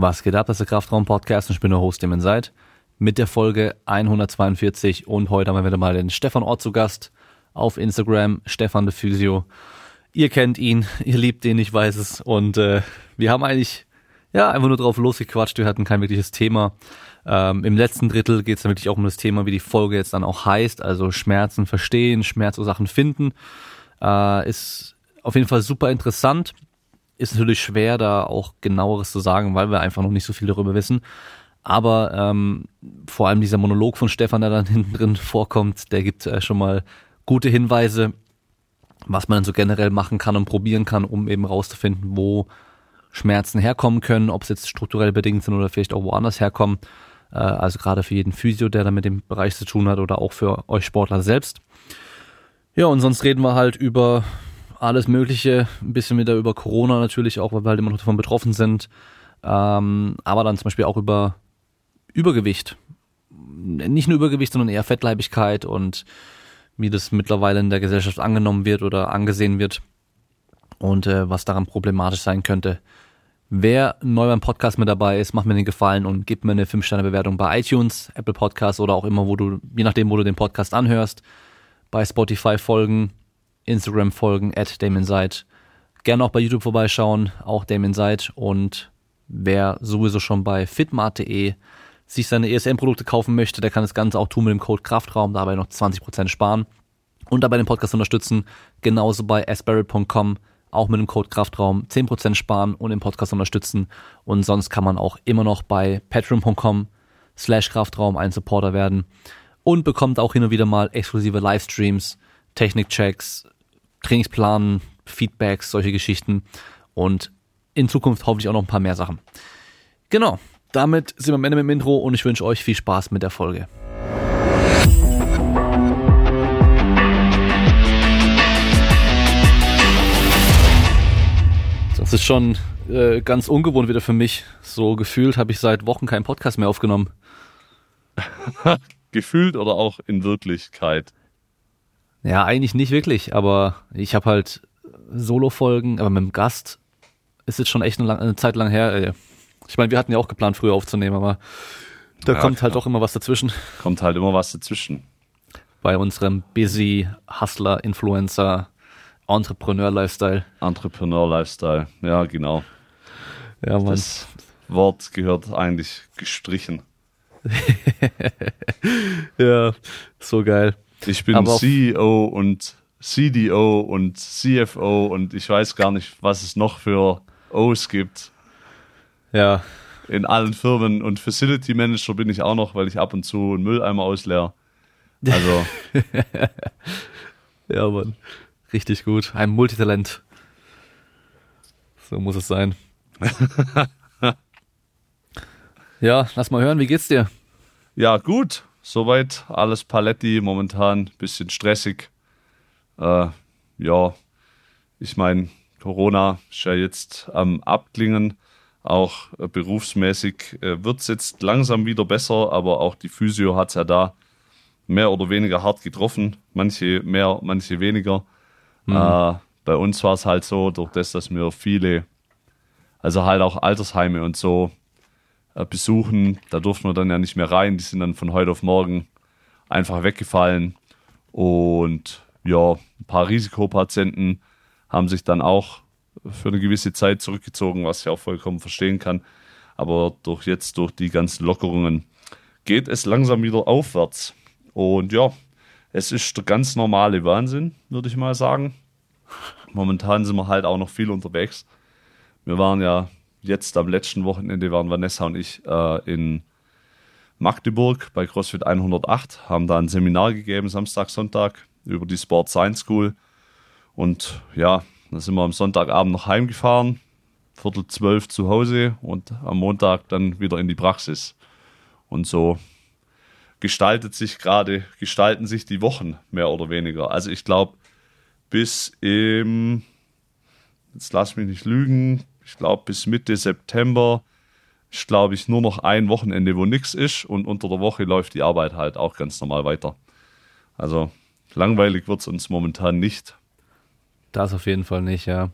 Was geht ab? Das ist der Kraftraum-Podcast und ich bin der Host, dem seid. Mit der Folge 142 und heute haben wir wieder mal den Stefan Ort zu Gast auf Instagram, Stefan de Physio. Ihr kennt ihn, ihr liebt ihn, ich weiß es. Und äh, wir haben eigentlich ja einfach nur drauf losgequatscht, wir hatten kein wirkliches Thema. Ähm, Im letzten Drittel geht es dann wirklich auch um das Thema, wie die Folge jetzt dann auch heißt, also Schmerzen verstehen, Schmerzursachen finden. Äh, ist auf jeden Fall super interessant. Ist natürlich schwer, da auch genaueres zu sagen, weil wir einfach noch nicht so viel darüber wissen. Aber ähm, vor allem dieser Monolog von Stefan, der dann hinten drin vorkommt, der gibt äh, schon mal gute Hinweise, was man so generell machen kann und probieren kann, um eben rauszufinden, wo Schmerzen herkommen können, ob es jetzt strukturell bedingt sind oder vielleicht auch woanders herkommen. Äh, also gerade für jeden Physio, der da mit dem Bereich zu tun hat oder auch für euch Sportler selbst. Ja, und sonst reden wir halt über alles Mögliche, ein bisschen wieder über Corona natürlich auch, weil wir halt immer noch davon betroffen sind. Ähm, aber dann zum Beispiel auch über Übergewicht. Nicht nur Übergewicht, sondern eher Fettleibigkeit und wie das mittlerweile in der Gesellschaft angenommen wird oder angesehen wird und äh, was daran problematisch sein könnte. Wer neu beim Podcast mit dabei ist, macht mir den Gefallen und gib mir eine 5-Sterne-Bewertung bei iTunes, Apple Podcasts oder auch immer, wo du, je nachdem, wo du den Podcast anhörst. Bei Spotify folgen, Instagram folgen, at DamonSide. Gerne auch bei YouTube vorbeischauen, auch DamonSide. Und wer sowieso schon bei fitmart.de sich seine ESM-Produkte kaufen möchte, der kann das Ganze auch tun mit dem Code Kraftraum, dabei noch 20% sparen und dabei den Podcast unterstützen. Genauso bei asperry.com, auch mit dem Code Kraftraum 10% sparen und den Podcast unterstützen. Und sonst kann man auch immer noch bei patreon.com slash Kraftraum ein Supporter werden und bekommt auch hin und wieder mal exklusive Livestreams, Technikchecks, Trainingsplanen, Feedbacks, solche Geschichten und in Zukunft hoffentlich auch noch ein paar mehr Sachen. Genau, damit sind wir am Ende mit dem Intro und ich wünsche euch viel Spaß mit der Folge. Das ist schon äh, ganz ungewohnt wieder für mich. So gefühlt habe ich seit Wochen keinen Podcast mehr aufgenommen. gefühlt oder auch in Wirklichkeit? Ja, eigentlich nicht wirklich, aber ich habe halt Solo-Folgen, aber mit dem Gast ist jetzt schon echt eine, lang, eine Zeit lang her. Ey. Ich meine, wir hatten ja auch geplant, früher aufzunehmen, aber da ja, kommt halt klar. auch immer was dazwischen. Kommt halt immer was dazwischen. Bei unserem busy Hustler, Influencer, Entrepreneur-Lifestyle. Entrepreneur-Lifestyle, ja, genau. Ja, Mann. Das Wort gehört eigentlich gestrichen. ja, so geil. Ich bin Aber CEO und CDO und CFO und ich weiß gar nicht, was es noch für O's gibt. Ja. In allen Firmen und Facility Manager bin ich auch noch, weil ich ab und zu einen Mülleimer ausleer. Also. ja, Mann. Richtig gut. Ein Multitalent. So muss es sein. ja, lass mal hören, wie geht's dir? Ja, gut. Soweit alles Paletti, momentan bisschen stressig. Äh, ja, ich meine, Corona ist ja jetzt am Abklingen. Auch äh, berufsmäßig äh, wird es jetzt langsam wieder besser, aber auch die Physio hat es ja da mehr oder weniger hart getroffen. Manche mehr, manche weniger. Mhm. Äh, bei uns war es halt so, durch das, dass wir viele, also halt auch Altersheime und so äh, besuchen, da durften wir dann ja nicht mehr rein. Die sind dann von heute auf morgen einfach weggefallen. Und ja, ein paar Risikopatienten haben sich dann auch für eine gewisse Zeit zurückgezogen, was ich auch vollkommen verstehen kann. Aber durch jetzt, durch die ganzen Lockerungen, geht es langsam wieder aufwärts. Und ja, es ist der ganz normale Wahnsinn, würde ich mal sagen. Momentan sind wir halt auch noch viel unterwegs. Wir waren ja jetzt am letzten Wochenende, waren Vanessa und ich äh, in Magdeburg bei CrossFit 108, haben da ein Seminar gegeben, Samstag, Sonntag, über die Sport Science School. Und ja, da sind wir am Sonntagabend noch heimgefahren, Viertel zwölf zu Hause und am Montag dann wieder in die Praxis. Und so gestaltet sich gerade, gestalten sich die Wochen mehr oder weniger. Also ich glaube, bis im, jetzt lass mich nicht lügen, ich glaube bis Mitte September ist, glaube ich, nur noch ein Wochenende, wo nichts ist und unter der Woche läuft die Arbeit halt auch ganz normal weiter. Also langweilig wird es uns momentan nicht. Das auf jeden Fall nicht, ja.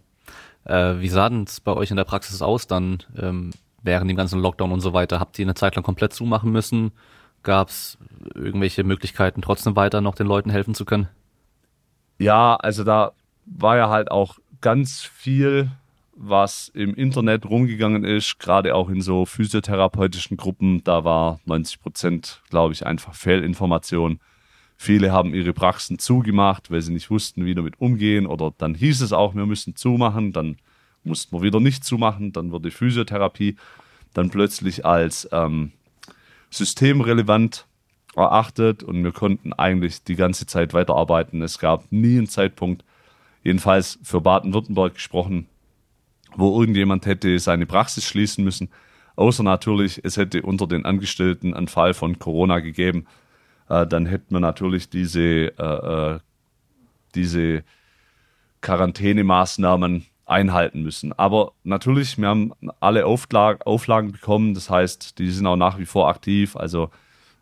Äh, wie sah denn es bei euch in der Praxis aus dann? Ähm, während dem ganzen Lockdown und so weiter? Habt ihr eine Zeit lang komplett zumachen müssen? Gab es irgendwelche Möglichkeiten, trotzdem weiter noch den Leuten helfen zu können? Ja, also da war ja halt auch ganz viel, was im Internet rumgegangen ist, gerade auch in so physiotherapeutischen Gruppen. Da war 90 Prozent, glaube ich, einfach Fehlinformation. Viele haben ihre Praxen zugemacht, weil sie nicht wussten, wie damit umgehen. Oder dann hieß es auch, wir müssen zumachen. Dann mussten wir wieder nicht zumachen. Dann wurde Physiotherapie dann plötzlich als ähm, systemrelevant erachtet und wir konnten eigentlich die ganze Zeit weiterarbeiten. Es gab nie einen Zeitpunkt, jedenfalls für Baden-Württemberg gesprochen, wo irgendjemand hätte seine Praxis schließen müssen. Außer natürlich, es hätte unter den Angestellten einen Fall von Corona gegeben. Äh, dann hätten wir natürlich diese, äh, äh diese Quarantänemaßnahmen einhalten müssen. Aber natürlich, wir haben alle Auflagen, Auflagen bekommen. Das heißt, die sind auch nach wie vor aktiv. Also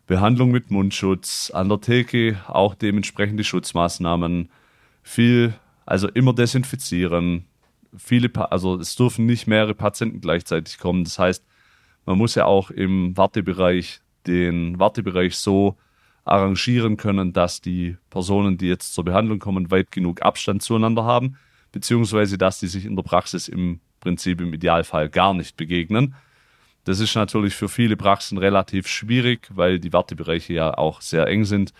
Behandlung mit Mundschutz, an der Theke auch dementsprechende Schutzmaßnahmen, viel, also immer desinfizieren, viele, also es dürfen nicht mehrere Patienten gleichzeitig kommen. Das heißt, man muss ja auch im Wartebereich den Wartebereich so arrangieren können, dass die Personen, die jetzt zur Behandlung kommen, weit genug Abstand zueinander haben beziehungsweise dass die sich in der Praxis im Prinzip im Idealfall gar nicht begegnen. Das ist natürlich für viele Praxen relativ schwierig, weil die Wartebereiche ja auch sehr eng sind.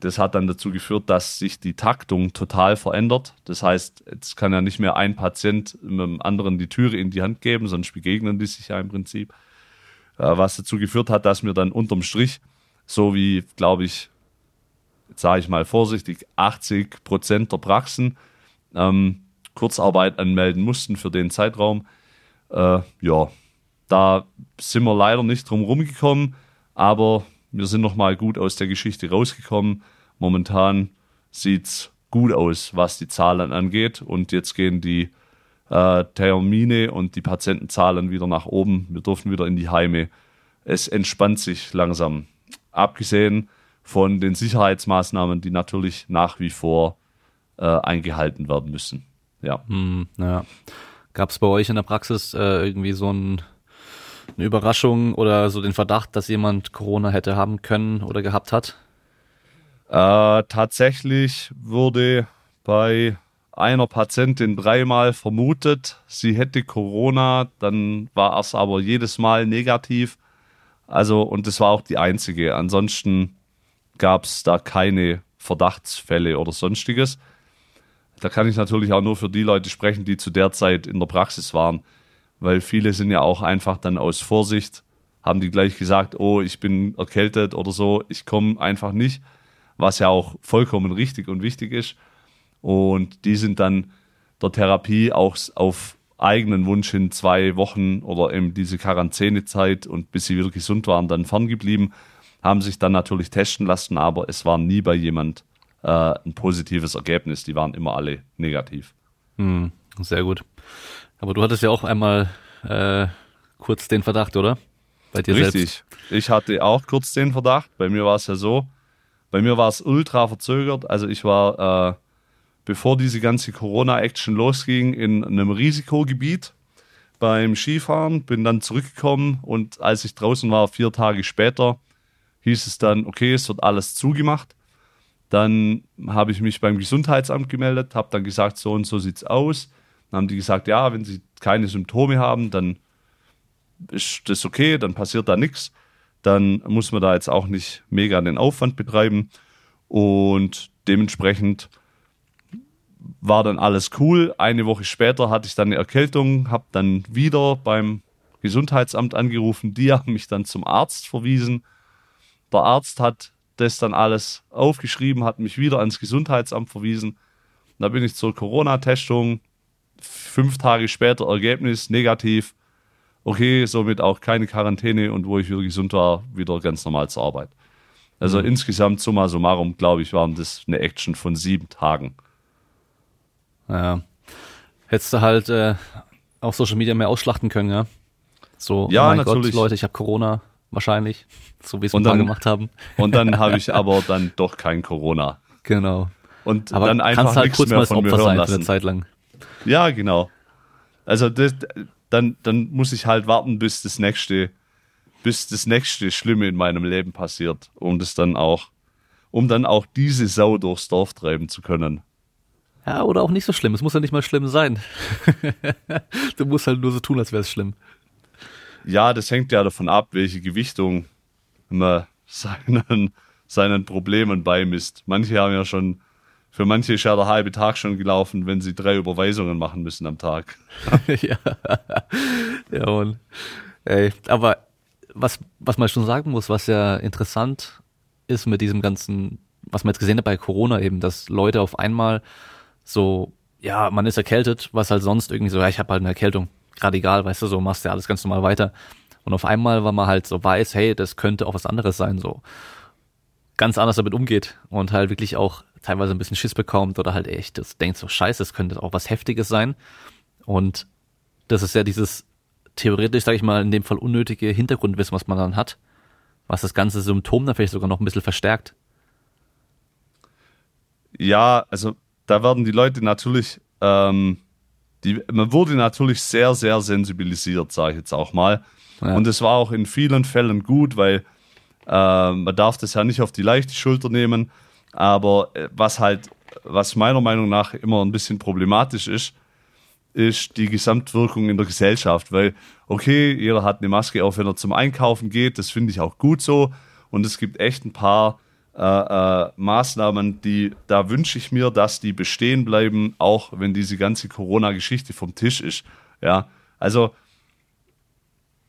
Das hat dann dazu geführt, dass sich die Taktung total verändert. Das heißt, jetzt kann ja nicht mehr ein Patient dem anderen die Türe in die Hand geben, sonst begegnen die sich ja im Prinzip. Äh, was dazu geführt hat, dass wir dann unterm Strich, so wie, glaube ich, jetzt sage ich mal vorsichtig, 80 Prozent der Praxen ähm, Kurzarbeit anmelden mussten für den Zeitraum. Äh, ja, da sind wir leider nicht drum rumgekommen, aber wir sind noch mal gut aus der Geschichte rausgekommen. Momentan sieht es gut aus, was die Zahlen angeht und jetzt gehen die äh, Termine und die Patientenzahlen wieder nach oben. Wir dürfen wieder in die Heime. Es entspannt sich langsam. Abgesehen von den Sicherheitsmaßnahmen, die natürlich nach wie vor äh, eingehalten werden müssen. Ja. Hm, ja. Gab es bei euch in der Praxis äh, irgendwie so ein, eine Überraschung oder so den Verdacht, dass jemand Corona hätte haben können oder gehabt hat? Äh, tatsächlich wurde bei einer Patientin dreimal vermutet, sie hätte Corona, dann war es aber jedes Mal negativ. Also, und das war auch die einzige. Ansonsten gab es da keine Verdachtsfälle oder sonstiges. Da kann ich natürlich auch nur für die Leute sprechen, die zu der Zeit in der Praxis waren, weil viele sind ja auch einfach dann aus Vorsicht, haben die gleich gesagt, oh, ich bin erkältet oder so, ich komme einfach nicht, was ja auch vollkommen richtig und wichtig ist. Und die sind dann der Therapie auch auf eigenen Wunsch hin zwei Wochen oder eben diese Quarantänezeit und bis sie wieder gesund waren, dann ferngeblieben, haben sich dann natürlich testen lassen, aber es war nie bei jemand äh, ein positives Ergebnis. Die waren immer alle negativ. Hm, sehr gut. Aber du hattest ja auch einmal äh, kurz den Verdacht, oder? Bei dir Richtig. Selbst. Ich hatte auch kurz den Verdacht. Bei mir war es ja so. Bei mir war es ultra verzögert. Also ich war, äh, bevor diese ganze Corona-Action losging, in einem Risikogebiet beim Skifahren, bin dann zurückgekommen und als ich draußen war, vier Tage später, hieß es dann, okay, es wird alles zugemacht. Dann habe ich mich beim Gesundheitsamt gemeldet, habe dann gesagt, so und so sieht es aus. Dann haben die gesagt, ja, wenn sie keine Symptome haben, dann ist das okay, dann passiert da nichts. Dann muss man da jetzt auch nicht mega den Aufwand betreiben. Und dementsprechend war dann alles cool. Eine Woche später hatte ich dann eine Erkältung, habe dann wieder beim Gesundheitsamt angerufen. Die haben mich dann zum Arzt verwiesen. Der Arzt hat das dann alles aufgeschrieben, hat mich wieder ans Gesundheitsamt verwiesen. Da bin ich zur Corona-Testung. Fünf Tage später Ergebnis negativ. Okay, somit auch keine Quarantäne und wo ich wieder gesund war, wieder ganz normal zur Arbeit. Also mhm. insgesamt, summa summarum, glaube ich, waren das eine Action von sieben Tagen. Ja. Hättest du halt äh, auf Social Media mehr ausschlachten können, ja? So, ja, oh natürlich. Gott, Leute, ich habe Corona, wahrscheinlich, so wie es wir dann gemacht haben. Und dann habe ich aber dann doch kein Corona. Genau. Und aber dann einfach kannst halt kurz mehr mal von Opfer sein lassen. für eine Zeit lang. Ja, genau. Also das, dann, dann muss ich halt warten, bis das nächste, bis das nächste Schlimme in meinem Leben passiert, um das dann auch, um dann auch diese Sau durchs Dorf treiben zu können. Ja, oder auch nicht so schlimm. Es muss ja nicht mal schlimm sein. du musst halt nur so tun, als wäre es schlimm. Ja, das hängt ja davon ab, welche Gewichtung man seinen, seinen Problemen beimisst. Manche haben ja schon, für manche ist ja der halbe Tag schon gelaufen, wenn sie drei Überweisungen machen müssen am Tag. ja. ja, und, ey, aber was, was man schon sagen muss, was ja interessant ist mit diesem ganzen, was man jetzt gesehen hat bei Corona eben, dass Leute auf einmal so, ja, man ist erkältet, was halt sonst irgendwie so, ja, ich habe halt eine Erkältung, gerade egal, weißt du, so machst du ja alles ganz normal weiter. Und auf einmal, weil man halt so weiß, hey, das könnte auch was anderes sein, so ganz anders damit umgeht und halt wirklich auch teilweise ein bisschen Schiss bekommt oder halt echt das denkt so, scheiße, das könnte auch was Heftiges sein. Und das ist ja dieses theoretisch, sage ich mal, in dem Fall unnötige Hintergrundwissen, was man dann hat, was das ganze Symptom dann vielleicht sogar noch ein bisschen verstärkt. Ja, also da werden die Leute natürlich, ähm, die, man wurde natürlich sehr, sehr sensibilisiert, sage ich jetzt auch mal. Ja. Und es war auch in vielen Fällen gut, weil äh, man darf das ja nicht auf die leichte Schulter nehmen. Aber äh, was halt, was meiner Meinung nach immer ein bisschen problematisch ist, ist die Gesamtwirkung in der Gesellschaft. Weil, okay, jeder hat eine Maske auf, wenn er zum Einkaufen geht. Das finde ich auch gut so. Und es gibt echt ein paar äh, äh, Maßnahmen, die, da wünsche ich mir, dass die bestehen bleiben, auch wenn diese ganze Corona-Geschichte vom Tisch ist. Ja, also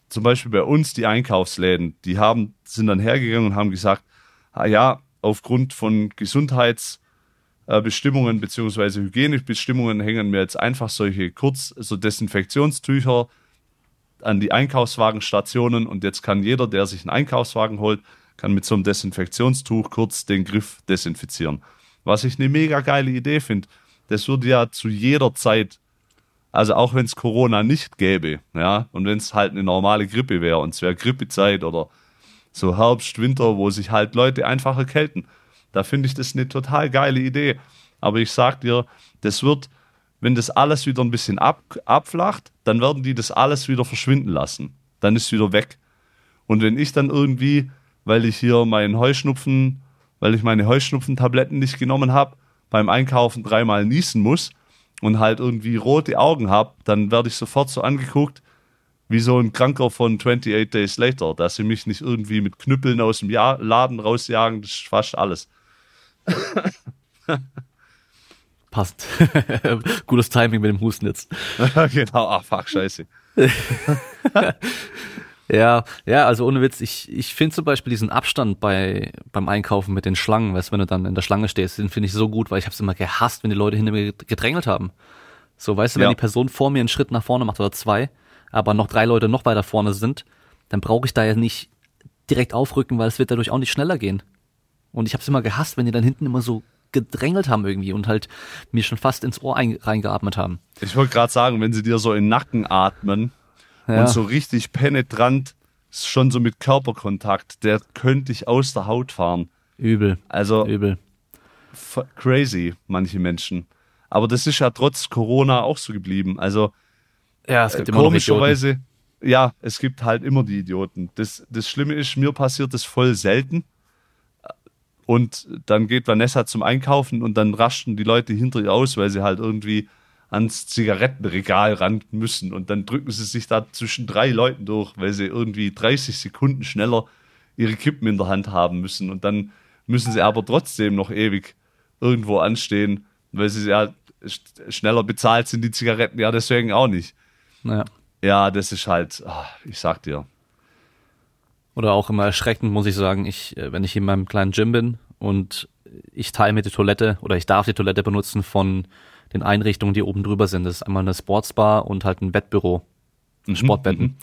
zum Beispiel bei uns die Einkaufsläden, die haben, sind dann hergegangen und haben gesagt, ah ja, aufgrund von Gesundheitsbestimmungen beziehungsweise Hygienebestimmungen hängen wir jetzt einfach solche Kurz, so Desinfektionstücher an die Einkaufswagenstationen und jetzt kann jeder, der sich einen Einkaufswagen holt, kann mit so einem Desinfektionstuch kurz den Griff desinfizieren. Was ich eine mega geile Idee finde. Das würde ja zu jeder Zeit also auch wenn es Corona nicht gäbe, ja, und wenn es halt eine normale Grippe wäre und es wäre Grippezeit oder so Herbst, Winter, wo sich halt Leute einfach erkälten, da finde ich das eine total geile Idee. Aber ich sag dir, das wird, wenn das alles wieder ein bisschen ab, abflacht, dann werden die das alles wieder verschwinden lassen. Dann ist es wieder weg. Und wenn ich dann irgendwie, weil ich hier meinen Heuschnupfen, weil ich meine Heuschnupfentabletten nicht genommen habe, beim Einkaufen dreimal niesen muss, und halt irgendwie rote Augen habe, dann werde ich sofort so angeguckt wie so ein Kranker von 28 Days Later, dass sie mich nicht irgendwie mit Knüppeln aus dem ja Laden rausjagen, das ist fast alles. Passt. Gutes Timing mit dem Husten jetzt. genau, ach fuck, scheiße. Ja, ja, also ohne Witz, ich, ich finde zum Beispiel diesen Abstand bei, beim Einkaufen mit den Schlangen, weißt wenn du dann in der Schlange stehst, den finde ich so gut, weil ich habe es immer gehasst, wenn die Leute hinter mir gedrängelt haben. So, weißt du, wenn ja. die Person vor mir einen Schritt nach vorne macht oder zwei, aber noch drei Leute noch weiter vorne sind, dann brauche ich da ja nicht direkt aufrücken, weil es wird dadurch auch nicht schneller gehen. Und ich habe es immer gehasst, wenn die dann hinten immer so gedrängelt haben irgendwie und halt mir schon fast ins Ohr reingeatmet haben. Ich wollte gerade sagen, wenn sie dir so in den Nacken atmen, ja. und so richtig penetrant, schon so mit Körperkontakt, der könnte ich aus der Haut fahren. Übel. Also übel. Crazy, manche Menschen. Aber das ist ja trotz Corona auch so geblieben. Also ja, es gibt äh, immer komischerweise, ja, es gibt halt immer die Idioten. Das, das Schlimme ist, mir passiert das voll selten. Und dann geht Vanessa zum Einkaufen und dann raschen die Leute hinter ihr aus, weil sie halt irgendwie ans Zigarettenregal ran müssen und dann drücken sie sich da zwischen drei Leuten durch, weil sie irgendwie 30 Sekunden schneller ihre Kippen in der Hand haben müssen und dann müssen sie aber trotzdem noch ewig irgendwo anstehen, weil sie ja schneller bezahlt sind, die Zigaretten ja deswegen auch nicht. Naja. Ja, das ist halt, ach, ich sag dir. Oder auch immer erschreckend, muss ich sagen, ich, äh, wenn ich in meinem kleinen Gym bin und ich teile mir die Toilette oder ich darf die Toilette benutzen von den Einrichtungen, die oben drüber sind. Das ist einmal eine Sportsbar und halt ein Wettbüro, ein mhm, Sportbetten. Mhm.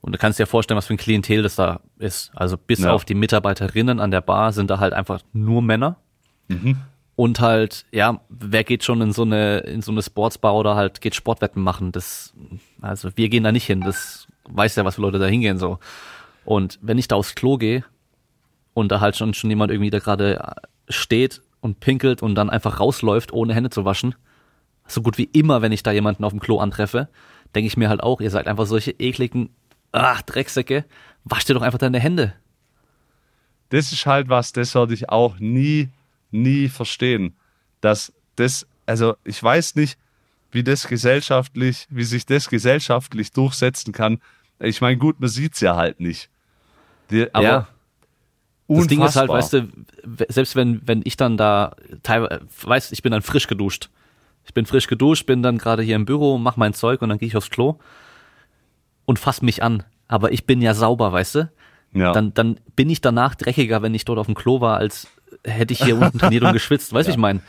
Und du kannst dir vorstellen, was für ein Klientel das da ist. Also bis ja. auf die Mitarbeiterinnen an der Bar sind da halt einfach nur Männer. Mhm. Und halt, ja, wer geht schon in so eine, in so eine Sportsbar oder halt geht Sportwetten machen? Das, also wir gehen da nicht hin. Das weiß ja, was für Leute da hingehen, so. Und wenn ich da aufs Klo gehe und da halt schon, schon jemand irgendwie da gerade steht und pinkelt und dann einfach rausläuft, ohne Hände zu waschen, so gut wie immer, wenn ich da jemanden auf dem Klo antreffe, denke ich mir halt auch, ihr seid einfach solche ekligen, ach, Drecksäcke, wascht dir doch einfach deine Hände. Das ist halt was, das werde ich auch nie, nie verstehen. Dass das, also ich weiß nicht, wie das gesellschaftlich, wie sich das gesellschaftlich durchsetzen kann. Ich meine, gut, man sieht es ja halt nicht. Die, aber ja. Das Ding ist halt, weißt du, selbst wenn, wenn ich dann da teilweise, weißt ich bin dann frisch geduscht. Ich bin frisch geduscht, bin dann gerade hier im Büro, mach mein Zeug und dann gehe ich aufs Klo und fass mich an. Aber ich bin ja sauber, weißt du? Ja. Dann, dann bin ich danach dreckiger, wenn ich dort auf dem Klo war, als hätte ich hier unten trainiert und geschwitzt. Weißt du, ja. ich meine?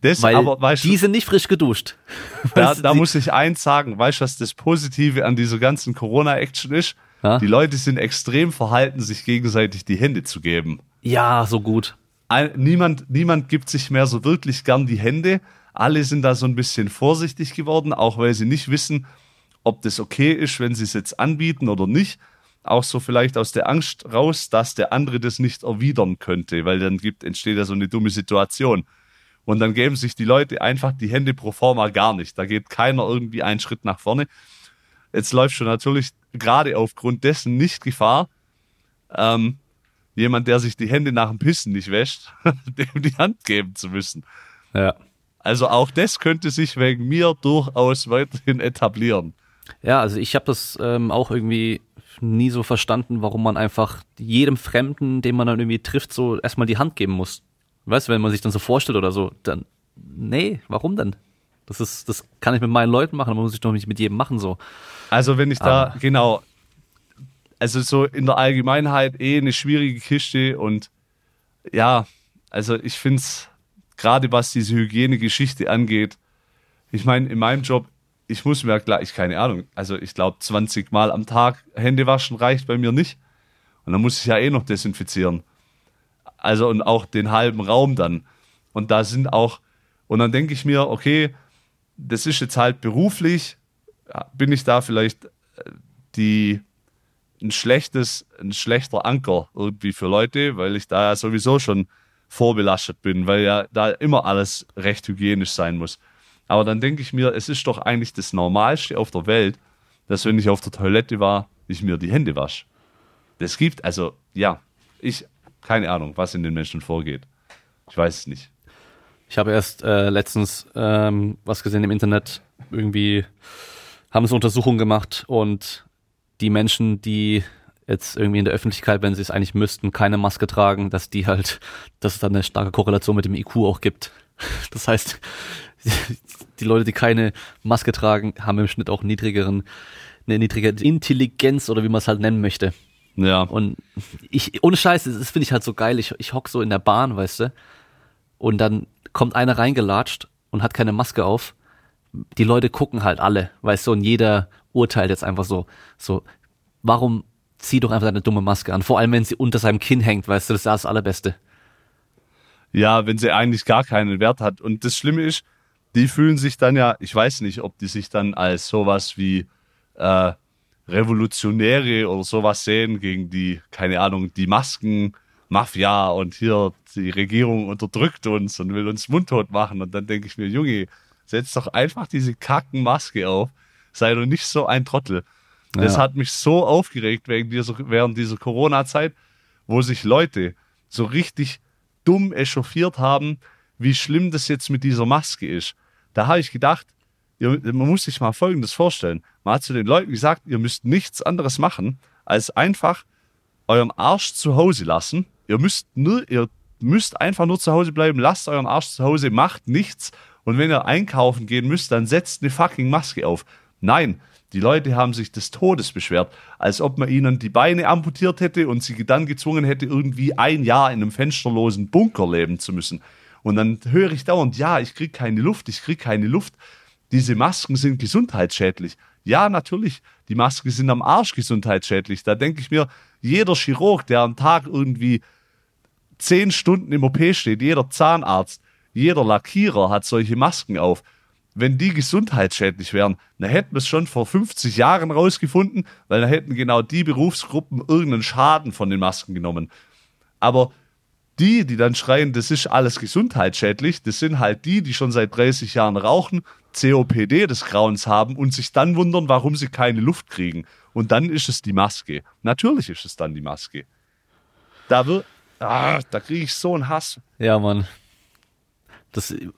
Das, Weil aber, weißt die sind nicht frisch geduscht. Da, da muss ich eins sagen, weißt du, was das Positive an dieser ganzen Corona-Action ist? Ja? Die Leute sind extrem verhalten, sich gegenseitig die Hände zu geben. Ja, so gut. Ein, niemand, niemand gibt sich mehr so wirklich gern die Hände. Alle sind da so ein bisschen vorsichtig geworden, auch weil sie nicht wissen, ob das okay ist, wenn sie es jetzt anbieten oder nicht. Auch so vielleicht aus der Angst raus, dass der andere das nicht erwidern könnte, weil dann gibt, entsteht ja so eine dumme Situation. Und dann geben sich die Leute einfach die Hände pro forma gar nicht. Da geht keiner irgendwie einen Schritt nach vorne. Jetzt läuft schon natürlich gerade aufgrund dessen nicht Gefahr, ähm, jemand, der sich die Hände nach dem Pissen nicht wäscht, dem die Hand geben zu müssen. Ja. Also auch das könnte sich wegen mir durchaus weiterhin etablieren. Ja, also ich habe das ähm, auch irgendwie nie so verstanden, warum man einfach jedem Fremden, den man dann irgendwie trifft, so erstmal die Hand geben muss. Weißt du, wenn man sich dann so vorstellt oder so, dann, nee, warum denn? Das ist, das kann ich mit meinen Leuten machen, aber muss ich doch nicht mit jedem machen so. Also wenn ich da, ah. genau, also so in der Allgemeinheit eh eine schwierige Kiste und ja, also ich finde es, gerade was diese Hygienegeschichte angeht, ich meine, in meinem Job, ich muss mir gleich, keine Ahnung, also ich glaube 20 Mal am Tag Hände waschen reicht bei mir nicht. Und dann muss ich ja eh noch desinfizieren. Also und auch den halben Raum dann. Und da sind auch, und dann denke ich mir, okay, das ist jetzt halt beruflich, bin ich da vielleicht äh, die ein schlechtes, ein schlechter Anker irgendwie für Leute, weil ich da ja sowieso schon vorbelastet bin, weil ja da immer alles recht hygienisch sein muss. Aber dann denke ich mir, es ist doch eigentlich das Normalste auf der Welt, dass wenn ich auf der Toilette war, ich mir die Hände wasche. Das gibt, also ja, ich keine Ahnung, was in den Menschen vorgeht. Ich weiß es nicht. Ich habe erst äh, letztens ähm, was gesehen im Internet. Irgendwie haben sie Untersuchungen gemacht und die Menschen, die jetzt irgendwie in der Öffentlichkeit, wenn sie es eigentlich müssten, keine Maske tragen, dass die halt, dass es dann eine starke Korrelation mit dem IQ auch gibt. Das heißt, die Leute, die keine Maske tragen, haben im Schnitt auch niedrigeren, eine niedrige Intelligenz oder wie man es halt nennen möchte. Ja. Und ich, ohne Scheiß, das finde ich halt so geil. Ich, ich hock so in der Bahn, weißt du, und dann kommt einer reingelatscht und hat keine Maske auf. Die Leute gucken halt alle, weißt du, und jeder urteilt jetzt einfach so, so, warum zieh doch einfach deine dumme Maske an? Vor allem, wenn sie unter seinem Kinn hängt, weißt du, das ist das Allerbeste. Ja, wenn sie eigentlich gar keinen Wert hat. Und das Schlimme ist, die fühlen sich dann ja, ich weiß nicht, ob die sich dann als sowas wie äh, Revolutionäre oder sowas sehen gegen die, keine Ahnung, die Maskenmafia und hier die Regierung unterdrückt uns und will uns mundtot machen. Und dann denke ich mir, Junge, setz doch einfach diese kacken Maske auf. Sei doch nicht so ein Trottel. Ja. Das hat mich so aufgeregt wegen dieser, während dieser Corona-Zeit, wo sich Leute so richtig dumm echauffiert haben, wie schlimm das jetzt mit dieser Maske ist. Da habe ich gedacht, man muss sich mal Folgendes vorstellen. Man hat zu den Leuten gesagt, ihr müsst nichts anderes machen, als einfach euren Arsch zu Hause lassen. Ihr müsst nur, ihr müsst einfach nur zu Hause bleiben, lasst euren Arsch zu Hause, macht nichts. Und wenn ihr einkaufen gehen müsst, dann setzt eine fucking Maske auf. Nein, die Leute haben sich des Todes beschwert, als ob man ihnen die Beine amputiert hätte und sie dann gezwungen hätte, irgendwie ein Jahr in einem fensterlosen Bunker leben zu müssen. Und dann höre ich dauernd, ja, ich krieg keine Luft, ich krieg keine Luft diese Masken sind gesundheitsschädlich. Ja, natürlich, die Masken sind am Arsch gesundheitsschädlich. Da denke ich mir, jeder Chirurg, der am Tag irgendwie zehn Stunden im OP steht, jeder Zahnarzt, jeder Lackierer hat solche Masken auf. Wenn die gesundheitsschädlich wären, dann hätten wir es schon vor 50 Jahren rausgefunden, weil dann hätten genau die Berufsgruppen irgendeinen Schaden von den Masken genommen. Aber die, die dann schreien, das ist alles gesundheitsschädlich, das sind halt die, die schon seit 30 Jahren rauchen, COPD des Grauens haben und sich dann wundern, warum sie keine Luft kriegen. Und dann ist es die Maske. Natürlich ist es dann die Maske. Da ah, da kriege ich so einen Hass. Ja, Mann. Das, äh,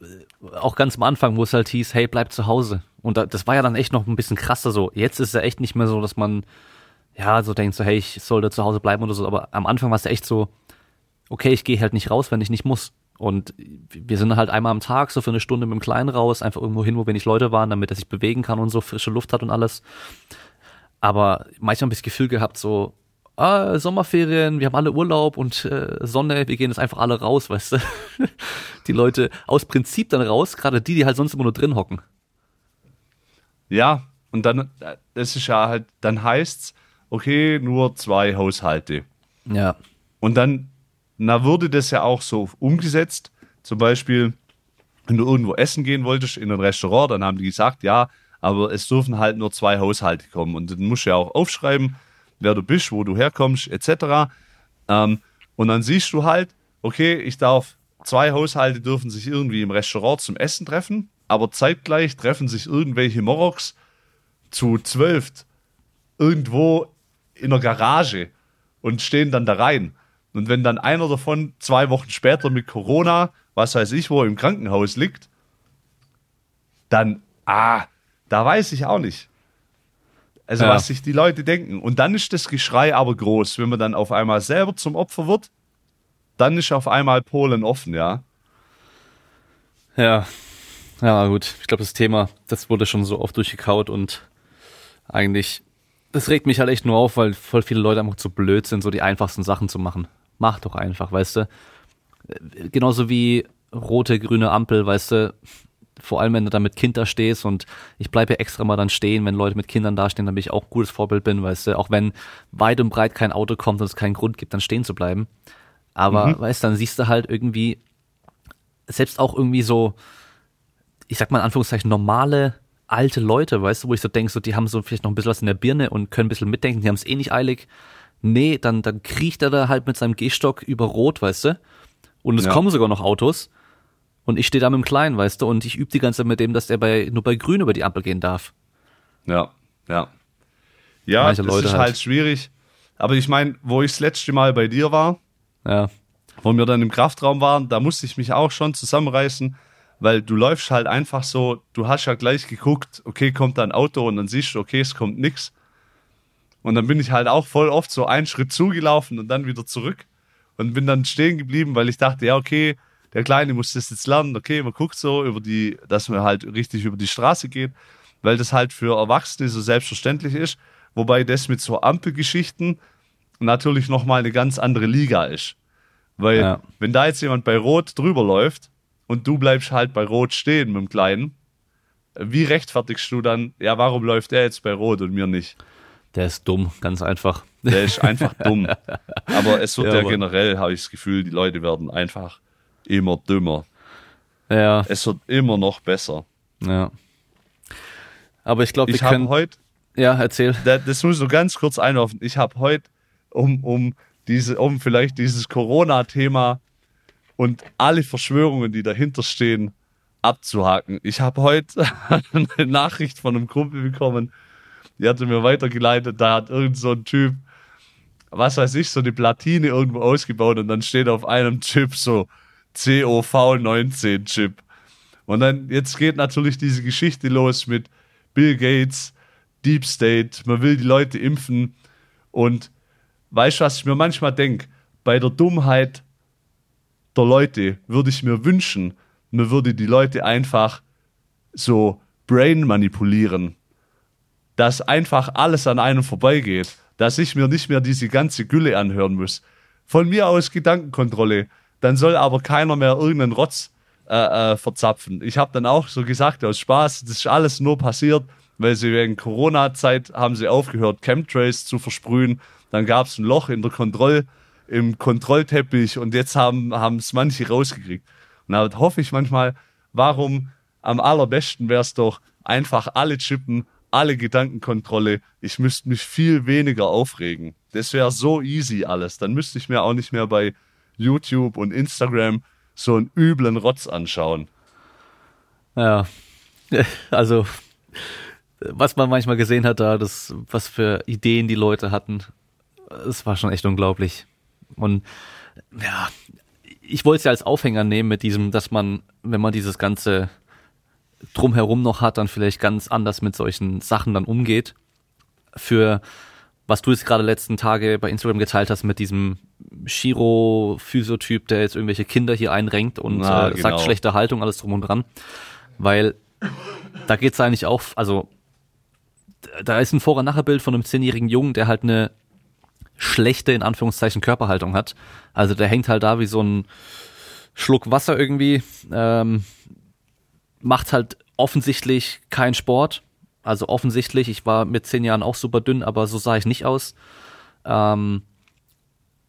auch ganz am Anfang, wo es halt hieß, hey, bleib zu Hause. Und da, das war ja dann echt noch ein bisschen krasser so. Jetzt ist es ja echt nicht mehr so, dass man, ja, so denkt so, hey, ich sollte zu Hause bleiben oder so. Aber am Anfang war es echt so, okay, ich gehe halt nicht raus, wenn ich nicht muss. Und wir sind halt einmal am Tag so für eine Stunde mit dem Kleinen raus, einfach irgendwo hin, wo wenig Leute waren, damit er sich bewegen kann und so frische Luft hat und alles. Aber manchmal habe ich das Gefühl gehabt, so, ah, Sommerferien, wir haben alle Urlaub und äh, Sonne, wir gehen jetzt einfach alle raus, weißt du. die Leute aus Prinzip dann raus, gerade die, die halt sonst immer nur drin hocken. Ja, und dann, das ist ja halt, dann heißt's, okay, nur zwei Haushalte. Ja. Und dann na, wurde das ja auch so umgesetzt. Zum Beispiel, wenn du irgendwo essen gehen wolltest in ein Restaurant, dann haben die gesagt, ja, aber es dürfen halt nur zwei Haushalte kommen. Und dann musst du ja auch aufschreiben, wer du bist, wo du herkommst, etc. Ähm, und dann siehst du halt, okay, ich darf, zwei Haushalte dürfen sich irgendwie im Restaurant zum Essen treffen, aber zeitgleich treffen sich irgendwelche Moroks zu zwölf irgendwo in der Garage und stehen dann da rein. Und wenn dann einer davon zwei Wochen später mit Corona, was weiß ich, wo im Krankenhaus liegt, dann, ah, da weiß ich auch nicht. Also, ja. was sich die Leute denken. Und dann ist das Geschrei aber groß. Wenn man dann auf einmal selber zum Opfer wird, dann ist auf einmal Polen offen, ja. Ja. Ja, gut. Ich glaube, das Thema, das wurde schon so oft durchgekaut und eigentlich, das regt mich halt echt nur auf, weil voll viele Leute einfach zu blöd sind, so die einfachsten Sachen zu machen mach doch einfach, weißt du. Genauso wie rote, grüne Ampel, weißt du, vor allem wenn du da mit Kind da stehst und ich bleibe ja extra mal dann stehen, wenn Leute mit Kindern dastehen, damit ich auch ein gutes Vorbild bin, weißt du, auch wenn weit und breit kein Auto kommt und es keinen Grund gibt, dann stehen zu bleiben. Aber, mhm. weißt du, dann siehst du halt irgendwie, selbst auch irgendwie so, ich sag mal in Anführungszeichen, normale alte Leute, weißt du, wo ich so denke, so, die haben so vielleicht noch ein bisschen was in der Birne und können ein bisschen mitdenken, die haben es eh nicht eilig. Nee, dann, dann kriecht er da halt mit seinem Gehstock über Rot, weißt du? Und es ja. kommen sogar noch Autos. Und ich stehe da mit dem Kleinen, weißt du? Und ich übe die ganze Zeit mit dem, dass der bei, nur bei Grün über die Ampel gehen darf. Ja, ja. Ja, Manche das Leute ist halt. halt schwierig. Aber ich meine, wo ich das letzte Mal bei dir war, ja. wo wir dann im Kraftraum waren, da musste ich mich auch schon zusammenreißen, weil du läufst halt einfach so, du hast ja gleich geguckt, okay, kommt da ein Auto und dann siehst du, okay, es kommt nix. Und dann bin ich halt auch voll oft so einen Schritt zugelaufen und dann wieder zurück und bin dann stehen geblieben, weil ich dachte, ja, okay, der Kleine muss das jetzt lernen, okay, man guckt so über die, dass man halt richtig über die Straße geht, weil das halt für Erwachsene so selbstverständlich ist, wobei das mit so Ampelgeschichten natürlich nochmal eine ganz andere Liga ist. Weil, ja. wenn da jetzt jemand bei Rot drüber läuft und du bleibst halt bei Rot stehen mit dem Kleinen, wie rechtfertigst du dann, ja, warum läuft er jetzt bei Rot und mir nicht? Der ist dumm, ganz einfach. Der ist einfach dumm. Aber es wird ja, ja generell, habe ich das Gefühl, die Leute werden einfach immer dümmer. Ja. Es wird immer noch besser. Ja. Aber ich glaube, ich habe heute. Ja, erzähl. Das, das muss ich nur ganz kurz einwerfen. Ich habe heute, um, um diese, um vielleicht dieses Corona-Thema und alle Verschwörungen, die dahinter stehen, abzuhaken. Ich habe heute eine Nachricht von einem Kumpel bekommen, die hatte mir weitergeleitet, da hat irgend so ein Typ, was weiß ich, so eine Platine irgendwo ausgebaut und dann steht auf einem Chip so COV19 Chip. Und dann, jetzt geht natürlich diese Geschichte los mit Bill Gates, Deep State, man will die Leute impfen und weißt du, was ich mir manchmal denke? Bei der Dummheit der Leute würde ich mir wünschen, man würde die Leute einfach so brain manipulieren dass einfach alles an einem vorbeigeht, dass ich mir nicht mehr diese ganze Gülle anhören muss. Von mir aus Gedankenkontrolle, dann soll aber keiner mehr irgendeinen Rotz äh, äh, verzapfen. Ich habe dann auch so gesagt aus Spaß, das ist alles nur passiert, weil sie wegen Corona-Zeit haben sie aufgehört, Chemtrails zu versprühen. Dann gab es ein Loch in der Kontroll, im Kontrollteppich und jetzt haben es manche rausgekriegt. Und da hoffe ich manchmal, warum am allerbesten wäre es doch einfach alle chippen alle Gedankenkontrolle. Ich müsste mich viel weniger aufregen. Das wäre so easy alles. Dann müsste ich mir auch nicht mehr bei YouTube und Instagram so einen üblen Rotz anschauen. Ja, also was man manchmal gesehen hat da, das, was für Ideen die Leute hatten, es war schon echt unglaublich. Und ja, ich wollte es ja als Aufhänger nehmen mit diesem, dass man, wenn man dieses ganze drumherum noch hat, dann vielleicht ganz anders mit solchen Sachen dann umgeht. Für was du jetzt gerade letzten Tage bei Instagram geteilt hast mit diesem Shiro-Physiotyp, der jetzt irgendwelche Kinder hier einrenkt und Na, äh, genau. sagt schlechte Haltung, alles drum und dran. Weil da geht's eigentlich auch, also da ist ein Vor- und von einem zehnjährigen Jungen, der halt eine schlechte, in Anführungszeichen, Körperhaltung hat. Also der hängt halt da wie so ein Schluck Wasser irgendwie, ähm, macht halt offensichtlich keinen Sport. Also offensichtlich, ich war mit zehn Jahren auch super dünn, aber so sah ich nicht aus. Ähm,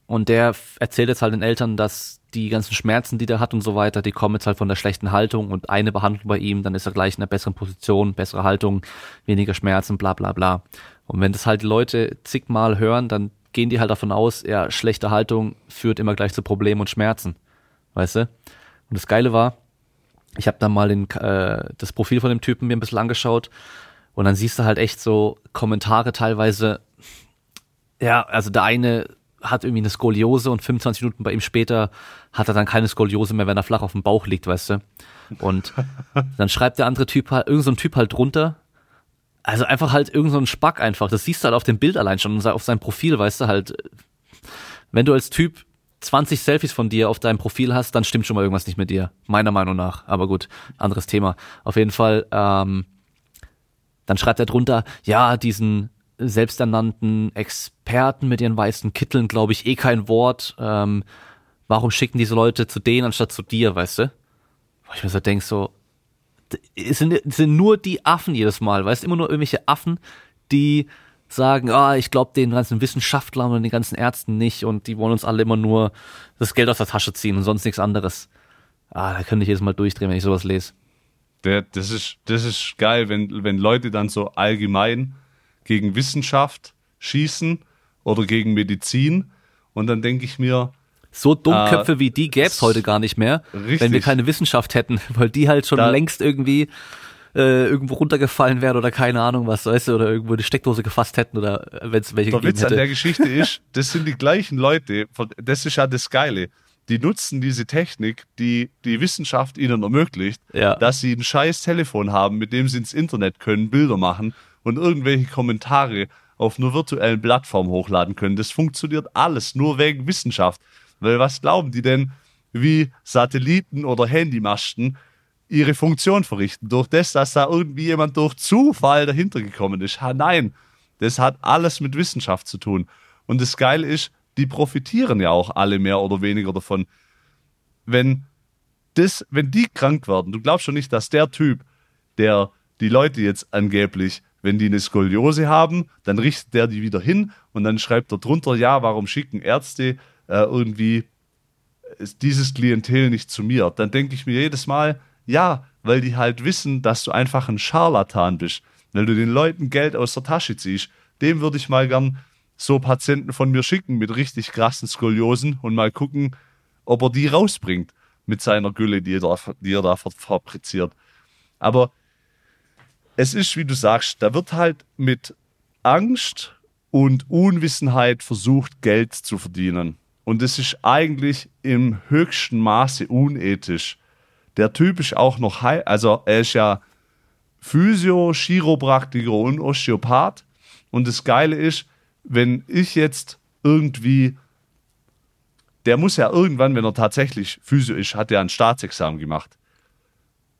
und der erzählt jetzt halt den Eltern, dass die ganzen Schmerzen, die der hat und so weiter, die kommen jetzt halt von der schlechten Haltung und eine Behandlung bei ihm, dann ist er gleich in einer besseren Position, bessere Haltung, weniger Schmerzen, bla bla bla. Und wenn das halt die Leute zigmal hören, dann gehen die halt davon aus, ja, schlechte Haltung führt immer gleich zu Problemen und Schmerzen. Weißt du? Und das Geile war, ich habe dann mal den, äh, das Profil von dem Typen mir ein bisschen angeschaut und dann siehst du halt echt so Kommentare teilweise, ja, also der eine hat irgendwie eine Skoliose und 25 Minuten bei ihm später hat er dann keine Skoliose mehr, wenn er flach auf dem Bauch liegt, weißt du. Und dann schreibt der andere Typ halt, irgendein so Typ halt drunter, also einfach halt irgendein so Spack einfach. Das siehst du halt auf dem Bild allein schon, auf seinem Profil, weißt du halt, wenn du als Typ 20 Selfies von dir auf deinem Profil hast, dann stimmt schon mal irgendwas nicht mit dir. Meiner Meinung nach. Aber gut, anderes Thema. Auf jeden Fall, ähm, dann schreibt er drunter, ja, diesen selbsternannten Experten mit ihren weißen Kitteln, glaube ich, eh kein Wort. Ähm, warum schicken diese Leute zu denen anstatt zu dir, weißt du? Wo ich mir so denke, so, sind, sind nur die Affen jedes Mal, weißt du, immer nur irgendwelche Affen, die sagen, ah, ich glaube den ganzen Wissenschaftlern und den ganzen Ärzten nicht und die wollen uns alle immer nur das Geld aus der Tasche ziehen und sonst nichts anderes. Ah, da könnte ich jedes Mal durchdrehen, wenn ich sowas lese. Der, das ist, das ist geil, wenn, wenn Leute dann so allgemein gegen Wissenschaft schießen oder gegen Medizin. Und dann denke ich mir, so Dummköpfe äh, wie die gäbe es heute gar nicht mehr, richtig. wenn wir keine Wissenschaft hätten, weil die halt schon da, längst irgendwie äh, irgendwo runtergefallen wären oder keine Ahnung was, weißt du, oder irgendwo die Steckdose gefasst hätten oder wenn es welche der Witz hätte. an der Geschichte ist, das sind die gleichen Leute, das ist ja das Geile. Die nutzen diese Technik, die die Wissenschaft ihnen ermöglicht, ja. dass sie ein scheiß Telefon haben, mit dem sie ins Internet können, Bilder machen und irgendwelche Kommentare auf einer virtuellen Plattform hochladen können. Das funktioniert alles nur wegen Wissenschaft. Weil was glauben die denn, wie Satelliten oder Handymasten ihre Funktion verrichten? Durch das, dass da irgendwie jemand durch Zufall dahinter gekommen ist. Ha, nein, das hat alles mit Wissenschaft zu tun. Und das Geile ist, die profitieren ja auch alle mehr oder weniger davon. Wenn das, wenn die krank werden, du glaubst schon nicht, dass der Typ, der die Leute jetzt angeblich wenn die eine Skoliose haben, dann richtet der die wieder hin und dann schreibt er drunter, ja, warum schicken Ärzte äh, irgendwie dieses Klientel nicht zu mir? Dann denke ich mir jedes Mal, ja, weil die halt wissen, dass du einfach ein Scharlatan bist. Weil du den Leuten Geld aus der Tasche ziehst. Dem würde ich mal gern so Patienten von mir schicken mit richtig krassen Skoliosen und mal gucken, ob er die rausbringt mit seiner Gülle, die er da, die er da fabriziert. Aber es ist, wie du sagst, da wird halt mit Angst und Unwissenheit versucht, Geld zu verdienen. Und es ist eigentlich im höchsten Maße unethisch. Der Typ ist auch noch, also er ist ja Physio, Chiropraktiker und Osteopath. Und das Geile ist, wenn ich jetzt irgendwie, der muss ja irgendwann, wenn er tatsächlich Physio ist, hat er ein Staatsexamen gemacht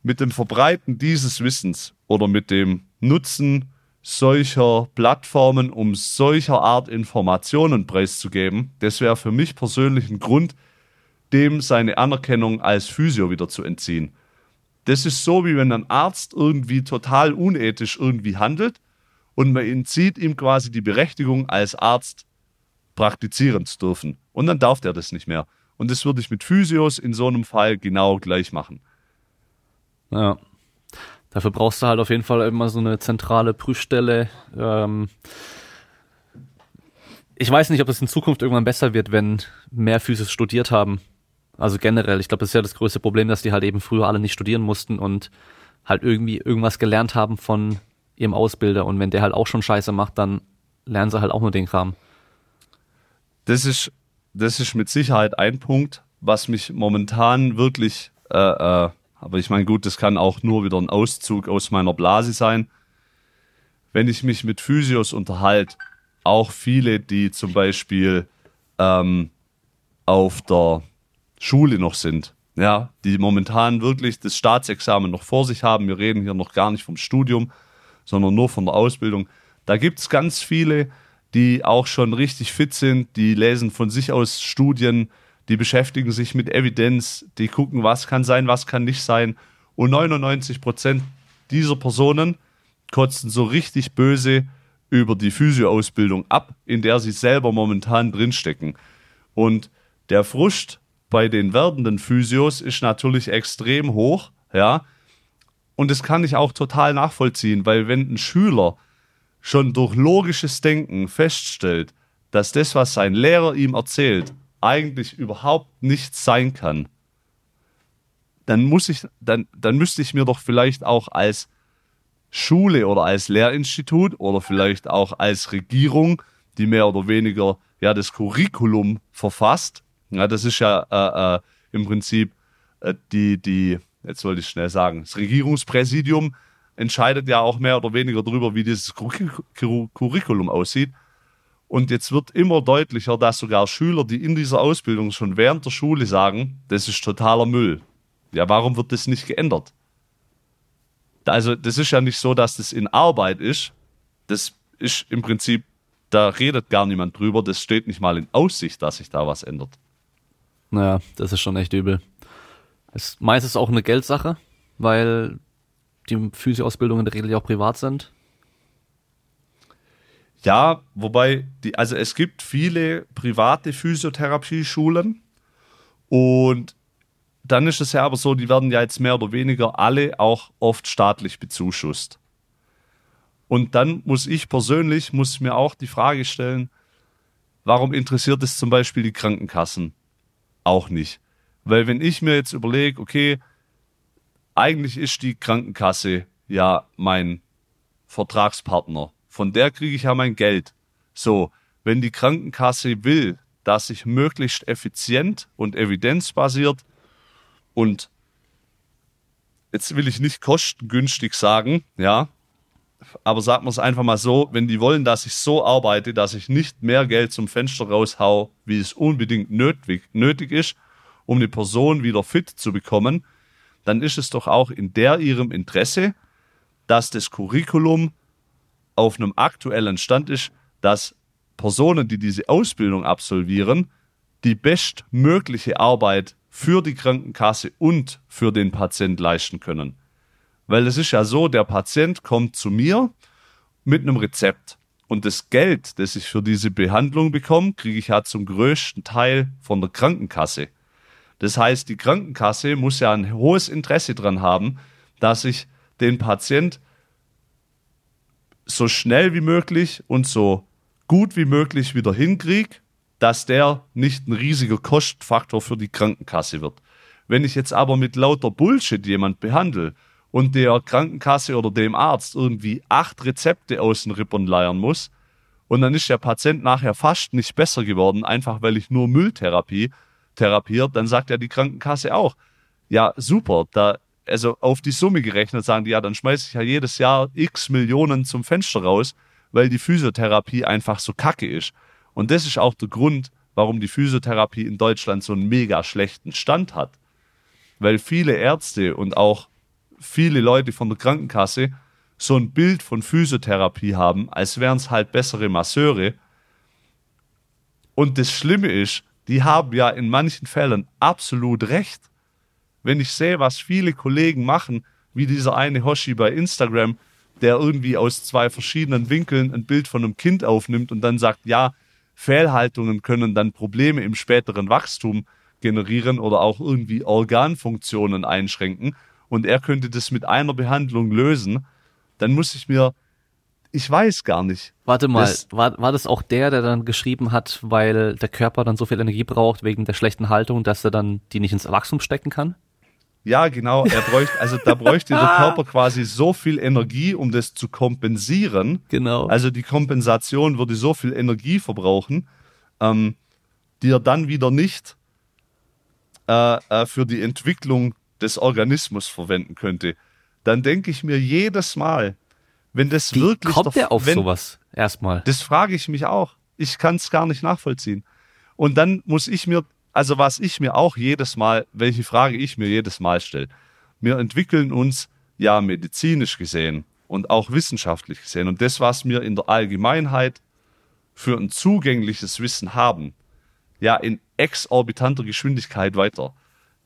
mit dem Verbreiten dieses Wissens oder mit dem Nutzen solcher Plattformen, um solcher Art Informationen preiszugeben, das wäre für mich persönlich ein Grund, dem seine Anerkennung als Physio wieder zu entziehen. Das ist so, wie wenn ein Arzt irgendwie total unethisch irgendwie handelt und man entzieht ihm quasi die Berechtigung, als Arzt praktizieren zu dürfen. Und dann darf der das nicht mehr. Und das würde ich mit Physios in so einem Fall genau gleich machen. Ja. Dafür brauchst du halt auf jeden Fall immer so eine zentrale Prüfstelle. Ähm, ich weiß nicht, ob es in Zukunft irgendwann besser wird, wenn mehr Physis studiert haben. Also generell, ich glaube, das ist ja das größte Problem, dass die halt eben früher alle nicht studieren mussten und halt irgendwie irgendwas gelernt haben von ihrem Ausbilder. Und wenn der halt auch schon Scheiße macht, dann lernen sie halt auch nur den Kram. Das ist, das ist mit Sicherheit ein Punkt, was mich momentan wirklich, äh, äh, aber ich meine, gut, das kann auch nur wieder ein Auszug aus meiner Blase sein. Wenn ich mich mit Physios unterhalte, auch viele, die zum Beispiel ähm, auf der Schule noch sind, ja, die momentan wirklich das Staatsexamen noch vor sich haben. Wir reden hier noch gar nicht vom Studium, sondern nur von der Ausbildung. Da gibt es ganz viele, die auch schon richtig fit sind, die lesen von sich aus Studien, die beschäftigen sich mit Evidenz, die gucken, was kann sein, was kann nicht sein. Und 99 Prozent dieser Personen kotzen so richtig böse über die Physioausbildung ab, in der sie selber momentan drinstecken. Und der Frust bei den werdenden Physios ist natürlich extrem hoch, ja. Und das kann ich auch total nachvollziehen, weil wenn ein Schüler schon durch logisches Denken feststellt, dass das, was sein Lehrer ihm erzählt, eigentlich überhaupt nichts sein kann, dann muss ich, dann, dann müsste ich mir doch vielleicht auch als Schule oder als Lehrinstitut oder vielleicht auch als Regierung, die mehr oder weniger ja das Curriculum verfasst, ja, das ist ja äh, äh, im Prinzip äh, die, die, jetzt wollte ich schnell sagen, das Regierungspräsidium entscheidet ja auch mehr oder weniger darüber, wie dieses Curriculum aussieht. Und jetzt wird immer deutlicher, dass sogar Schüler, die in dieser Ausbildung schon während der Schule sagen, das ist totaler Müll. Ja, warum wird das nicht geändert? Also, das ist ja nicht so, dass das in Arbeit ist. Das ist im Prinzip, da redet gar niemand drüber. Das steht nicht mal in Aussicht, dass sich da was ändert. Naja, das ist schon echt übel. Ist meistens auch eine Geldsache, weil die Physioausbildungen in der Regel ja auch privat sind. Ja, wobei, die, also es gibt viele private Physiotherapieschulen und dann ist es ja aber so, die werden ja jetzt mehr oder weniger alle auch oft staatlich bezuschusst. Und dann muss ich persönlich, muss mir auch die Frage stellen, warum interessiert es zum Beispiel die Krankenkassen auch nicht? Weil wenn ich mir jetzt überlege, okay, eigentlich ist die Krankenkasse ja mein Vertragspartner von der kriege ich ja mein Geld. So, wenn die Krankenkasse will, dass ich möglichst effizient und evidenzbasiert und jetzt will ich nicht kostengünstig sagen, ja, aber sagen wir es einfach mal so, wenn die wollen, dass ich so arbeite, dass ich nicht mehr Geld zum Fenster raushau, wie es unbedingt nötig, nötig ist, um eine Person wieder fit zu bekommen, dann ist es doch auch in der ihrem Interesse, dass das Curriculum auf einem aktuellen Stand ist, dass Personen, die diese Ausbildung absolvieren, die bestmögliche Arbeit für die Krankenkasse und für den Patient leisten können. Weil es ist ja so, der Patient kommt zu mir mit einem Rezept und das Geld, das ich für diese Behandlung bekomme, kriege ich ja zum größten Teil von der Krankenkasse. Das heißt, die Krankenkasse muss ja ein hohes Interesse daran haben, dass ich den Patient so schnell wie möglich und so gut wie möglich wieder hinkriege, dass der nicht ein riesiger Kostenfaktor für die Krankenkasse wird. Wenn ich jetzt aber mit lauter Bullshit jemand behandle und der Krankenkasse oder dem Arzt irgendwie acht Rezepte aus den Rippern leiern muss und dann ist der Patient nachher fast nicht besser geworden, einfach weil ich nur Mülltherapie therapiert, dann sagt ja die Krankenkasse auch, ja super, da also auf die Summe gerechnet, sagen die, ja, dann schmeiße ich ja jedes Jahr x Millionen zum Fenster raus, weil die Physiotherapie einfach so kacke ist. Und das ist auch der Grund, warum die Physiotherapie in Deutschland so einen mega schlechten Stand hat. Weil viele Ärzte und auch viele Leute von der Krankenkasse so ein Bild von Physiotherapie haben, als wären es halt bessere Masseure. Und das Schlimme ist, die haben ja in manchen Fällen absolut recht. Wenn ich sehe, was viele Kollegen machen, wie dieser eine Hoshi bei Instagram, der irgendwie aus zwei verschiedenen Winkeln ein Bild von einem Kind aufnimmt und dann sagt, ja, Fehlhaltungen können dann Probleme im späteren Wachstum generieren oder auch irgendwie Organfunktionen einschränken. Und er könnte das mit einer Behandlung lösen, dann muss ich mir, ich weiß gar nicht. Warte mal, Das- war, war das auch der, der dann geschrieben hat, weil der Körper dann so viel Energie braucht wegen der schlechten Haltung, dass er dann die nicht ins Wachstum stecken kann? Ja, genau. Er bräuchte, also da bräuchte der Körper quasi so viel Energie, um das zu kompensieren. Genau. Also die Kompensation würde so viel Energie verbrauchen, ähm, die er dann wieder nicht äh, äh, für die Entwicklung des Organismus verwenden könnte. Dann denke ich mir jedes Mal, wenn das Wie wirklich kommt der auf wenn, sowas? Erstmal. Das frage ich mich auch. Ich kann es gar nicht nachvollziehen. Und dann muss ich mir, also was ich mir auch jedes Mal, welche Frage ich mir jedes Mal stelle. Wir entwickeln uns ja medizinisch gesehen und auch wissenschaftlich gesehen. Und das, was wir in der Allgemeinheit für ein zugängliches Wissen haben, ja in exorbitanter Geschwindigkeit weiter.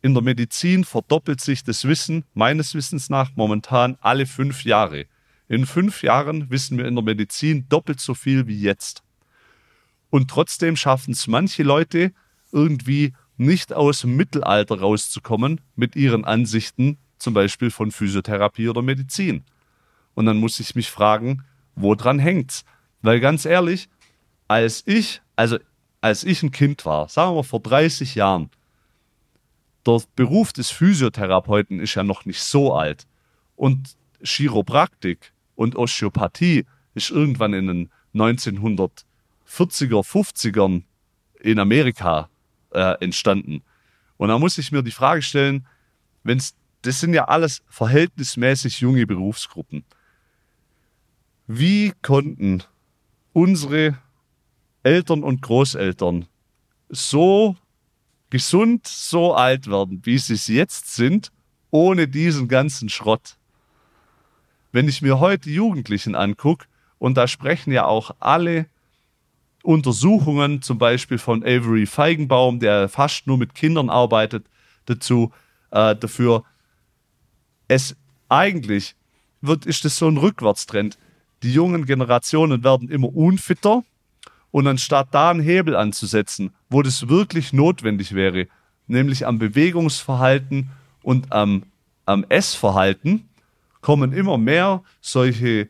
In der Medizin verdoppelt sich das Wissen meines Wissens nach momentan alle fünf Jahre. In fünf Jahren wissen wir in der Medizin doppelt so viel wie jetzt. Und trotzdem schaffen es manche Leute irgendwie nicht aus dem Mittelalter rauszukommen mit ihren Ansichten, zum Beispiel von Physiotherapie oder Medizin. Und dann muss ich mich fragen, woran hängt's? Weil ganz ehrlich, als ich, also als ich ein Kind war, sagen wir vor 30 Jahren, der Beruf des Physiotherapeuten ist ja noch nicht so alt. Und Chiropraktik und Osteopathie ist irgendwann in den 1940er, 50ern in Amerika äh, entstanden. Und da muss ich mir die Frage stellen, wenn's, das sind ja alles verhältnismäßig junge Berufsgruppen. Wie konnten unsere Eltern und Großeltern so gesund, so alt werden, wie sie es jetzt sind, ohne diesen ganzen Schrott? Wenn ich mir heute Jugendlichen angucke, und da sprechen ja auch alle Untersuchungen, zum Beispiel von Avery Feigenbaum, der fast nur mit Kindern arbeitet, dazu, äh, dafür, es eigentlich wird, ist das so ein Rückwärtstrend. Die jungen Generationen werden immer unfitter und anstatt da einen Hebel anzusetzen, wo das wirklich notwendig wäre, nämlich am Bewegungsverhalten und am, am Essverhalten, kommen immer mehr solche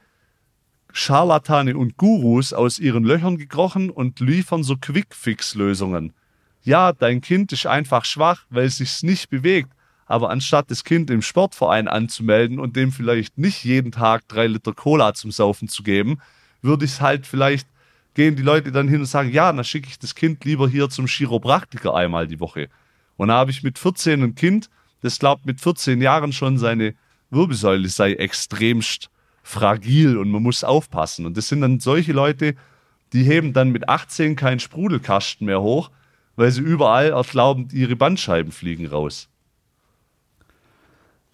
Scharlatane und Gurus aus ihren Löchern gekrochen und liefern so Quick-Fix-Lösungen. Ja, dein Kind ist einfach schwach, weil es sich nicht bewegt. Aber anstatt das Kind im Sportverein anzumelden und dem vielleicht nicht jeden Tag drei Liter Cola zum Saufen zu geben, würde ich es halt vielleicht gehen die Leute dann hin und sagen, ja, dann schicke ich das Kind lieber hier zum Chiropraktiker einmal die Woche. Und da habe ich mit 14 ein Kind, das glaubt mit 14 Jahren schon seine Wirbelsäule sei extremst fragil und man muss aufpassen. Und das sind dann solche Leute, die heben dann mit 18 keinen Sprudelkasten mehr hoch, weil sie überall erglaubend ihre Bandscheiben fliegen raus.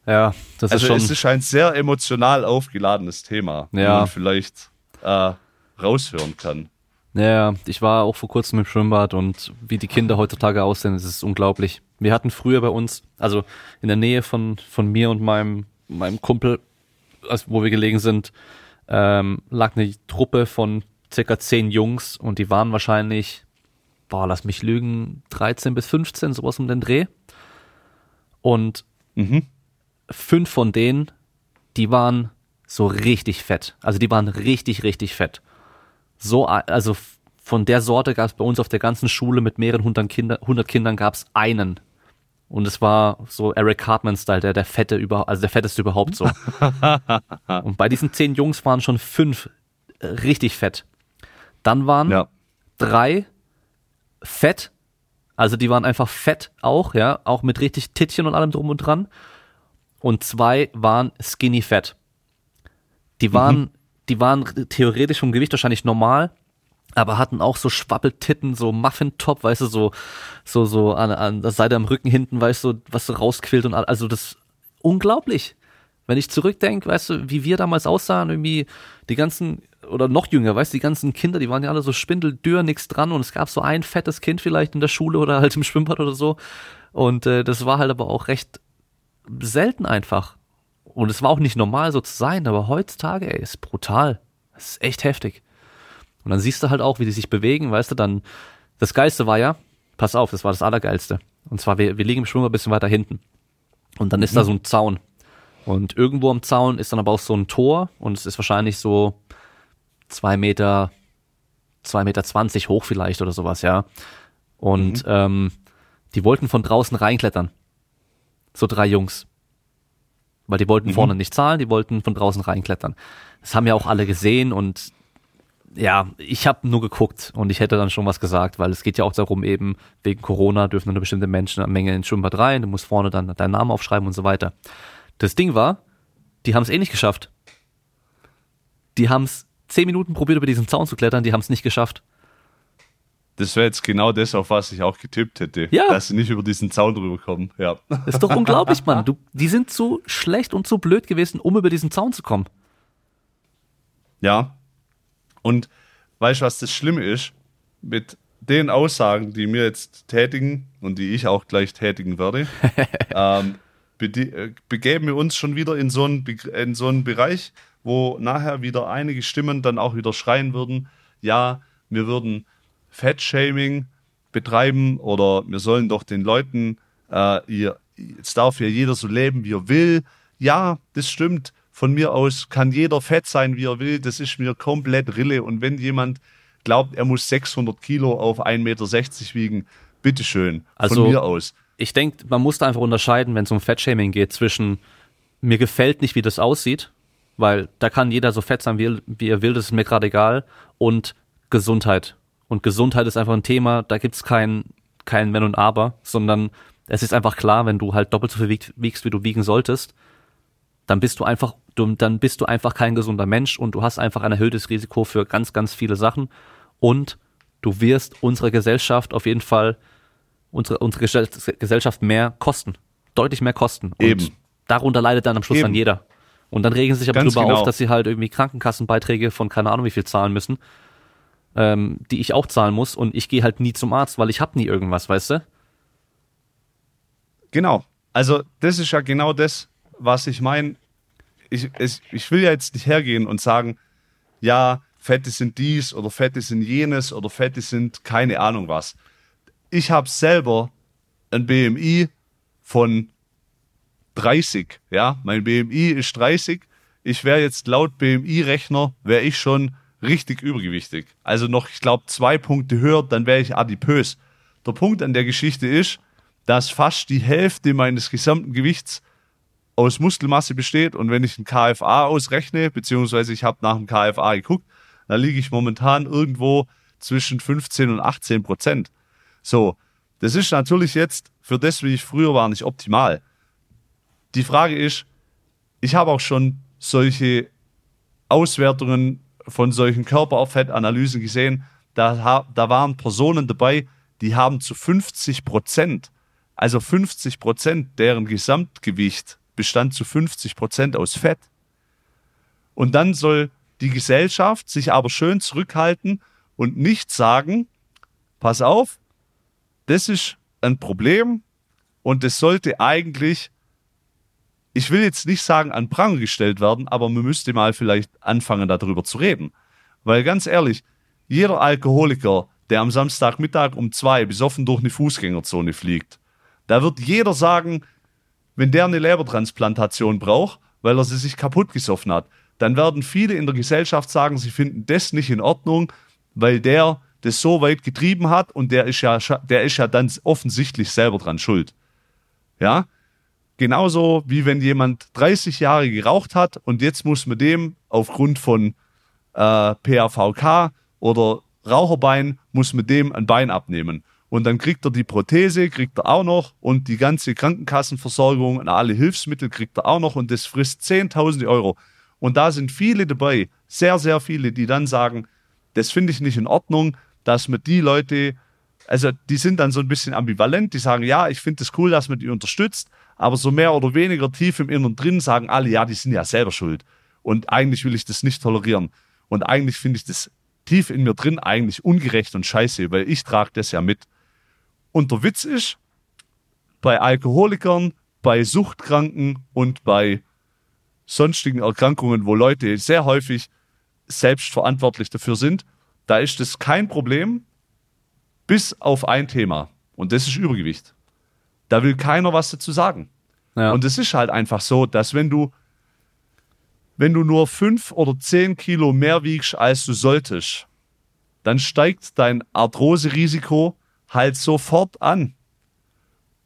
Ja, das Also ist schon. es ist ein sehr emotional aufgeladenes Thema, Ja. man vielleicht äh, raushören kann. Ja, ich war auch vor kurzem im Schwimmbad und wie die Kinder heutzutage aussehen, das ist unglaublich. Wir hatten früher bei uns, also in der Nähe von, von mir und meinem, meinem Kumpel, also wo wir gelegen sind, ähm, lag eine Truppe von circa zehn Jungs und die waren wahrscheinlich, boah, lass mich lügen, 13 bis 15, sowas um den Dreh. Und Mhm. fünf von denen, die waren so richtig fett. Also die waren richtig, richtig fett. So, also von der Sorte gab es bei uns auf der ganzen Schule mit mehreren hundert, Kinder, hundert Kindern gab es einen. Und es war so Eric Cartman-Style, der, der fette über, also der fetteste überhaupt so. Und bei diesen zehn Jungs waren schon fünf äh, richtig fett. Dann waren Ja. drei fett, also die waren einfach fett auch, ja, auch mit richtig Tittchen und allem drum und dran. Und zwei waren skinny fett. Die waren, die waren theoretisch vom Gewicht wahrscheinlich normal, aber hatten auch so Schwabbeltitten, so Muffin-Top, weißt du, so, so, so an, an der Seite am Rücken hinten, weißt du, was so rausquillt und all, also das unglaublich. Wenn ich zurückdenke, weißt du, wie wir damals aussahen, irgendwie die ganzen, oder noch jünger, weißt du, die ganzen Kinder, die waren ja alle so spindeldürr, nix dran und es gab so ein fettes Kind vielleicht in der Schule oder halt im Schwimmbad oder so. Und äh, das war halt aber auch recht selten einfach. Und es war auch nicht normal so zu sein, aber heutzutage, ey, ist brutal. Das ist echt heftig. Und dann siehst du halt auch, wie die sich bewegen, weißt du, dann, das Geilste war ja, pass auf, das war das Allergeilste. Und zwar, wir, wir liegen im Schwimmer ein bisschen weiter hinten. Und dann ist da so ein Zaun. Und irgendwo am Zaun ist dann aber auch so ein Tor und es ist wahrscheinlich so zwei Meter, zwei Meter zwanzig hoch vielleicht oder sowas, ja. Und mhm. ähm, die wollten von draußen reinklettern. So drei Jungs. Weil die wollten mhm. vorne nicht zahlen, die wollten von draußen reinklettern. Das haben ja auch alle gesehen und ja, ich habe nur geguckt und ich hätte dann schon was gesagt, weil es geht ja auch darum, eben wegen Corona dürfen nur bestimmte Menschen eine Menge ins Schwimmbad rein, du musst vorne dann deinen Namen aufschreiben und so weiter. Das Ding war, die haben es eh nicht geschafft. Die haben es zehn Minuten probiert, über diesen Zaun zu klettern, die haben es nicht geschafft. Das wäre jetzt genau das, auf was ich auch getippt hätte. Ja. Dass sie nicht über diesen Zaun drüber kommen. Ja. Das ist doch unglaublich, Mann. Du, die sind zu schlecht und zu blöd gewesen, um über diesen Zaun zu kommen. Ja. Und weißt du, was das Schlimme ist? Mit den Aussagen, die mir jetzt tätigen und die ich auch gleich tätigen werde, ähm, äh, begeben wir uns schon wieder in so, einen, in so einen Bereich, wo nachher wieder einige Stimmen dann auch wieder schreien würden, ja, wir würden Fettshaming betreiben oder wir sollen doch den Leuten, äh, ihr, jetzt darf ja jeder so leben, wie er will. Ja, das stimmt. Von mir aus kann jeder fett sein, wie er will. Das ist mir komplett Rille. Und wenn jemand glaubt, er muss 600 Kilo auf 1,60 Meter wiegen, bitteschön. Also, von mir aus. Ich denke, man muss da einfach unterscheiden, wenn es um Fettshaming geht, zwischen mir gefällt nicht, wie das aussieht, weil da kann jeder so fett sein, wie, wie er will, das ist mir gerade egal, und Gesundheit. Und Gesundheit ist einfach ein Thema, da gibt's kein, kein Wenn und Aber, sondern es ist einfach klar, wenn du halt doppelt so viel wiegst, wie du wiegen solltest, dann bist du einfach, du, dann bist du einfach kein gesunder Mensch und du hast einfach ein erhöhtes Risiko für ganz, ganz viele Sachen. Und du wirst unsere Gesellschaft auf jeden Fall, unsere, unsere Gesellschaft mehr kosten. Deutlich mehr kosten. Und Eben. darunter leidet dann am Schluss Eben. dann jeder. Und dann regen sie sich aber drüber genau. auf, dass sie halt irgendwie Krankenkassenbeiträge von keine Ahnung wie viel zahlen müssen ähm, die ich auch zahlen muss und ich gehe halt nie zum Arzt, weil ich habe nie irgendwas, weißt du? Genau. Also das ist ja genau das, was ich meine. Ich, ich, ich will ja jetzt nicht hergehen und sagen, ja, Fette sind dies oder Fette sind jenes oder Fette sind keine Ahnung was. Ich habe selber ein BMI von 30, ja, mein BMI ist 30. Ich wäre jetzt laut BMI-Rechner, wäre ich schon richtig übergewichtig. Also noch, ich glaube, zwei Punkte höher, dann wäre ich adipös. Der Punkt an der Geschichte ist, dass fast die Hälfte meines gesamten Gewichts aus Muskelmasse besteht und wenn ich ein KFA ausrechne, beziehungsweise ich habe nach dem KFA geguckt, da liege ich momentan irgendwo zwischen 15 und 18 Prozent. So, das ist natürlich jetzt für das, wie ich früher war, nicht optimal. Die Frage ist, ich habe auch schon solche Auswertungen von solchen Körperfettanalysen gesehen, da, da waren Personen dabei, die haben zu 50 Prozent, also 50 Prozent deren Gesamtgewicht bestand zu 50 Prozent aus Fett. Und dann soll die Gesellschaft sich aber schön zurückhalten und nicht sagen, pass auf, das ist ein Problem und es sollte eigentlich ich will jetzt nicht sagen, an Pranger gestellt werden, aber man müsste mal vielleicht anfangen, darüber zu reden. Weil ganz ehrlich, jeder Alkoholiker, der am Samstagmittag um zwei besoffen durch eine Fußgängerzone fliegt, da wird jeder sagen, wenn der eine Lebertransplantation braucht, weil er sie sich kaputt gesoffen hat, dann werden viele in der Gesellschaft sagen, sie finden das nicht in Ordnung, weil der das so weit getrieben hat und der ist ja, der ist ja dann offensichtlich selber dran schuld. Ja, Genauso wie wenn jemand 30 Jahre geraucht hat und jetzt muss man dem aufgrund von äh, PAVK oder Raucherbein, muss man dem ein Bein abnehmen. Und dann kriegt er die Prothese, kriegt er auch noch und die ganze Krankenkassenversorgung und alle Hilfsmittel kriegt er auch noch und das frisst 10.000 Euro. Und da sind viele dabei, sehr, sehr viele, die dann sagen, das finde ich nicht in Ordnung, dass man die Leute, also die sind dann so ein bisschen ambivalent, die sagen, ja, ich finde es cool, dass man die unterstützt, aber so mehr oder weniger tief im Inneren drin sagen alle, ja, die sind ja selber schuld. Und eigentlich will ich das nicht tolerieren. Und eigentlich finde ich das tief in mir drin eigentlich ungerecht und scheiße, weil ich trage das ja mit. Und der Witz ist, bei Alkoholikern, bei Suchtkranken und bei sonstigen Erkrankungen, wo Leute sehr häufig selbst verantwortlich dafür sind, da ist das kein Problem, bis auf ein Thema. Und das ist Übergewicht. Da will keiner was dazu sagen. Ja. Und es ist halt einfach so, dass wenn du, wenn du nur fünf oder zehn Kilo mehr wiegst, als du solltest, dann steigt dein Arthrose-Risiko halt sofort an.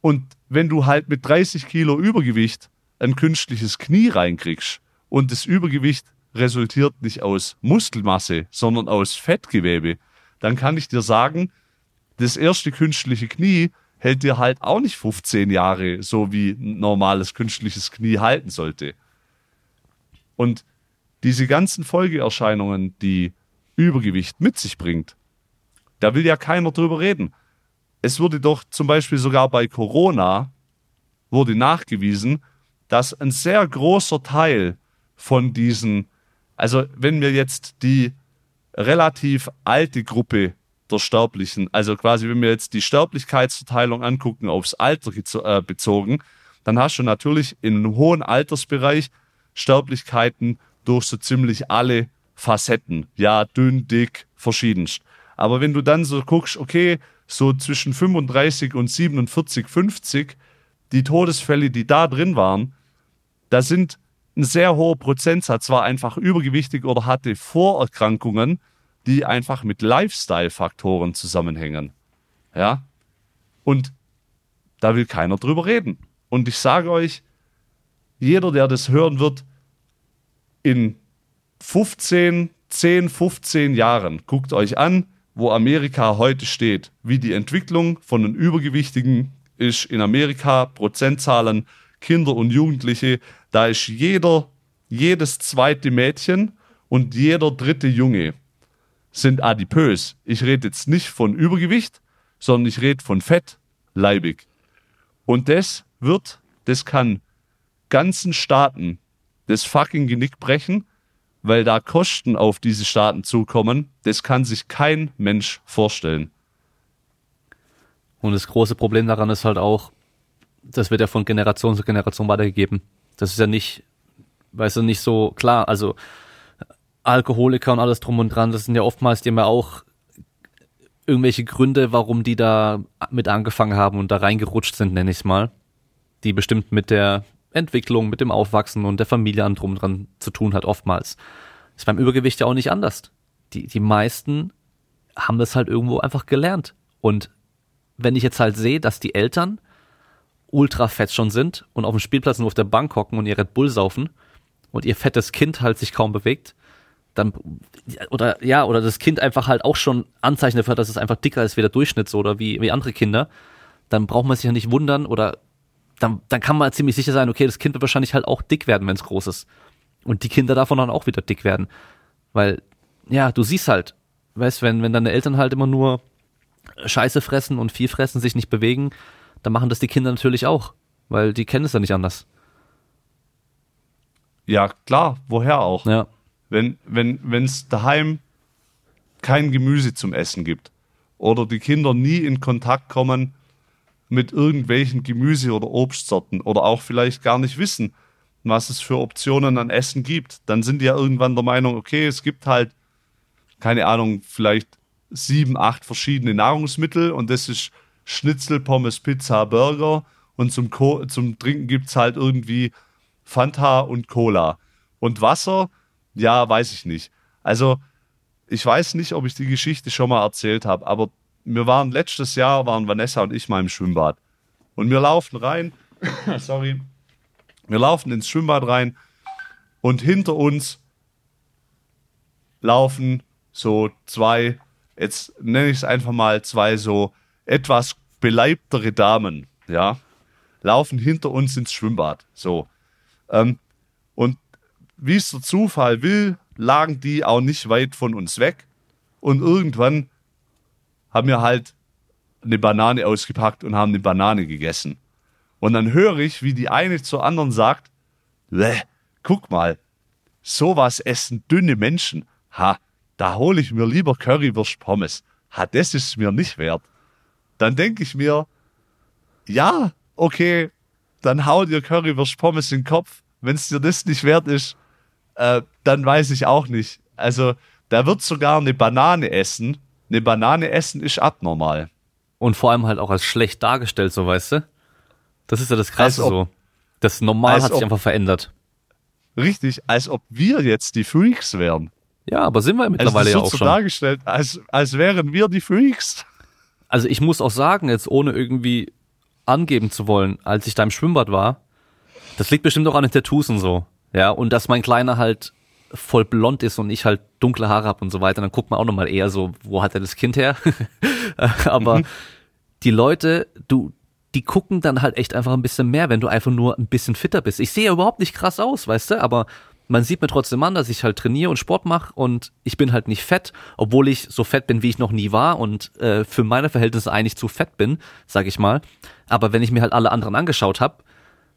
Und wenn du halt mit 30 Kilo Übergewicht ein künstliches Knie reinkriegst und das Übergewicht resultiert nicht aus Muskelmasse, sondern aus Fettgewebe, dann kann ich dir sagen, das erste künstliche Knie hält dir halt auch nicht 15 Jahre, so wie ein normales künstliches Knie halten sollte. Und diese ganzen Folgeerscheinungen, die Übergewicht mit sich bringt, da will ja keiner drüber reden. Es wurde doch zum Beispiel sogar bei Corona wurde nachgewiesen, dass ein sehr großer Teil von diesen, also wenn wir jetzt die relativ alte Gruppe der Sterblichen, also quasi wenn wir jetzt die Sterblichkeitsverteilung angucken, aufs Alter äh, bezogen, dann hast du natürlich in einem hohen Altersbereich Sterblichkeiten durch so ziemlich alle Facetten. Ja, dünn, dick, verschiedenst. Aber wenn du dann so guckst, okay, so zwischen 35 und 47, 50, die Todesfälle, die da drin waren, da sind ein sehr hoher Prozentsatz war einfach übergewichtig oder hatte Vorerkrankungen, die einfach mit Lifestyle-Faktoren zusammenhängen. Ja? Und da will keiner drüber reden. Und ich sage euch, jeder, der das hören wird, in 15, 10, 15 Jahren, guckt euch an, wo Amerika heute steht, wie die Entwicklung von den Übergewichtigen ist in Amerika, Prozentzahlen, Kinder und Jugendliche, da ist jeder, jedes zweite Mädchen und jeder dritte Junge sind adipös. Ich rede jetzt nicht von Übergewicht, sondern ich rede von Fett, leibig. Und das wird, das kann ganzen Staaten das fucking Genick brechen, weil da Kosten auf diese Staaten zukommen, das kann sich kein Mensch vorstellen. Und das große Problem daran ist halt auch, das wird ja von Generation zu Generation weitergegeben. Das ist ja nicht, weißt du, nicht so klar. Also Alkoholiker und alles drum und dran, das sind ja oftmals die ja auch irgendwelche Gründe, warum die da mit angefangen haben und da reingerutscht sind, nenne ich es mal. Die bestimmt mit der Entwicklung, mit dem Aufwachsen und der Familie an drum dran zu tun hat, oftmals. Ist beim Übergewicht ja auch nicht anders. Die, die meisten haben das halt irgendwo einfach gelernt. Und wenn ich jetzt halt sehe, dass die Eltern ultra fett schon sind und auf dem Spielplatz nur auf der Bank hocken und ihr Red Bull saufen und ihr fettes Kind halt sich kaum bewegt, dann oder ja, oder das Kind einfach halt auch schon Anzeichen dafür hat, dass es einfach dicker ist wie der Durchschnitt so oder wie, wie andere Kinder, dann braucht man sich ja nicht wundern oder dann, dann kann man ziemlich sicher sein, okay, das Kind wird wahrscheinlich halt auch dick werden, wenn es groß ist. Und die Kinder davon dann auch wieder dick werden. Weil, ja, du siehst halt, weißt, wenn, wenn deine Eltern halt immer nur Scheiße fressen und viel fressen, sich nicht bewegen, dann machen das die Kinder natürlich auch, weil die kennen es ja nicht anders. Ja, klar, woher auch? Ja. Wenn wenn wenn es daheim kein Gemüse zum Essen gibt oder die Kinder nie in Kontakt kommen mit irgendwelchen Gemüse oder Obstsorten oder auch vielleicht gar nicht wissen, was es für Optionen an Essen gibt, dann sind die ja irgendwann der Meinung, okay, es gibt halt keine Ahnung, vielleicht sieben, acht verschiedene Nahrungsmittel und das ist Schnitzel, Pommes, Pizza, Burger und zum, Co zum Trinken gibt es halt irgendwie Fanta und Cola. Und Wasser, ja, weiß ich nicht. Also, ich weiß nicht, ob ich die Geschichte schon mal erzählt habe, aber wir waren letztes Jahr, waren Vanessa und ich mal im Schwimmbad. Und wir laufen rein, sorry, wir laufen ins Schwimmbad rein und hinter uns laufen so zwei jetzt nenne ich es einfach mal zwei so etwas beleibtere Damen, ja, laufen hinter uns ins Schwimmbad. So. Ähm, und wie es der Zufall will, lagen die auch nicht weit von uns weg. Und irgendwann haben wir halt eine Banane ausgepackt und haben eine Banane gegessen. Und dann höre ich, wie die eine zur anderen sagt, guck mal, sowas essen dünne Menschen. Ha, da hole ich mir lieber Currywurst Pommes. Ha, das ist mir nicht wert. Dann denke ich mir, ja, okay, dann hau dir Currywurst Pommes in den Kopf. Wenn es dir das nicht wert ist, äh, dann weiß ich auch nicht. Also, da wird sogar eine Banane essen. Eine Banane essen ist abnormal. Und vor allem halt auch als schlecht dargestellt, so weißt du? Das ist ja das Krasse so. Das Normal hat sich einfach verändert. richtig, als ob wir jetzt die Freaks wären. Ja, aber sind wir mittlerweile also ja auch so schon. dargestellt, als, als wären wir die Freaks. Also ich muss auch sagen, jetzt ohne irgendwie angeben zu wollen, als ich da im Schwimmbad war, das liegt bestimmt auch an den Tattoos und so. Ja, und dass mein Kleiner halt voll blond ist und ich halt dunkle Haare hab und so weiter, dann guckt man auch nochmal eher so, wo hat er das Kind her? Aber die Leute, du, die gucken dann halt echt einfach ein bisschen mehr, wenn du einfach nur ein bisschen fitter bist. Ich sehe ja überhaupt nicht krass aus, weißt du, aber man sieht mir trotzdem an, dass ich halt trainiere und Sport mache und ich bin halt nicht fett, obwohl ich so fett bin, wie ich noch nie war und äh, für meine Verhältnisse eigentlich zu fett bin, sag ich mal. Aber wenn ich mir halt alle anderen angeschaut habe,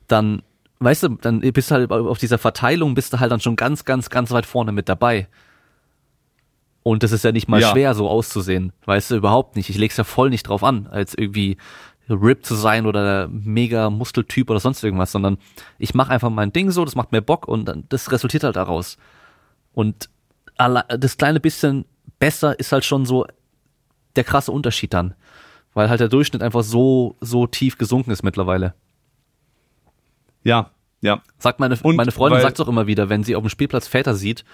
dann, weißt du, dann bist du halt auf dieser Verteilung, bist du halt dann schon ganz, ganz, ganz weit vorne mit dabei. Und das ist ja nicht mal Ja. schwer, so auszusehen. Weißt du, überhaupt nicht. Ich leg's ja voll nicht drauf an, als irgendwie ripped zu sein oder mega Muskeltyp oder sonst irgendwas, sondern ich mache einfach mein Ding so, das macht mir Bock und dann, das resultiert halt daraus. Und das kleine bisschen besser ist halt schon so der krasse Unterschied dann. Weil halt der Durchschnitt einfach so, so tief gesunken ist mittlerweile. Ja, ja. Sagt meine, Und meine Freundin sagt auch immer wieder, wenn sie auf dem Spielplatz Väter sieht,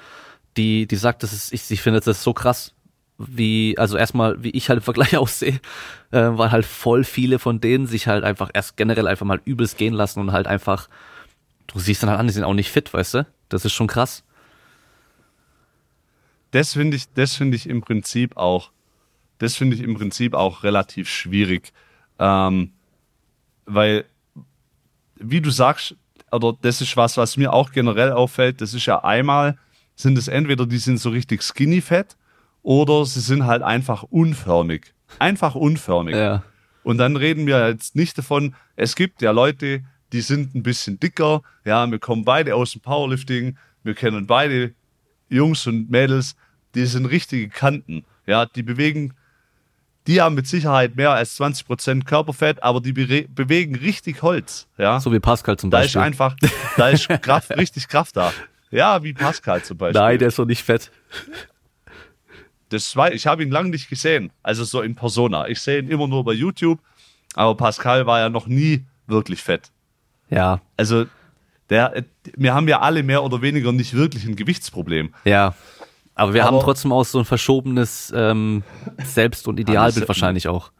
die, die sagt, das ist, ich, ich finde das so krass, wie, also erstmal, wie ich halt im Vergleich aussehe, äh, weil halt voll viele von denen sich halt einfach erst generell einfach mal übelst gehen lassen und halt einfach, du siehst dann halt an, die sind auch nicht fit, weißt du? Das ist schon krass. Das finde ich, das finde ich im Prinzip auch, das finde ich im Prinzip auch relativ schwierig, ähm, weil, wie du sagst, oder das ist was, was mir auch generell auffällt, das ist ja einmal, sind es entweder die sind so richtig skinny fett oder sie sind halt einfach unförmig. Einfach unförmig. Ja. Und dann reden wir jetzt nicht davon, es gibt ja Leute, die sind ein bisschen dicker, ja, wir kommen beide aus dem Powerlifting, wir kennen beide Jungs und Mädels, die sind richtige Kanten, ja, die bewegen, die haben mit Sicherheit mehr als 20% Körperfett, aber die bere- bewegen richtig Holz, ja. So wie Pascal zum da ist Beispiel. einfach, da ist Kraft, richtig Kraft da. Ja, wie Pascal zum Beispiel. Nein, der ist doch nicht fett. Das war, ich habe ihn lange nicht gesehen, also so in Persona. Ich sehe ihn immer nur bei YouTube, aber Pascal war ja noch nie wirklich fett. Ja, Also der, wir haben ja alle mehr oder weniger nicht wirklich ein Gewichtsproblem. ja. Aber wir Aber- haben trotzdem auch so ein verschobenes ähm, Selbst- und Idealbild wahrscheinlich auch.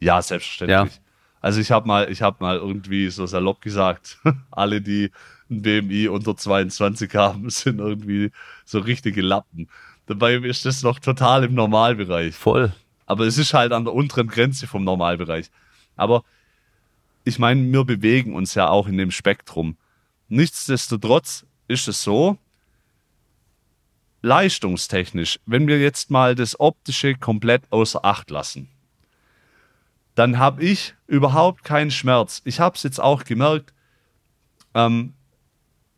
Ja, selbstverständlich. Ja. Also ich habe mal, ich habe mal irgendwie so salopp gesagt, alle, die ein BMI unter 22 haben, sind irgendwie so richtige Lappen. Dabei ist das noch total im Normalbereich. Voll. Aber es ist halt an der unteren Grenze vom Normalbereich. Aber ich meine, wir bewegen uns ja auch in dem Spektrum. Nichtsdestotrotz ist es so, leistungstechnisch, wenn wir jetzt mal das Optische komplett außer Acht lassen, dann habe ich überhaupt keinen Schmerz. Ich habe es jetzt auch gemerkt, ähm,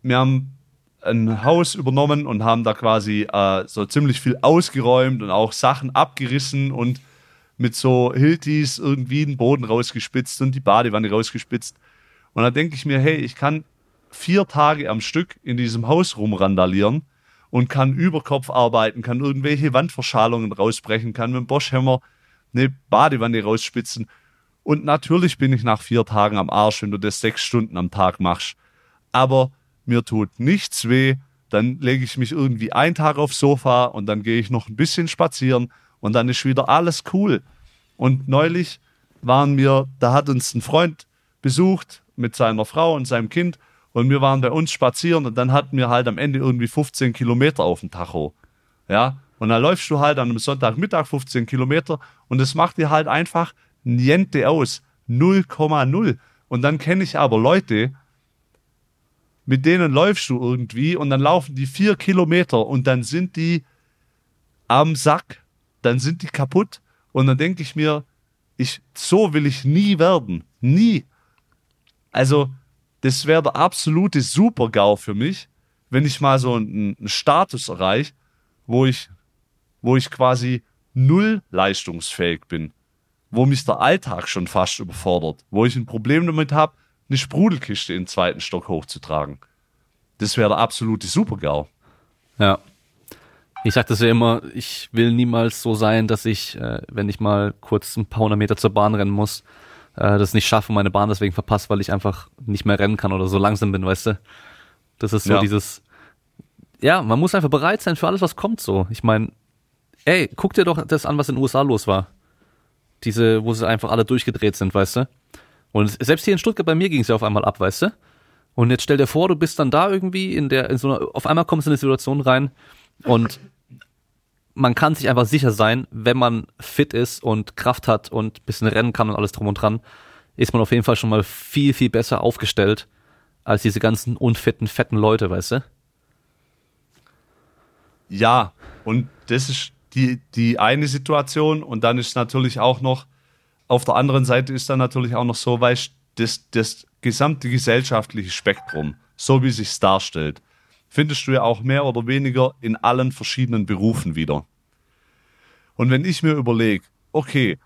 wir haben ein Haus übernommen und haben da quasi äh, so ziemlich viel ausgeräumt und auch Sachen abgerissen und mit so Hiltis irgendwie den Boden rausgespitzt und die Badewanne rausgespitzt. Und da denke ich mir, hey, ich kann vier Tage am Stück in diesem Haus rumrandalieren und kann über Kopf arbeiten, kann irgendwelche Wandverschalungen rausbrechen, kann mit dem Boschhammer eine Badewanne rausspitzen. Und natürlich bin ich nach vier Tagen am Arsch, wenn du das sechs Stunden am Tag machst. Aber mir tut nichts weh. Dann lege ich mich irgendwie einen Tag aufs Sofa und dann gehe ich noch ein bisschen spazieren und dann ist wieder alles cool. Und neulich waren wir, da hat uns ein Freund besucht mit seiner Frau und seinem Kind und wir waren bei uns spazieren und dann hatten wir halt am Ende irgendwie 15 Kilometer auf dem Tacho. Ja, und dann läufst du halt an einem Sonntagmittag 15 Kilometer und es macht dir halt einfach niente aus. 0,0. Und dann kenne ich aber Leute, mit denen läufst du irgendwie und dann laufen die vier Kilometer und dann sind die am Sack, dann sind die kaputt und dann denke ich mir, ich, so will ich nie werden. Nie. Also, das wäre der absolute Super-GAU für mich, wenn ich mal so einen, Status erreiche, wo ich, wo ich quasi null leistungsfähig bin, wo mich der Alltag schon fast überfordert, wo ich ein Problem damit habe, eine Sprudelkiste in den zweiten Stock hochzutragen. Das wäre der absolute Super-GAU. Ja. Ich sag das ja immer, ich will niemals so sein, dass ich, äh, wenn ich mal kurz ein paar hundert Meter zur Bahn rennen muss, äh, das nicht schaffe und meine Bahn deswegen verpasst, weil ich einfach nicht mehr rennen kann oder so langsam bin, weißt du? Das ist so Ja. dieses, ja, man muss einfach bereit sein für alles, was kommt so. Ich meine, ey, guck dir doch das an, was in den USA los war. Diese, wo sie einfach alle durchgedreht sind, weißt du? Und selbst hier in Stuttgart bei mir ging es ja auf einmal ab, weißt du? Und jetzt stell dir vor, du bist dann da irgendwie in der, in so einer, auf einmal kommst du in eine Situation rein und man kann sich einfach sicher sein, wenn man fit ist und Kraft hat und ein bisschen rennen kann und alles drum und dran, ist man auf jeden Fall schon mal viel, viel besser aufgestellt als diese ganzen unfitten, fetten Leute, weißt du? Ja, und das ist die, die eine Situation. Und dann ist natürlich auch noch, auf der anderen Seite ist dann natürlich auch noch so, weißt das, das gesamte gesellschaftliche Spektrum, so wie sich's darstellt, findest du ja auch mehr oder weniger in allen verschiedenen Berufen wieder. Und wenn ich mir überlege, okay,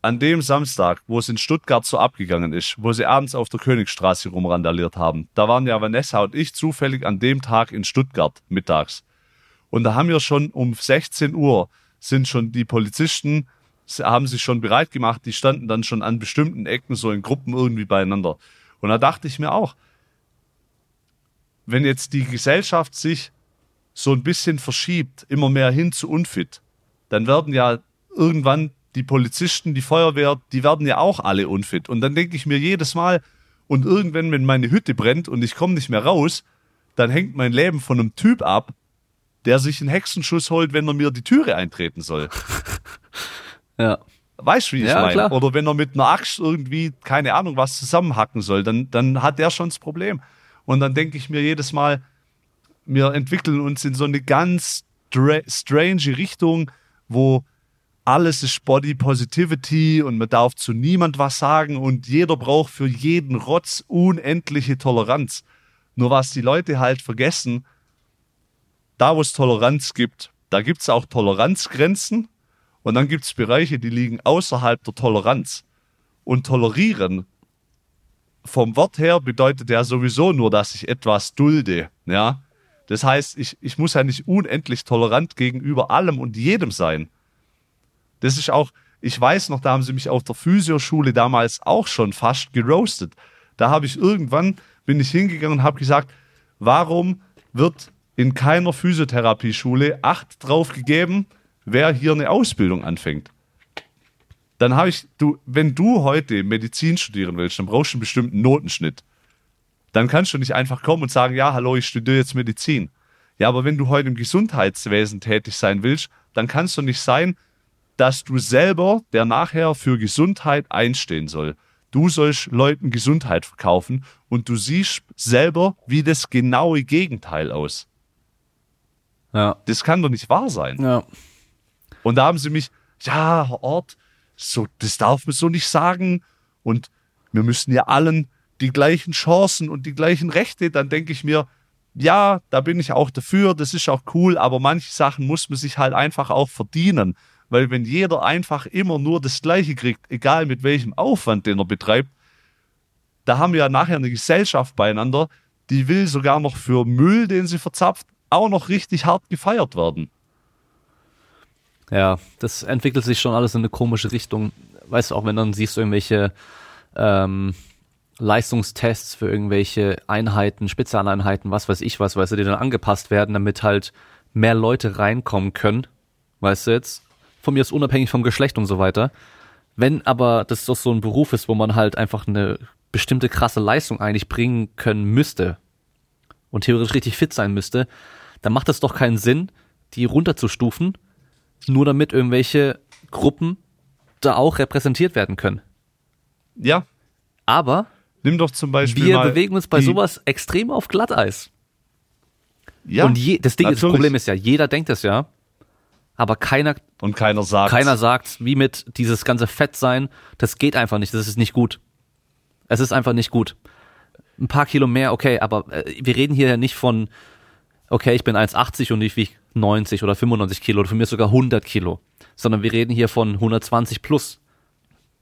an dem Samstag, wo es in Stuttgart so abgegangen ist, wo sie abends auf der Königstraße rumrandaliert haben, da waren ja Vanessa und ich zufällig an dem Tag in Stuttgart mittags. Und da haben wir schon um 16 Uhr sind schon die Polizisten, haben sich schon bereit gemacht, die standen dann schon an bestimmten Ecken so in Gruppen irgendwie beieinander. Und da dachte ich mir auch, wenn jetzt die Gesellschaft sich so ein bisschen verschiebt, immer mehr hin zu unfit, dann werden ja irgendwann die Polizisten, die Feuerwehr, die werden ja auch alle unfit. Und dann denke ich mir jedes Mal, und irgendwann, wenn meine Hütte brennt und ich komme nicht mehr raus, dann hängt mein Leben von einem Typ ab, der sich einen Hexenschuss holt, wenn er mir die Türe eintreten soll. Ja. Weißt du, wie ich Ja, meine? klar. Oder wenn er mit einer Axt irgendwie, keine Ahnung, was zusammenhacken soll, dann, dann hat der schon das Problem. Und dann denke ich mir jedes Mal, wir entwickeln uns in so eine ganz stra- strange Richtung, wo alles ist Body Positivity und man darf zu niemand was sagen und jeder braucht für jeden Rotz unendliche Toleranz. Nur was die Leute halt vergessen, da wo es Toleranz gibt, da gibt es auch Toleranzgrenzen und dann gibt es Bereiche, die liegen außerhalb der Toleranz. Und tolerieren vom Wort her bedeutet ja sowieso nur, dass ich etwas dulde. Ja? Das heißt, ich, ich muss ja nicht unendlich tolerant gegenüber allem und jedem sein. Das ist auch, ich weiß noch, da haben sie mich auf der Physioschule damals auch schon fast geroastet. Da habe ich irgendwann, bin ich hingegangen und habe gesagt, warum wird in keiner Physiotherapieschule Acht drauf gegeben, wer hier eine Ausbildung anfängt? Dann habe ich, du, wenn du heute Medizin studieren willst, dann brauchst du einen bestimmten Notenschnitt. Dann kannst du nicht einfach kommen und sagen, ja, hallo, ich studiere jetzt Medizin. Ja, aber wenn du heute im Gesundheitswesen tätig sein willst, dann kannst du nicht sein, dass du selber, der nachher für Gesundheit einstehen soll. Du sollst Leuten Gesundheit verkaufen und du siehst selber wie das genaue Gegenteil aus. Ja. Das kann doch nicht wahr sein. Ja. Und da haben sie mich, ja, Herr Ort, so, das darf man so nicht sagen. Und wir müssen ja allen die gleichen Chancen und die gleichen Rechte. Dann denke ich mir, ja, da bin ich auch dafür, das ist auch cool, aber manche Sachen muss man sich halt einfach auch verdienen. Weil wenn jeder einfach immer nur das Gleiche kriegt, egal mit welchem Aufwand, den er betreibt, da haben wir ja nachher eine Gesellschaft beieinander, die will sogar noch für Müll, den sie verzapft, auch noch richtig hart gefeiert werden. Ja, das entwickelt sich schon alles in eine komische Richtung. Weißt du, auch wenn dann siehst du irgendwelche ähm, Leistungstests für irgendwelche Einheiten, Spezialeinheiten, was weiß ich was, weißt du, die dann angepasst werden, damit halt mehr Leute reinkommen können, weißt du jetzt, von mir ist unabhängig vom Geschlecht und so weiter. Wenn aber das doch so ein Beruf ist, wo man halt einfach eine bestimmte krasse Leistung eigentlich bringen können müsste und theoretisch richtig fit sein müsste, dann macht es doch keinen Sinn, die runterzustufen, nur damit irgendwelche Gruppen da auch repräsentiert werden können. Ja, Aber Nimm doch zum Beispiel wir bewegen uns bei sowas extrem auf Glatteis. Ja, und je, das Ding, das natürlich. Problem ist ja, jeder denkt es ja, aber keiner, und keiner sagt. keiner sagt, wie mit dieses ganze Fett sein, das geht einfach nicht, das ist nicht gut. Es ist einfach nicht gut. Ein paar Kilo mehr, okay, aber äh, wir reden hier ja nicht von, okay, ich bin 1,80 und ich wiege 90 oder 95 Kilo oder für mich sogar 100 Kilo, sondern wir reden hier von 120 plus.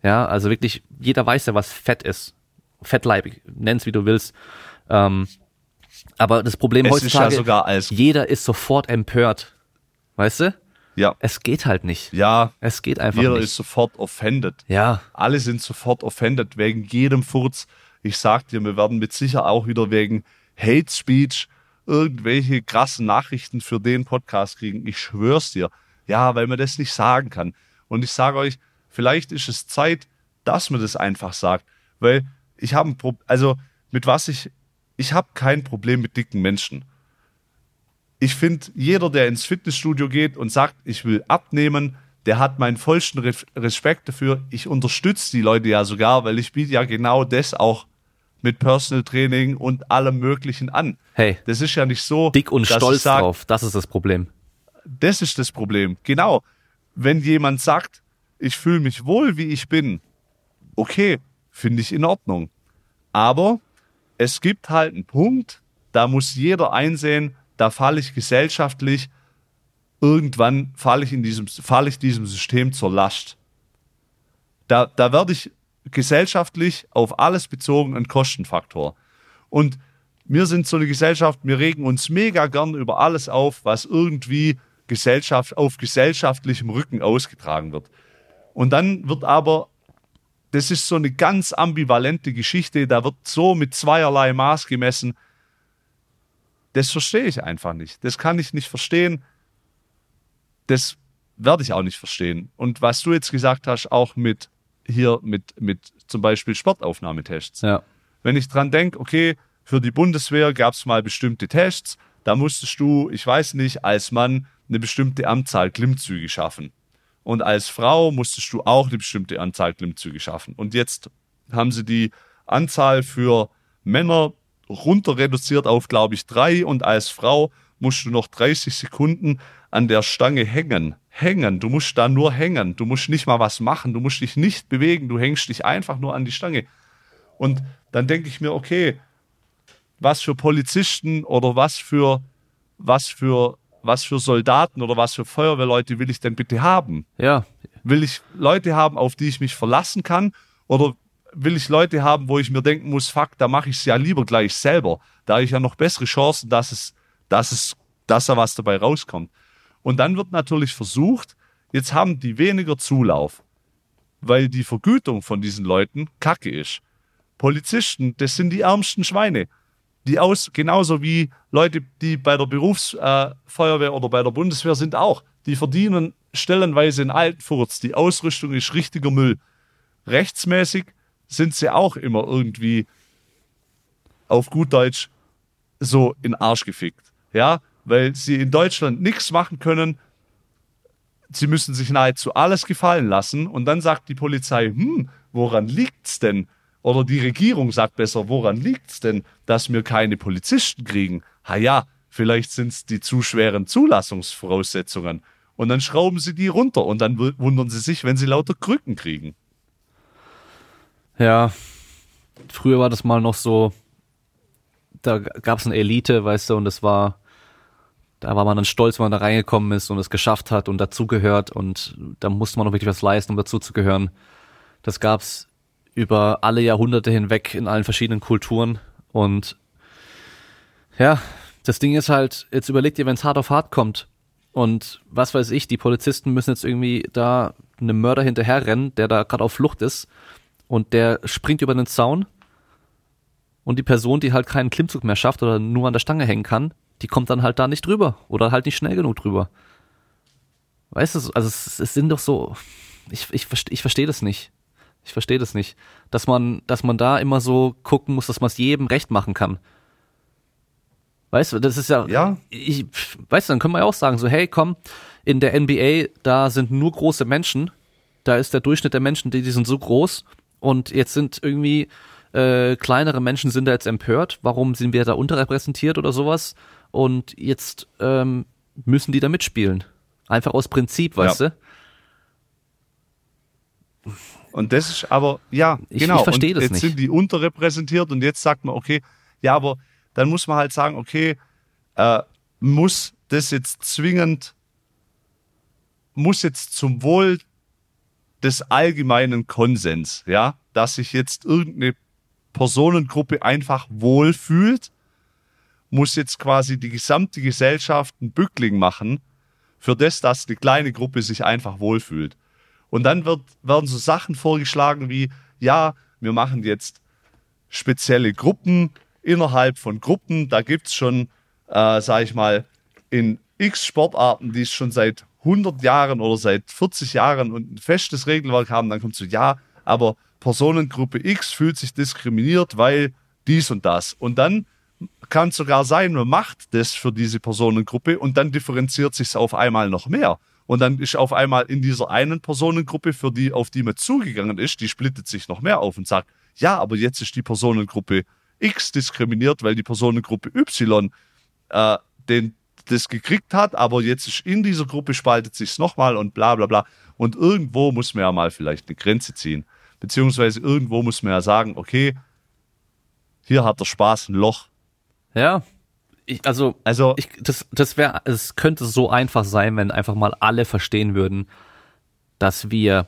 Ja, also wirklich, jeder weiß ja, was Fett ist. Fettleibig, nenn's wie du willst. Ähm, aber das Problem Es ist heutzutage, ja sogar als jeder ist sofort empört. Weißt du? ja, Es geht halt nicht. ja, Es geht einfach jeder nicht. ist sofort offended. ja, Alle sind sofort offended wegen jedem Furz. Ich sag dir, wir werden mit sicher auch wieder wegen Hate Speech, irgendwelche krassen Nachrichten für den Podcast kriegen. Ich schwör's dir. Ja, weil man das nicht sagen kann. Und ich sage euch, vielleicht ist es Zeit, dass man das einfach sagt. Weil ich habe ein Problem, also mit was ich, ich habe kein Problem mit dicken Menschen. Ich finde, jeder, der ins Fitnessstudio geht und sagt, ich will abnehmen, der hat meinen vollsten Respekt dafür. Ich unterstütze die Leute ja sogar, weil ich biete ja genau das auch mit Personal Training und allem Möglichen an. Hey, das ist ja nicht so. Dick und stolz sag, drauf, das ist das Problem. Das ist das Problem, genau. Wenn jemand sagt, ich fühle mich wohl, wie ich bin, okay, finde ich in Ordnung. Aber es gibt halt einen Punkt, da muss jeder einsehen, da falle ich gesellschaftlich, irgendwann falle ich in diesem, falle ich diesem System zur Last. Da, da werde ich gesellschaftlich auf alles bezogen ein Kostenfaktor. Und wir sind so eine Gesellschaft, wir regen uns mega gern über alles auf, was irgendwie Gesellschaft, auf gesellschaftlichem Rücken ausgetragen wird. Und dann wird aber, das ist so eine ganz ambivalente Geschichte, da wird so mit zweierlei Maß gemessen. Das verstehe ich einfach nicht. Das kann ich nicht verstehen. Das werde ich auch nicht verstehen. Und was du jetzt gesagt hast, auch mit hier mit, mit zum Beispiel Sportaufnahmetests. Ja. Wenn ich dran denke, okay, für die Bundeswehr gab es mal bestimmte Tests, da musstest du, ich weiß nicht, als Mann eine bestimmte Anzahl Klimmzüge schaffen. Und als Frau musstest du auch eine bestimmte Anzahl Klimmzüge schaffen. Und jetzt haben sie die Anzahl für Männer runter reduziert auf, glaube ich, drei. Und als Frau musst du noch 30 Sekunden an der Stange hängen. Hängen. Du musst da nur hängen. Du musst nicht mal was machen. Du musst dich nicht bewegen. Du hängst dich einfach nur an die Stange. Und dann denke ich mir, okay, was für Polizisten oder was für, was für, was für Soldaten oder was für Feuerwehrleute will ich denn bitte haben? Ja. Will ich Leute haben, auf die ich mich verlassen kann? Oder will ich Leute haben, wo ich mir denken muss, fuck, da mache ich es ja lieber gleich selber. Da habe ich ja noch bessere Chancen, dass es, dass es, dass da was dabei rauskommt. Und dann wird natürlich versucht, jetzt haben die weniger Zulauf, weil die Vergütung von diesen Leuten kacke ist. Polizisten, das sind die ärmsten Schweine. Die aus, genauso wie Leute, die bei der Berufsfeuerwehr äh, oder bei der Bundeswehr sind auch. Die verdienen stellenweise in Altenfurz. Die Ausrüstung ist richtiger Müll. Rechtsmäßig sind sie auch immer irgendwie auf gut Deutsch so in Arsch gefickt. Ja, weil sie in Deutschland nichts machen können. Sie müssen sich nahezu alles gefallen lassen. Und dann sagt die Polizei, hm, woran liegt's denn? Oder die Regierung sagt besser, woran liegt's denn, dass wir keine Polizisten kriegen? Ha ja, vielleicht sind's die zu schweren Zulassungsvoraussetzungen. Und dann schrauben sie die runter und dann wundern sie sich, wenn sie lauter Krücken kriegen. Ja, früher war das mal noch so, da gab es eine Elite, weißt du, und es war da war man dann stolz, wenn man da reingekommen ist und es geschafft hat und dazugehört und da musste man auch wirklich was leisten, um dazuzugehören. Das gab's über alle Jahrhunderte hinweg in allen verschiedenen Kulturen und ja, das Ding ist halt, jetzt überlegt ihr, wenn es hart auf hart kommt und was weiß ich, die Polizisten müssen jetzt irgendwie da einem Mörder hinterherrennen, der da gerade auf Flucht ist und der springt über den Zaun und die Person, die halt keinen Klimmzug mehr schafft oder nur an der Stange hängen kann, die kommt dann halt da nicht drüber oder halt nicht schnell genug drüber. Weißt du, also es, es sind doch so, ich, ich, ich verstehe das nicht. Ich verstehe das nicht. Dass man, dass man da immer so gucken muss, dass man es jedem recht machen kann. Weißt du, das ist ja, ja. Ich, weißt du, dann können wir ja auch sagen, so, hey, komm, in der NBA, da sind nur große Menschen, da ist der Durchschnitt der Menschen, die, die sind so groß und jetzt sind irgendwie äh, kleinere Menschen sind da jetzt empört, warum sind wir da unterrepräsentiert oder sowas und jetzt ähm, müssen die da mitspielen. Einfach aus Prinzip, weißt ja. du? Und das ist aber, ja, ich, genau. Ich verstehe das jetzt nicht. sind die unterrepräsentiert und jetzt sagt man, okay, ja, aber dann muss man halt sagen, okay, äh, muss das jetzt zwingend, muss jetzt zum Wohl des allgemeinen Konsens, ja, dass sich jetzt irgendeine Personengruppe einfach wohlfühlt muss jetzt quasi die gesamte Gesellschaft einen Bückling machen für das, dass die kleine Gruppe sich einfach wohlfühlt. Und dann wird, werden so Sachen vorgeschlagen wie, ja, wir machen jetzt spezielle Gruppen innerhalb von Gruppen, da gibt es schon, äh, sag ich mal, in x Sportarten, die es schon seit 100 Jahren oder seit 40 Jahren und ein festes Regelwerk haben, dann kommt so, ja, aber Personengruppe X fühlt sich diskriminiert, weil dies und das. Und dann kann es sogar sein, man macht das für diese Personengruppe und dann differenziert sich es auf einmal noch mehr. Und dann ist auf einmal in dieser einen Personengruppe, für die, auf die man zugegangen ist, die splittet sich noch mehr auf und sagt, ja, aber jetzt ist die Personengruppe X diskriminiert, weil die Personengruppe Y äh, den, das gekriegt hat, aber jetzt ist in dieser Gruppe spaltet sich nochmal und bla bla bla. Und irgendwo muss man ja mal vielleicht eine Grenze ziehen. Beziehungsweise irgendwo muss man ja sagen, okay, hier hat der Spaß ein Loch. Ja. Ich, also, Also, ich, das, das wäre, es könnte so einfach sein, wenn einfach mal alle verstehen würden, dass wir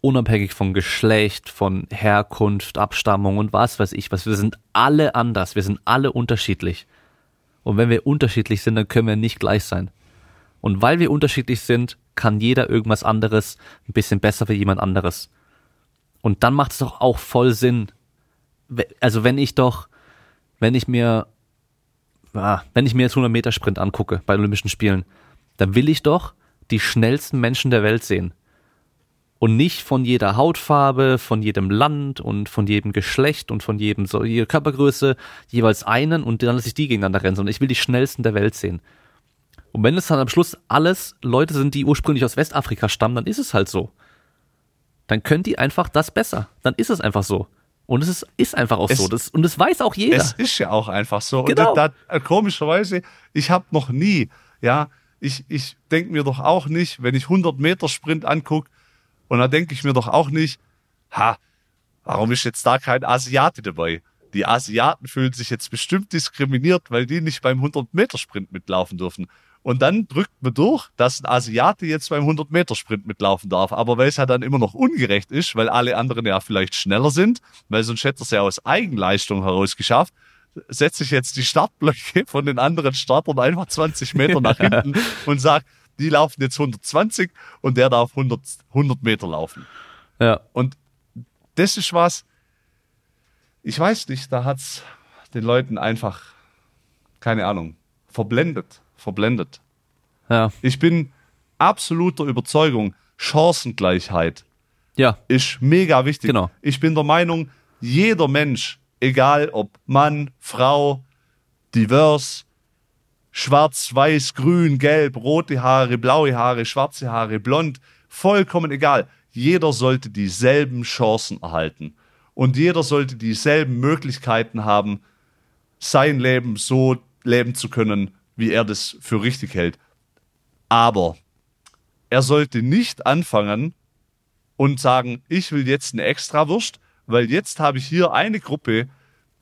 unabhängig von Geschlecht, von Herkunft, Abstammung und was weiß ich was, wir sind alle anders, wir sind alle unterschiedlich. Und wenn wir unterschiedlich sind, dann können wir nicht gleich sein. Und weil wir unterschiedlich sind, kann jeder irgendwas anderes ein bisschen besser wie jemand anderes. Und dann macht es doch auch voll Sinn. Also wenn ich doch, wenn ich mir, ah, wenn ich mir jetzt 100 Meter Sprint angucke bei Olympischen Spielen, dann will ich doch die schnellsten Menschen der Welt sehen. Und nicht von jeder Hautfarbe, von jedem Land und von jedem Geschlecht und von jedem so jeder Körpergröße jeweils einen und dann lasse ich die gegeneinander rennen, sondern ich will die schnellsten der Welt sehen. Und wenn es dann am Schluss alles Leute sind, die ursprünglich aus Westafrika stammen, dann ist es halt so. Dann können die einfach das besser. Dann ist es einfach so. Und es ist, ist einfach auch Es- so. Das, und das weiß auch jeder. es ist ja auch einfach so. Genau. Und da, da, komischerweise, ich habe noch nie, ja, ich, ich denke mir doch auch nicht, wenn ich 100 Meter Sprint angucke, und da denke ich mir doch auch nicht, ha, warum ist jetzt da kein Asiate dabei? Die Asiaten fühlen sich jetzt bestimmt diskriminiert, weil die nicht beim 100 Meter Sprint mitlaufen dürfen. Und dann drückt man durch, dass ein Asiate jetzt beim 100 Meter Sprint mitlaufen darf. Aber weil es ja dann immer noch ungerecht ist, weil alle anderen ja vielleicht schneller sind, weil sonst hätte es ja aus Eigenleistung heraus geschafft, setze ich jetzt die Startblöcke von den anderen Startern einfach 20 Meter nach hinten und sage, die laufen jetzt 120 und der darf 100, 100 Meter laufen. ja. Und das ist was, ich weiß nicht, da hat's den Leuten einfach, keine Ahnung, verblendet, verblendet. Ja. Ich bin absoluter Überzeugung, Chancengleichheit Ja. ist mega wichtig. Genau. Ich bin der Meinung, jeder Mensch, egal ob Mann, Frau, divers, schwarz, weiß, grün, gelb, rote Haare, blaue Haare, schwarze Haare, blond, vollkommen egal. Jeder sollte dieselben Chancen erhalten. Und jeder sollte dieselben Möglichkeiten haben, sein Leben so leben zu können, wie er das für richtig hält. Aber er sollte nicht anfangen und sagen, ich will jetzt eine Extrawurst, weil jetzt habe ich hier eine Gruppe,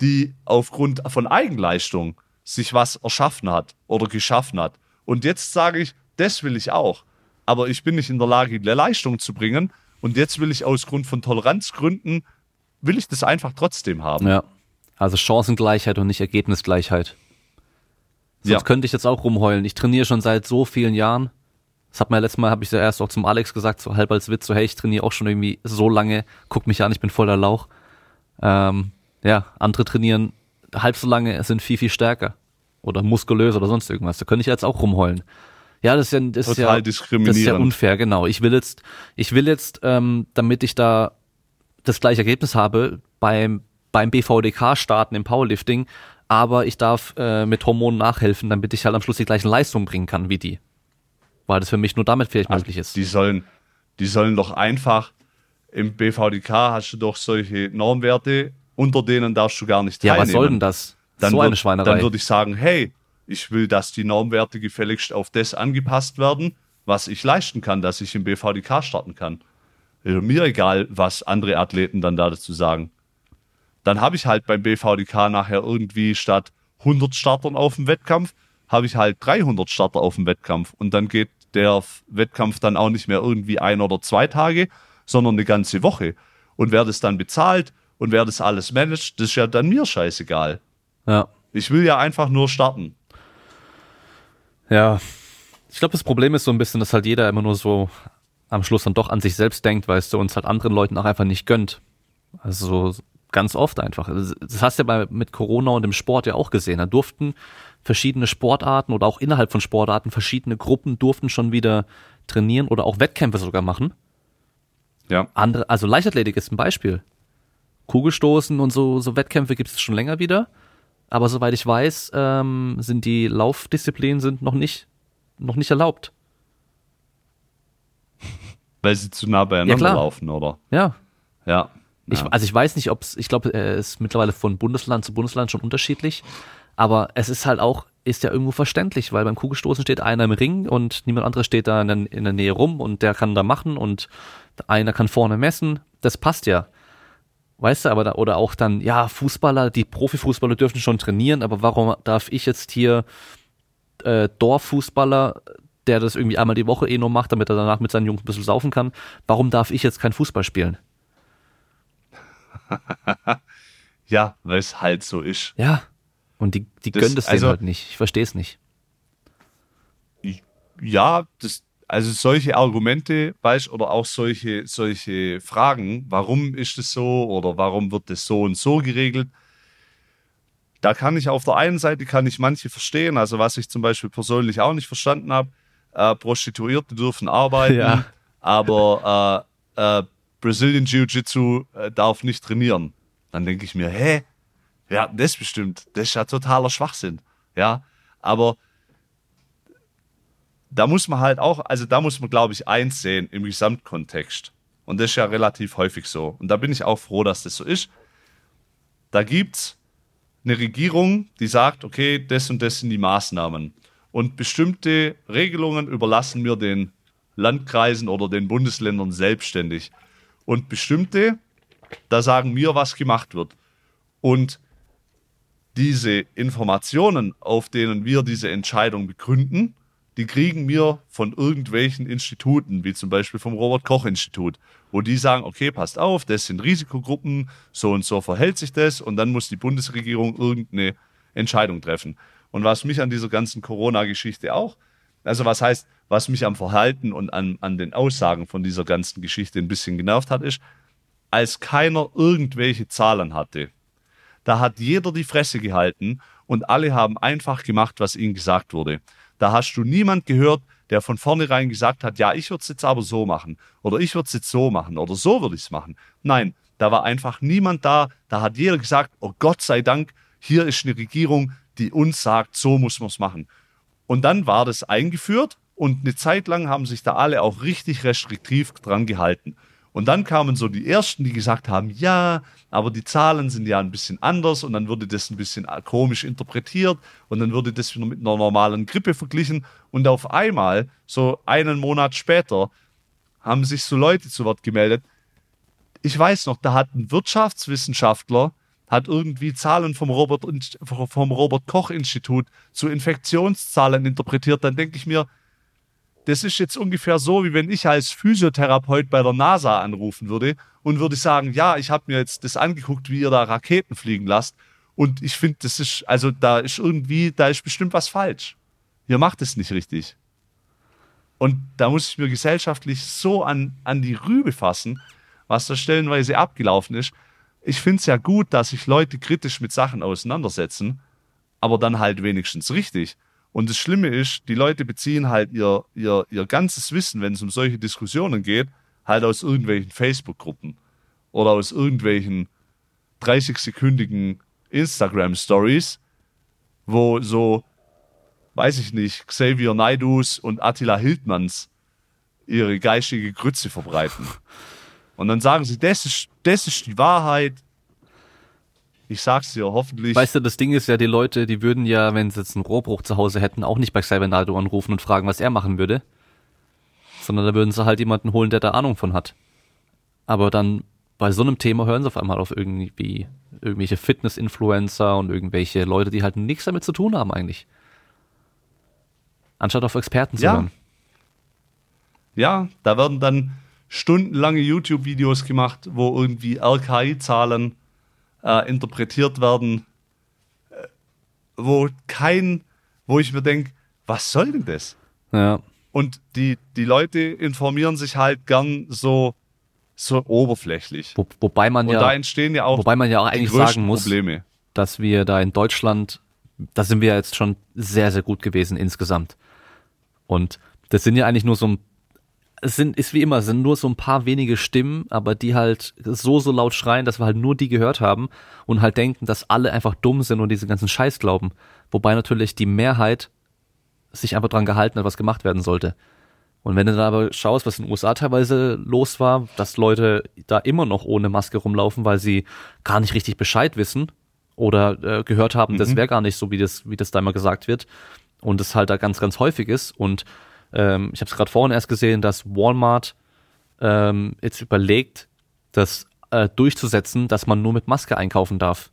die aufgrund von Eigenleistung sich was erschaffen hat oder geschaffen hat. Und jetzt sage ich, das will ich auch. Aber ich bin nicht in der Lage, eine Leistung zu bringen. Und jetzt will ich aus Grund von Toleranzgründen, will ich das einfach trotzdem haben. Ja. Also Chancengleichheit und nicht Ergebnisgleichheit. Sonst Ja. könnte ich jetzt auch rumheulen. Ich trainiere schon seit so vielen Jahren. Das hat mir letztes Mal, habe ich ja erst auch zum Alex gesagt, so halb als Witz, so hey, ich trainiere auch schon irgendwie so lange, guck mich an, ich bin voller Lauch. Ähm, ja, andere trainieren halb so lange, sind viel, viel stärker. Oder muskulös oder sonst irgendwas. Da könnte ich jetzt auch rumheulen. Ja, das ist ja, das ist ja. Das ist ja unfair, genau. Ich will jetzt, ich will jetzt, ähm, damit ich da das gleiche Ergebnis habe, beim, beim BVDK starten im Powerlifting, aber ich darf äh, mit Hormonen nachhelfen, damit ich halt am Schluss die gleichen Leistungen bringen kann wie die. Weil das für mich nur damit vielleicht möglich ist. Die sollen, die sollen doch einfach, im BVDK hast du doch solche Normwerte, unter denen darfst du gar nicht ja, teilnehmen. was soll denn das? dann so würd, eine Schweinerei. Dann würde ich sagen, hey, ich will, dass die Normwerte gefälligst auf das angepasst werden, was ich leisten kann, dass ich im BVDK starten kann. Ist mir egal, was andere Athleten dann da dazu sagen. Dann habe ich halt beim BVDK nachher irgendwie statt 100 Startern auf dem Wettkampf, habe ich halt 300 Starter auf dem Wettkampf. Und dann geht der Wettkampf dann auch nicht mehr irgendwie ein oder zwei Tage, sondern eine ganze Woche. Und wer das dann bezahlt und wer das alles managt, das ist ja dann mir scheißegal. ja. Ich will ja einfach nur starten. Ja. Ich glaube, das Problem ist so ein bisschen, dass halt jeder immer nur so am Schluss dann doch an sich selbst denkt, weißt du, und es halt anderen Leuten auch einfach nicht gönnt. Also Ganz oft einfach. Das hast du ja bei, mit Corona und dem Sport ja auch gesehen. Da durften verschiedene Sportarten oder auch innerhalb von Sportarten verschiedene Gruppen durften schon wieder trainieren oder auch Wettkämpfe sogar machen. Ja. Andere, also Leichtathletik ist ein Beispiel. Kugelstoßen und so, so Wettkämpfe gibt es schon länger wieder. Aber soweit ich weiß, ähm, sind die Laufdisziplinen sind noch nicht, noch nicht erlaubt. Weil sie zu nah beieinander Ja, laufen, oder? Ja. Ja. Ich, also ich weiß nicht, ob es, ich glaube, es ist mittlerweile von Bundesland zu Bundesland schon unterschiedlich. Aber es ist halt auch, ist ja irgendwo verständlich, weil beim Kugelstoßen steht einer im Ring und niemand anderes steht da in der, in der Nähe rum und der kann da machen und einer kann vorne messen. Das passt ja. Weißt du, aber da, oder auch dann, ja, Fußballer, die Profifußballer dürfen schon trainieren, aber warum darf ich jetzt hier äh, Dorffußballer, der das irgendwie einmal die Woche eh nur macht, damit er danach mit seinen Jungs ein bisschen saufen kann, warum darf ich jetzt kein Fußball spielen? ja, weil es halt so ist. Ja. Und die, die Das- gönnen das also- denen halt nicht. Ich verstehe es nicht. Ja, das, also solche Argumente, weißt oder auch solche, solche Fragen, warum ist es so oder warum wird es so und so geregelt, da kann ich auf der einen Seite kann ich manche verstehen, also was ich zum Beispiel persönlich auch nicht verstanden habe, äh, Prostituierte dürfen arbeiten, Ja. aber äh, äh, Brazilian Jiu-Jitsu äh, darf nicht trainieren. Dann denke ich mir, hä? Ja, das bestimmt, das ist ja totaler Schwachsinn. Ja, aber da muss man halt auch, also da muss man, glaube ich, eins sehen im Gesamtkontext. Und das ist ja relativ häufig so. Und da bin ich auch froh, dass das so ist. Da gibt's eine Regierung, die sagt, okay, das und das sind die Maßnahmen. Und bestimmte Regelungen überlassen wir den Landkreisen oder den Bundesländern selbstständig. Und bestimmte, da sagen wir, was gemacht wird. Und diese Informationen, auf denen wir diese Entscheidung begründen, die kriegen wir von irgendwelchen Instituten, wie zum Beispiel vom Robert-Koch-Institut, wo die sagen, okay, passt auf, das sind Risikogruppen, so und so verhält sich das und dann muss die Bundesregierung irgendeine Entscheidung treffen. Und was mich an dieser ganzen Corona-Geschichte auch, also was heißt, was mich am Verhalten und an, an den Aussagen von dieser ganzen Geschichte ein bisschen genervt hat, ist, als keiner irgendwelche Zahlen hatte, da hat jeder die Fresse gehalten und alle haben einfach gemacht, was ihnen gesagt wurde. Da hast du niemand gehört, der von vornherein gesagt hat, ja, ich würde es jetzt aber so machen oder ich würde es jetzt so machen oder so würde ich es machen. Nein, da war einfach niemand da. Da hat jeder gesagt, oh Gott sei Dank, hier ist eine Regierung, die uns sagt, so muss man es machen. Und dann war das eingeführt und eine Zeit lang haben sich da alle auch richtig restriktiv dran gehalten. Und dann kamen so die ersten, die gesagt haben, ja, aber die Zahlen sind ja ein bisschen anders und dann wurde das ein bisschen komisch interpretiert und dann wurde das wieder mit einer normalen Grippe verglichen und auf einmal, so einen Monat später, haben sich so Leute zu Wort gemeldet. Ich weiß noch, da hat ein Wirtschaftswissenschaftler hat irgendwie Zahlen vom Robert, vom Robert Koch Institut zu Infektionszahlen interpretiert, dann denke ich mir, das ist jetzt ungefähr so, wie wenn ich als Physiotherapeut bei der NASA anrufen würde und würde sagen, ja, ich habe mir jetzt das angeguckt, wie ihr da Raketen fliegen lasst. Und ich finde, das ist, also da ist irgendwie, da ist bestimmt was falsch. Ihr macht es nicht richtig. Und da muss ich mir gesellschaftlich so an, an die Rübe fassen, was da stellenweise abgelaufen ist. Ich finde es ja gut, dass sich Leute kritisch mit Sachen auseinandersetzen, aber dann halt wenigstens richtig. Und das Schlimme ist, die Leute beziehen halt ihr, ihr, ihr ganzes Wissen, wenn es um solche Diskussionen geht, halt aus irgendwelchen Facebook-Gruppen oder aus irgendwelchen 30-sekündigen Instagram-Stories, wo so, weiß ich nicht, Xavier Naidus und Attila Hildmanns ihre geistige Grütze verbreiten. Und dann sagen sie, das ist, das ist die Wahrheit. Ich sag's dir, hoffentlich. Weißt du, das Ding ist ja, die Leute, die würden ja, wenn sie jetzt einen Rohrbruch zu Hause hätten, auch nicht bei Xavier Naldo anrufen und fragen, was er machen würde. Sondern da würden sie halt jemanden holen, der da Ahnung von hat. Aber dann bei so einem Thema hören sie auf einmal auf irgendwie irgendwelche Fitness-Influencer und irgendwelche Leute, die halt nichts damit zu tun haben eigentlich. Anstatt auf Experten zu Ja. hören. Ja, da werden dann stundenlange YouTube-Videos gemacht, wo irgendwie RKI-Zahlen äh, interpretiert werden, äh, wo kein, wo ich mir denke, was soll denn das? Ja. Und die, die Leute informieren sich halt gern so so oberflächlich. Wo, wobei man Und ja, da entstehen ja auch wobei man ja auch eigentlich sagen muss, Probleme. dass wir da in Deutschland, da sind wir jetzt schon sehr, sehr gut gewesen insgesamt. Und das sind ja eigentlich nur so ein, es sind, ist wie immer, es sind nur so ein paar wenige Stimmen, aber die halt so, so laut schreien, dass wir halt nur die gehört haben und halt denken, dass alle einfach dumm sind und diesen ganzen Scheiß glauben. Wobei natürlich die Mehrheit sich einfach dran gehalten hat, was gemacht werden sollte. Und wenn du dann aber schaust, was in den USA teilweise los war, dass Leute da immer noch ohne Maske rumlaufen, weil sie gar nicht richtig Bescheid wissen oder äh, gehört haben, das wäre gar nicht so, wie das, wie das da immer gesagt wird. Und es halt da ganz, ganz häufig ist. Und ähm, ich habe es gerade vorhin erst gesehen, dass Walmart ähm, jetzt überlegt, das äh, durchzusetzen, dass man nur mit Maske einkaufen darf.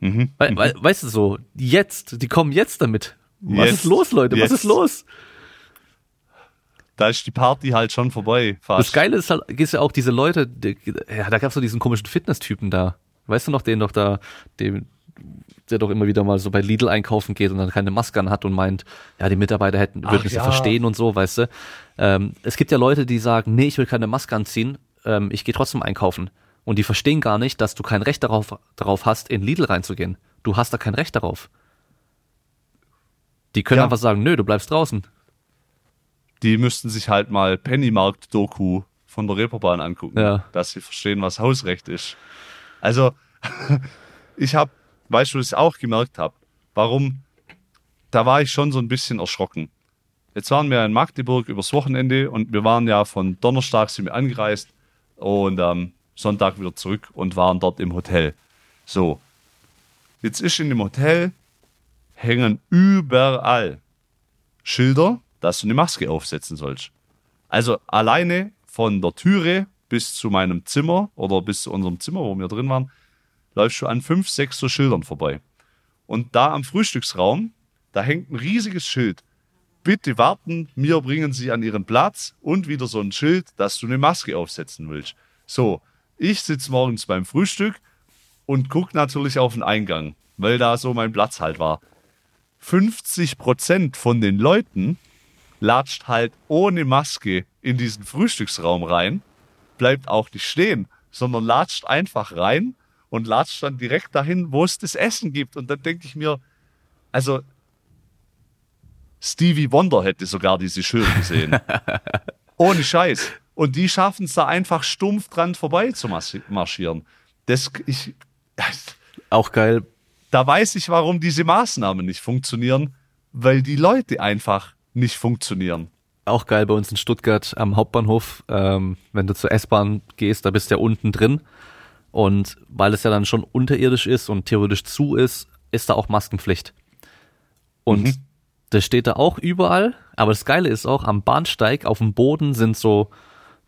Mhm. We we weißt du so, jetzt, die kommen jetzt damit. Was Jetzt. ist los, Leute? Was Jetzt. ist los? Da ist die Party halt schon vorbei. Fast. Das Geile ist halt, ist ja auch diese Leute, die, ja, da gab's so diesen komischen Fitness-Typen da. Weißt du noch, den doch da, dem, der doch immer wieder mal so bei Lidl einkaufen geht und dann keine Maske an hat und meint, ja, die Mitarbeiter hätten, würden es ja ja. verstehen und so, weißt du. Ähm, es gibt ja Leute, die sagen, nee, ich will keine Maske anziehen, ähm, ich gehe trotzdem einkaufen. Und die verstehen gar nicht, dass du kein Recht darauf, darauf hast, in Lidl reinzugehen. Du hast da kein Recht darauf. Die können Ja. einfach sagen, nö, du bleibst draußen. Die müssten sich halt mal Pennymarkt-Doku von der Reeperbahn angucken, Ja. dass sie verstehen, was Hausrecht ist. Also, ich habe, weißt du, was ich auch gemerkt habe? Warum? Da war ich schon so ein bisschen erschrocken. Jetzt waren wir in Magdeburg übers Wochenende und wir waren ja von Donnerstag sind wir angereist und am Sonntag wieder zurück und waren dort im Hotel. So, jetzt ist in dem Hotel hängen überall Schilder, dass du eine Maske aufsetzen sollst. Also alleine von der Türe bis zu meinem Zimmer oder bis zu unserem Zimmer, wo wir drin waren, läufst du an fünf, sechs so Schildern vorbei. Und da am Frühstücksraum, da hängt ein riesiges Schild. Bitte warten, mir bringen Sie an Ihren Platz und wieder so ein Schild, dass du eine Maske aufsetzen willst. So, ich sitze morgens beim Frühstück und gucke natürlich auf den Eingang, weil da so mein Platz halt war. 50 Prozent von den Leuten latscht halt ohne Maske in diesen Frühstücksraum rein, bleibt auch nicht stehen, sondern latscht einfach rein und latscht dann direkt dahin, wo es das Essen gibt. Und dann denke ich mir, also Stevie Wonder hätte sogar diese Schilder gesehen. ohne Scheiß. Und die schaffen es da einfach stumpf dran vorbei zu marschieren. Das, ich, Auch geil, da weiß ich, warum diese Maßnahmen nicht funktionieren, weil die Leute einfach nicht funktionieren. auch geil bei uns in Stuttgart am Hauptbahnhof, ähm, wenn du zur S-Bahn gehst, da bist du ja unten drin. Und weil es ja dann schon unterirdisch ist und theoretisch zu ist, ist da auch Maskenpflicht. Und Mhm. das steht da auch überall. Aber das Geile ist auch, am Bahnsteig auf dem Boden sind so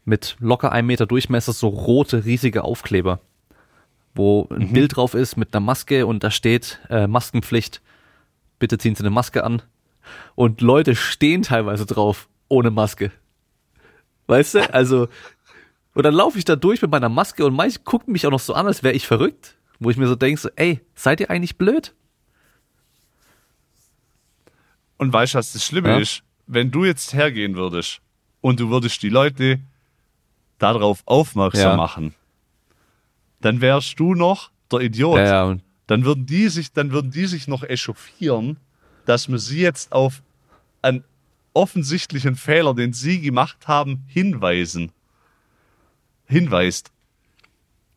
mit locker einem Meter Durchmesser so rote, riesige Aufkleber, wo Mhm. ein Bild drauf ist mit einer Maske und da steht äh, Maskenpflicht. Bitte ziehen Sie eine Maske an. Und Leute stehen teilweise drauf ohne Maske. Weißt du? Also, und dann laufe ich da durch mit meiner Maske und manche gucken mich auch noch so an, als wäre ich verrückt. Wo ich mir so denke, so, ey, seid ihr eigentlich blöd? Und weißt du, was das Schlimme Ja. ist? Wenn du jetzt hergehen würdest und du würdest die Leute darauf aufmerksam Ja. machen, dann wärst du noch der Idiot. Ja, Dann würden die sich, dann würden die sich noch echauffieren, dass wir sie jetzt auf einen offensichtlichen Fehler, den sie gemacht haben, hinweisen. Hinweist.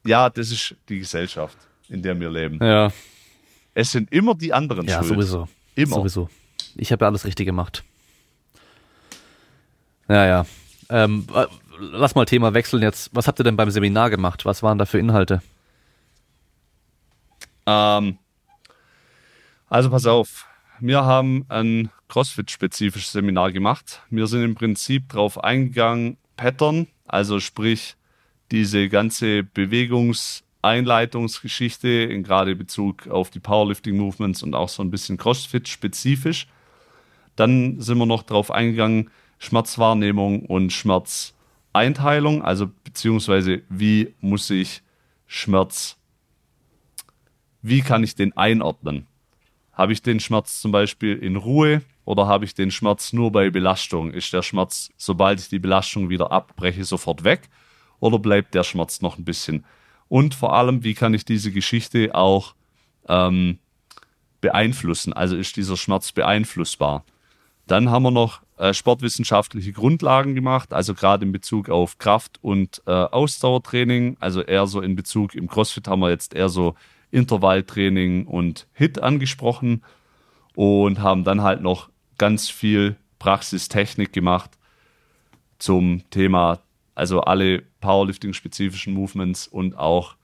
Ja, das ist die Gesellschaft, in der wir leben. ja, Es sind immer die anderen ja, schuld. sowieso. Immer. Sowieso. Ich habe ja alles richtig gemacht. Ja, ja. Ähm, äh, lass mal Thema wechseln jetzt. Was habt ihr denn beim Seminar gemacht? Was waren da für Inhalte? Ähm, also pass auf, wir haben ein CrossFit-spezifisches Seminar gemacht. Wir sind im Prinzip drauf eingegangen, Pattern, also sprich diese ganze Bewegungseinleitungsgeschichte in gerade Bezug auf die Powerlifting-Movements und auch so ein bisschen CrossFit-spezifisch. Dann sind wir noch drauf eingegangen, Schmerzwahrnehmung und Schmerzeinteilung, also beziehungsweise wie muss ich Schmerz wie kann ich den einordnen? Habe ich den Schmerz zum Beispiel in Ruhe oder habe ich den Schmerz nur bei Belastung? Ist der Schmerz, sobald ich die Belastung wieder abbreche, sofort weg? Oder bleibt der Schmerz noch ein bisschen? Und vor allem, wie kann ich diese Geschichte auch ähm, beeinflussen? Also ist dieser Schmerz beeinflussbar? Dann haben wir noch äh, sportwissenschaftliche Grundlagen gemacht, also gerade in Bezug auf Kraft- und äh, Ausdauertraining, also eher so in Bezug, im CrossFit haben wir jetzt eher so Intervalltraining und HIT angesprochen und haben dann halt noch ganz viel Praxistechnik gemacht zum Thema, also alle Powerlifting-spezifischen Movements und auch,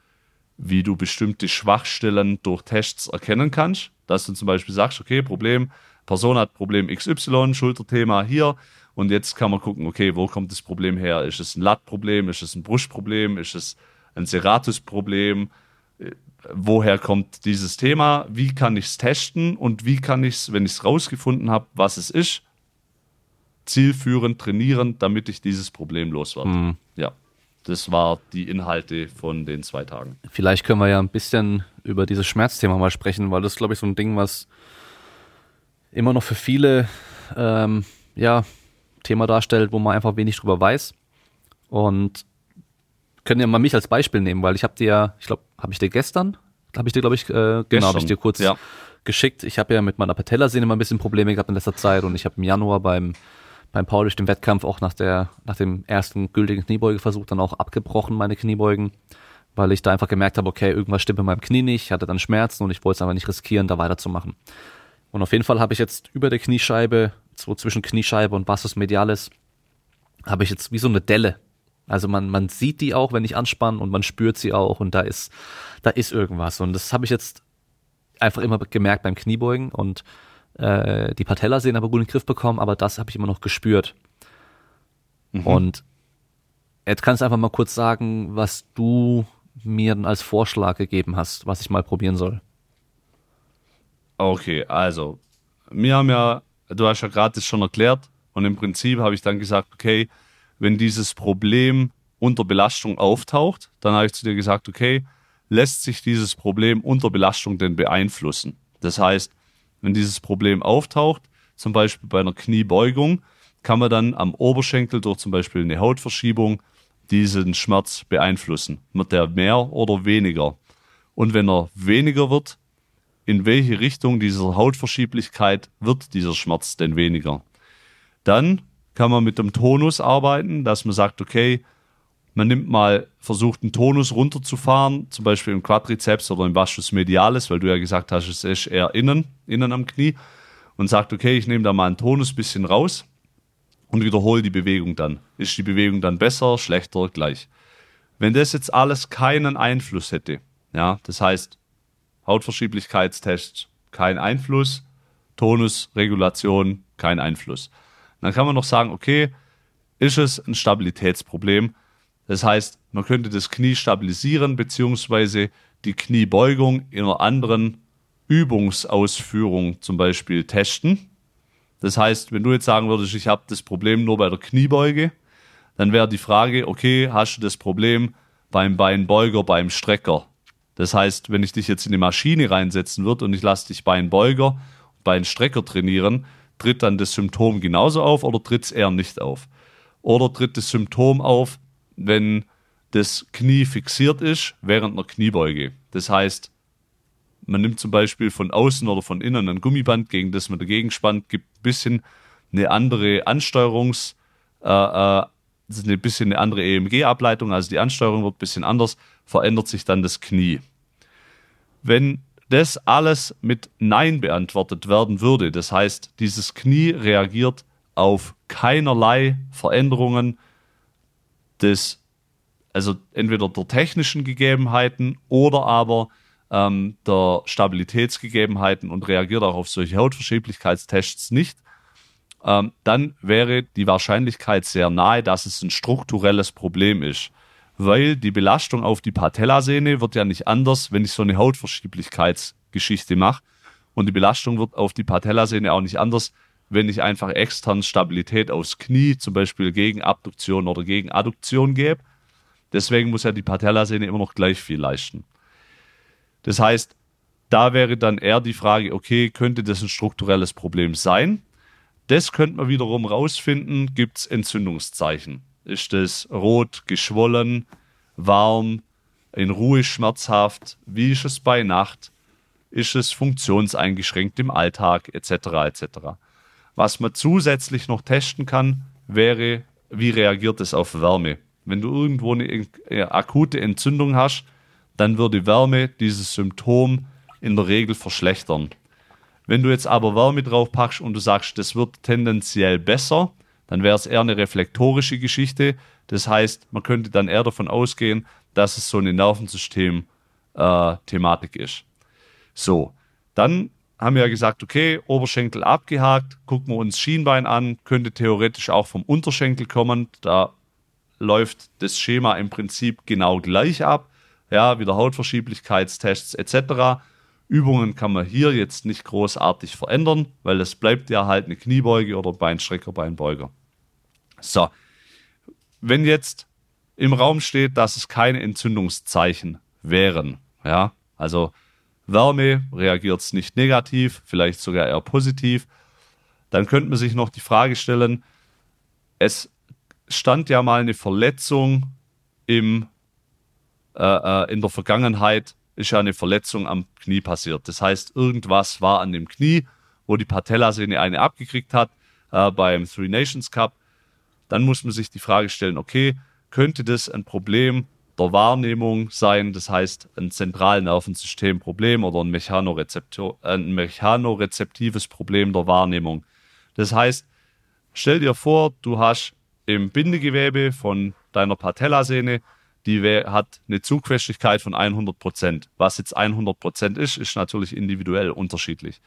wie du bestimmte Schwachstellen durch Tests erkennen kannst. Dass du zum Beispiel sagst, okay, Problem, Person hat Problem XY, Schulterthema hier. Und jetzt kann man gucken, okay, wo kommt das Problem her? Ist es ein Lattproblem? Ist es ein Brustproblem? Ist es ein Serratusproblem? Woher kommt dieses Thema? Wie kann ich es testen? Und wie kann ich es, wenn ich es rausgefunden habe, was es ist, zielführend trainieren, damit ich dieses Problem loswerde? Mhm. Ja. Das war die Inhalte von den zwei Tagen. Vielleicht können wir ja ein bisschen über dieses Schmerzthema mal sprechen, weil das, glaube ich, so ein Ding, was immer noch für viele ähm, ja, Thema darstellt, wo man einfach wenig drüber weiß. Und können ja mal mich als Beispiel nehmen, weil ich habe dir, ich glaube, habe ich dir gestern, habe ich dir, glaube ich, äh, genau, habe ich dir kurz ja. geschickt. Ich habe ja mit meiner Patellasehne mal ein bisschen Probleme gehabt in letzter Zeit und ich habe im Januar beim beim Paul durch den Wettkampf auch nach der nach dem ersten gültigen Kniebeugeversuch dann auch abgebrochen meine Kniebeugen, weil ich da einfach gemerkt habe, okay, irgendwas stimmt in meinem Knie nicht, ich hatte dann Schmerzen und ich wollte es einfach nicht riskieren, da weiterzumachen. Und auf jeden Fall habe ich jetzt über der Kniescheibe, so zwischen Kniescheibe und Bassus Medialis, habe ich jetzt wie so eine Delle. Also man, man sieht die auch, wenn ich anspanne und man spürt sie auch und da ist, da ist irgendwas. Und das habe ich jetzt einfach immer gemerkt beim Kniebeugen und äh, die Patellasehnen aber gut in den Griff bekommen, aber das habe ich immer noch gespürt. Mhm. Und jetzt kannst du einfach mal kurz sagen, was du mir als Vorschlag gegeben hast, was ich mal probieren soll. Okay, also, wir haben ja, du hast ja gerade das schon erklärt und im Prinzip habe ich dann gesagt, okay, wenn dieses Problem unter Belastung auftaucht, dann habe ich zu dir gesagt, okay, lässt sich dieses Problem unter Belastung denn beeinflussen? Das heißt, wenn dieses Problem auftaucht, zum Beispiel bei einer Kniebeugung, kann man dann am Oberschenkel durch zum Beispiel eine Hautverschiebung diesen Schmerz beeinflussen. Wird der mehr oder weniger? Und wenn er weniger wird, in welche Richtung dieser Hautverschieblichkeit wird dieser Schmerz denn weniger. Dann kann man mit dem Tonus arbeiten, dass man sagt, okay, man nimmt mal, versucht einen Tonus runterzufahren, zum Beispiel im Quadrizeps oder im Vastus medialis, weil du ja gesagt hast, es ist eher innen, innen am Knie, und sagt, okay, ich nehme da mal einen Tonus bisschen raus und wiederhole die Bewegung dann. Ist die Bewegung dann besser, schlechter, gleich? Wenn das jetzt alles keinen Einfluss hätte, ja, das heißt, Hautverschieblichkeitstest, kein Einfluss. Tonusregulation, kein Einfluss. Dann kann man noch sagen, okay, ist es ein Stabilitätsproblem? Das heißt, man könnte das Knie stabilisieren, beziehungsweise die Kniebeugung in einer anderen Übungsausführung zum Beispiel testen. Das heißt, wenn du jetzt sagen würdest, ich habe das Problem nur bei der Kniebeuge, dann wäre die Frage, okay, hast du das Problem beim Beinbeuger, beim Strecker? Das heißt, wenn ich dich jetzt in die Maschine reinsetzen würde und ich lasse dich Beinbeuger, Beinstrecker trainieren, tritt dann das Symptom genauso auf oder tritt es eher nicht auf? Oder tritt das Symptom auf, wenn das Knie fixiert ist während einer Kniebeuge? Das heißt, man nimmt zum Beispiel von außen oder von innen ein Gummiband, gegen das man dagegen spannt, gibt ein bisschen eine andere Ansteuerungs, äh, äh, ein bisschen eine andere EMG-Ableitung, also die Ansteuerung wird ein bisschen anders verändert sich dann das Knie. Wenn das alles mit Nein beantwortet werden würde, das heißt, dieses Knie reagiert auf keinerlei Veränderungen des, also entweder der technischen Gegebenheiten oder aber ähm, der Stabilitätsgegebenheiten und reagiert auch auf solche Hautverschieblichkeitstests nicht, ähm, dann wäre die Wahrscheinlichkeit sehr nahe, dass es ein strukturelles Problem ist weil die Belastung auf die Patellasehne wird ja nicht anders, wenn ich so eine Hautverschieblichkeitsgeschichte mache. Und die Belastung wird auf die Patellasehne auch nicht anders, wenn ich einfach extern Stabilität aufs Knie, zum Beispiel gegen Abduktion oder gegen Adduktion gebe. Deswegen muss ja die Patellasehne immer noch gleich viel leisten. Das heißt, da wäre dann eher die Frage, okay, könnte das ein strukturelles Problem sein? Das könnte man wiederum rausfinden, gibt es Entzündungszeichen. Ist es rot, geschwollen, warm, in Ruhe schmerzhaft? Wie ist es bei Nacht? Ist es funktionseingeschränkt im Alltag etc. etc. Was man zusätzlich noch testen kann, wäre, wie reagiert es auf Wärme? Wenn du irgendwo eine akute Entzündung hast, dann würde Wärme dieses Symptom in der Regel verschlechtern. Wenn du jetzt aber Wärme drauf packst und du sagst, das wird tendenziell besser, dann wäre es eher eine reflektorische Geschichte. Das heißt, man könnte dann eher davon ausgehen, dass es so eine Nervensystem-Thematik äh, ist. So, dann haben wir ja gesagt, okay, Oberschenkel abgehakt, gucken wir uns Schienbein an, könnte theoretisch auch vom Unterschenkel kommen. Da läuft das Schema im Prinzip genau gleich ab. Ja, wieder Hautverschieblichkeitstests etc. Übungen kann man hier jetzt nicht großartig verändern, weil es bleibt ja halt eine Kniebeuge oder Beinstrecker, Beinbeuger. So, wenn jetzt im Raum steht, dass es keine Entzündungszeichen wären, ja, also Wärme reagiert es nicht negativ, vielleicht sogar eher positiv, dann könnte man sich noch die Frage stellen, es stand ja mal eine Verletzung im, äh, äh in der Vergangenheit ist ja eine Verletzung am Knie passiert. Das heißt, irgendwas war an dem Knie, wo die Patellasehne eine abgekriegt hat äh, beim Three Nations Cup. Dann muss man sich die Frage stellen, okay, könnte das ein Problem der Wahrnehmung sein, das heißt ein Zentralnervensystemproblem oder ein, Mechanorezeptor, ein mechanorezeptives Problem der Wahrnehmung. Das heißt, stell dir vor, du hast im Bindegewebe von deiner Patellasehne die hat eine Zugfestigkeit von 100 Prozent. Was jetzt 100 Prozent ist, ist natürlich individuell unterschiedlich.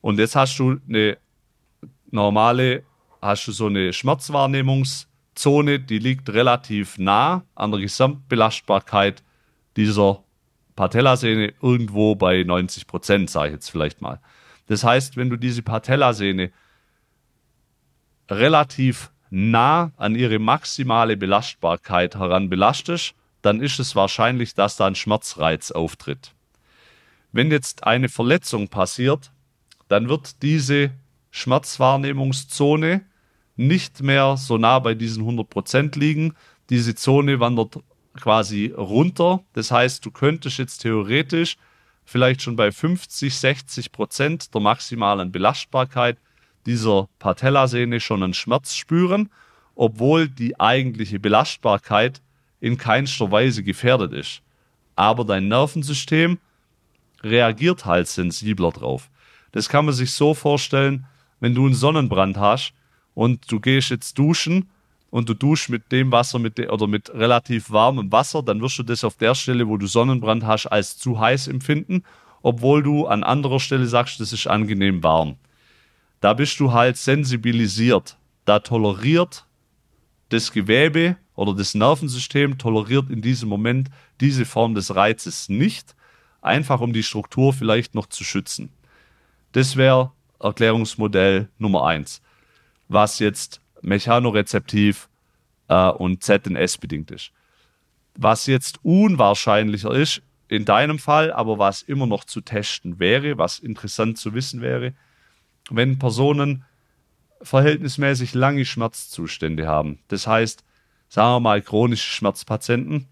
Und jetzt hast du eine normale, hast du so eine Schmerzwahrnehmungszone, die liegt relativ nah an der Gesamtbelastbarkeit dieser Patellasehne irgendwo bei 90 Prozent, sage ich jetzt vielleicht mal. Das heißt, wenn du diese Patellasehne relativ nah an ihre maximale Belastbarkeit heranbelastest, dann ist es wahrscheinlich, dass da ein Schmerzreiz auftritt. Wenn jetzt eine Verletzung passiert, dann wird diese Schmerzwahrnehmungszone nicht mehr so nah bei diesen 100% liegen. Diese Zone wandert quasi runter. Das heißt, du könntest jetzt theoretisch vielleicht schon bei 50, 60% der maximalen Belastbarkeit dieser Patellasehne schon einen Schmerz spüren, obwohl die eigentliche Belastbarkeit in keinster Weise gefährdet ist. Aber dein Nervensystem reagiert halt sensibler drauf. Das kann man sich so vorstellen, wenn du einen Sonnenbrand hast und du gehst jetzt duschen und du duschst mit dem Wasser mit de oder mit relativ warmem Wasser, dann wirst du das auf der Stelle, wo du Sonnenbrand hast, als zu heiß empfinden, obwohl du an anderer Stelle sagst, das ist angenehm warm da bist du halt sensibilisiert. Da toleriert das Gewebe oder das Nervensystem toleriert in diesem Moment diese Form des Reizes nicht, einfach um die Struktur vielleicht noch zu schützen. Das wäre Erklärungsmodell Nummer eins, was jetzt mechanorezeptiv äh, und ZNS bedingt ist. Was jetzt unwahrscheinlicher ist, in deinem Fall, aber was immer noch zu testen wäre, was interessant zu wissen wäre, wenn Personen verhältnismäßig lange Schmerzzustände haben. Das heißt, sagen wir mal chronische Schmerzpatienten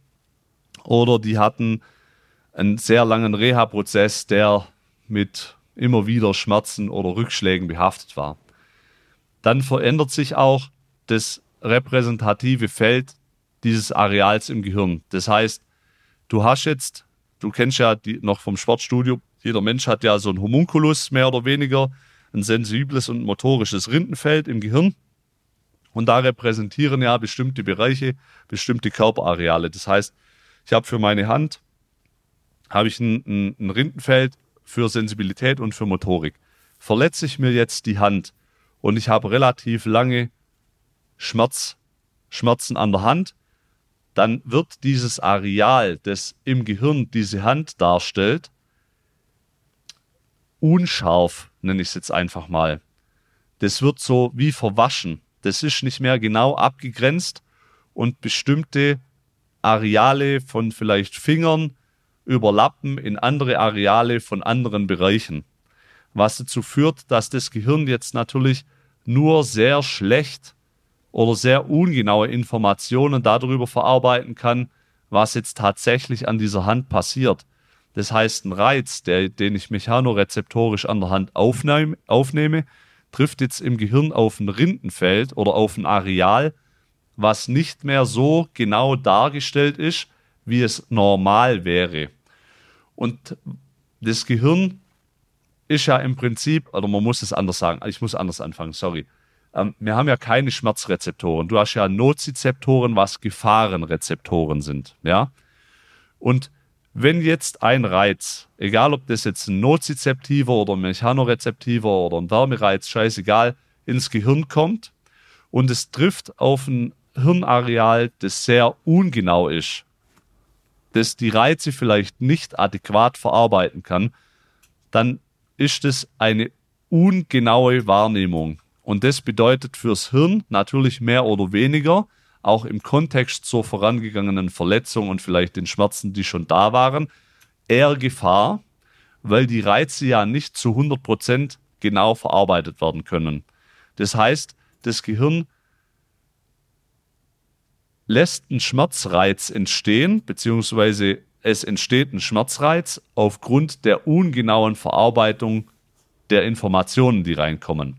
oder die hatten einen sehr langen Reha-Prozess, der mit immer wieder Schmerzen oder Rückschlägen behaftet war. Dann verändert sich auch das repräsentative Feld dieses Areals im Gehirn. Das heißt, du hast jetzt, du kennst ja die, noch vom Sportstudio, jeder Mensch hat ja so einen Homunculus mehr oder weniger, ein sensibles und motorisches Rindenfeld im Gehirn. Und da repräsentieren ja bestimmte Bereiche, bestimmte Körperareale. Das heißt, ich habe für meine Hand habe ich ein, ein, ein Rindenfeld für Sensibilität und für Motorik. Verletze ich mir jetzt die Hand und ich habe relativ lange Schmerz, Schmerzen an der Hand, dann wird dieses Areal, das im Gehirn diese Hand darstellt, unscharf, nenne ich es jetzt einfach mal. Das wird so wie verwaschen. Das ist nicht mehr genau abgegrenzt und bestimmte Areale von vielleicht Fingern überlappen in andere Areale von anderen Bereichen. Was dazu führt, dass das Gehirn jetzt natürlich nur sehr schlecht oder sehr ungenaue Informationen darüber verarbeiten kann, was jetzt tatsächlich an dieser Hand passiert. Das heißt, ein Reiz, der, den ich mechanorezeptorisch an der Hand aufnehm, aufnehme, trifft jetzt im Gehirn auf ein Rindenfeld oder auf ein Areal, was nicht mehr so genau dargestellt ist, wie es normal wäre. Und das Gehirn ist ja im Prinzip, oder man muss es anders sagen, ich muss anders anfangen, sorry. Ähm, wir haben ja keine Schmerzrezeptoren. Du hast ja Nozizeptoren, was Gefahrenrezeptoren sind, ja. Und wenn jetzt ein Reiz, egal ob das jetzt ein nozizeptiver oder ein mechanorezeptiver oder ein Wärmereiz, scheißegal, ins Gehirn kommt und es trifft auf ein Hirnareal, das sehr ungenau ist, das die Reize vielleicht nicht adäquat verarbeiten kann, dann ist es eine ungenaue Wahrnehmung. Und das bedeutet fürs Hirn natürlich mehr oder weniger, auch im Kontext zur vorangegangenen Verletzung und vielleicht den Schmerzen, die schon da waren, eher Gefahr, weil die Reize ja nicht zu 100% genau verarbeitet werden können. Das heißt, das Gehirn lässt einen Schmerzreiz entstehen, beziehungsweise es entsteht ein Schmerzreiz aufgrund der ungenauen Verarbeitung der Informationen, die reinkommen.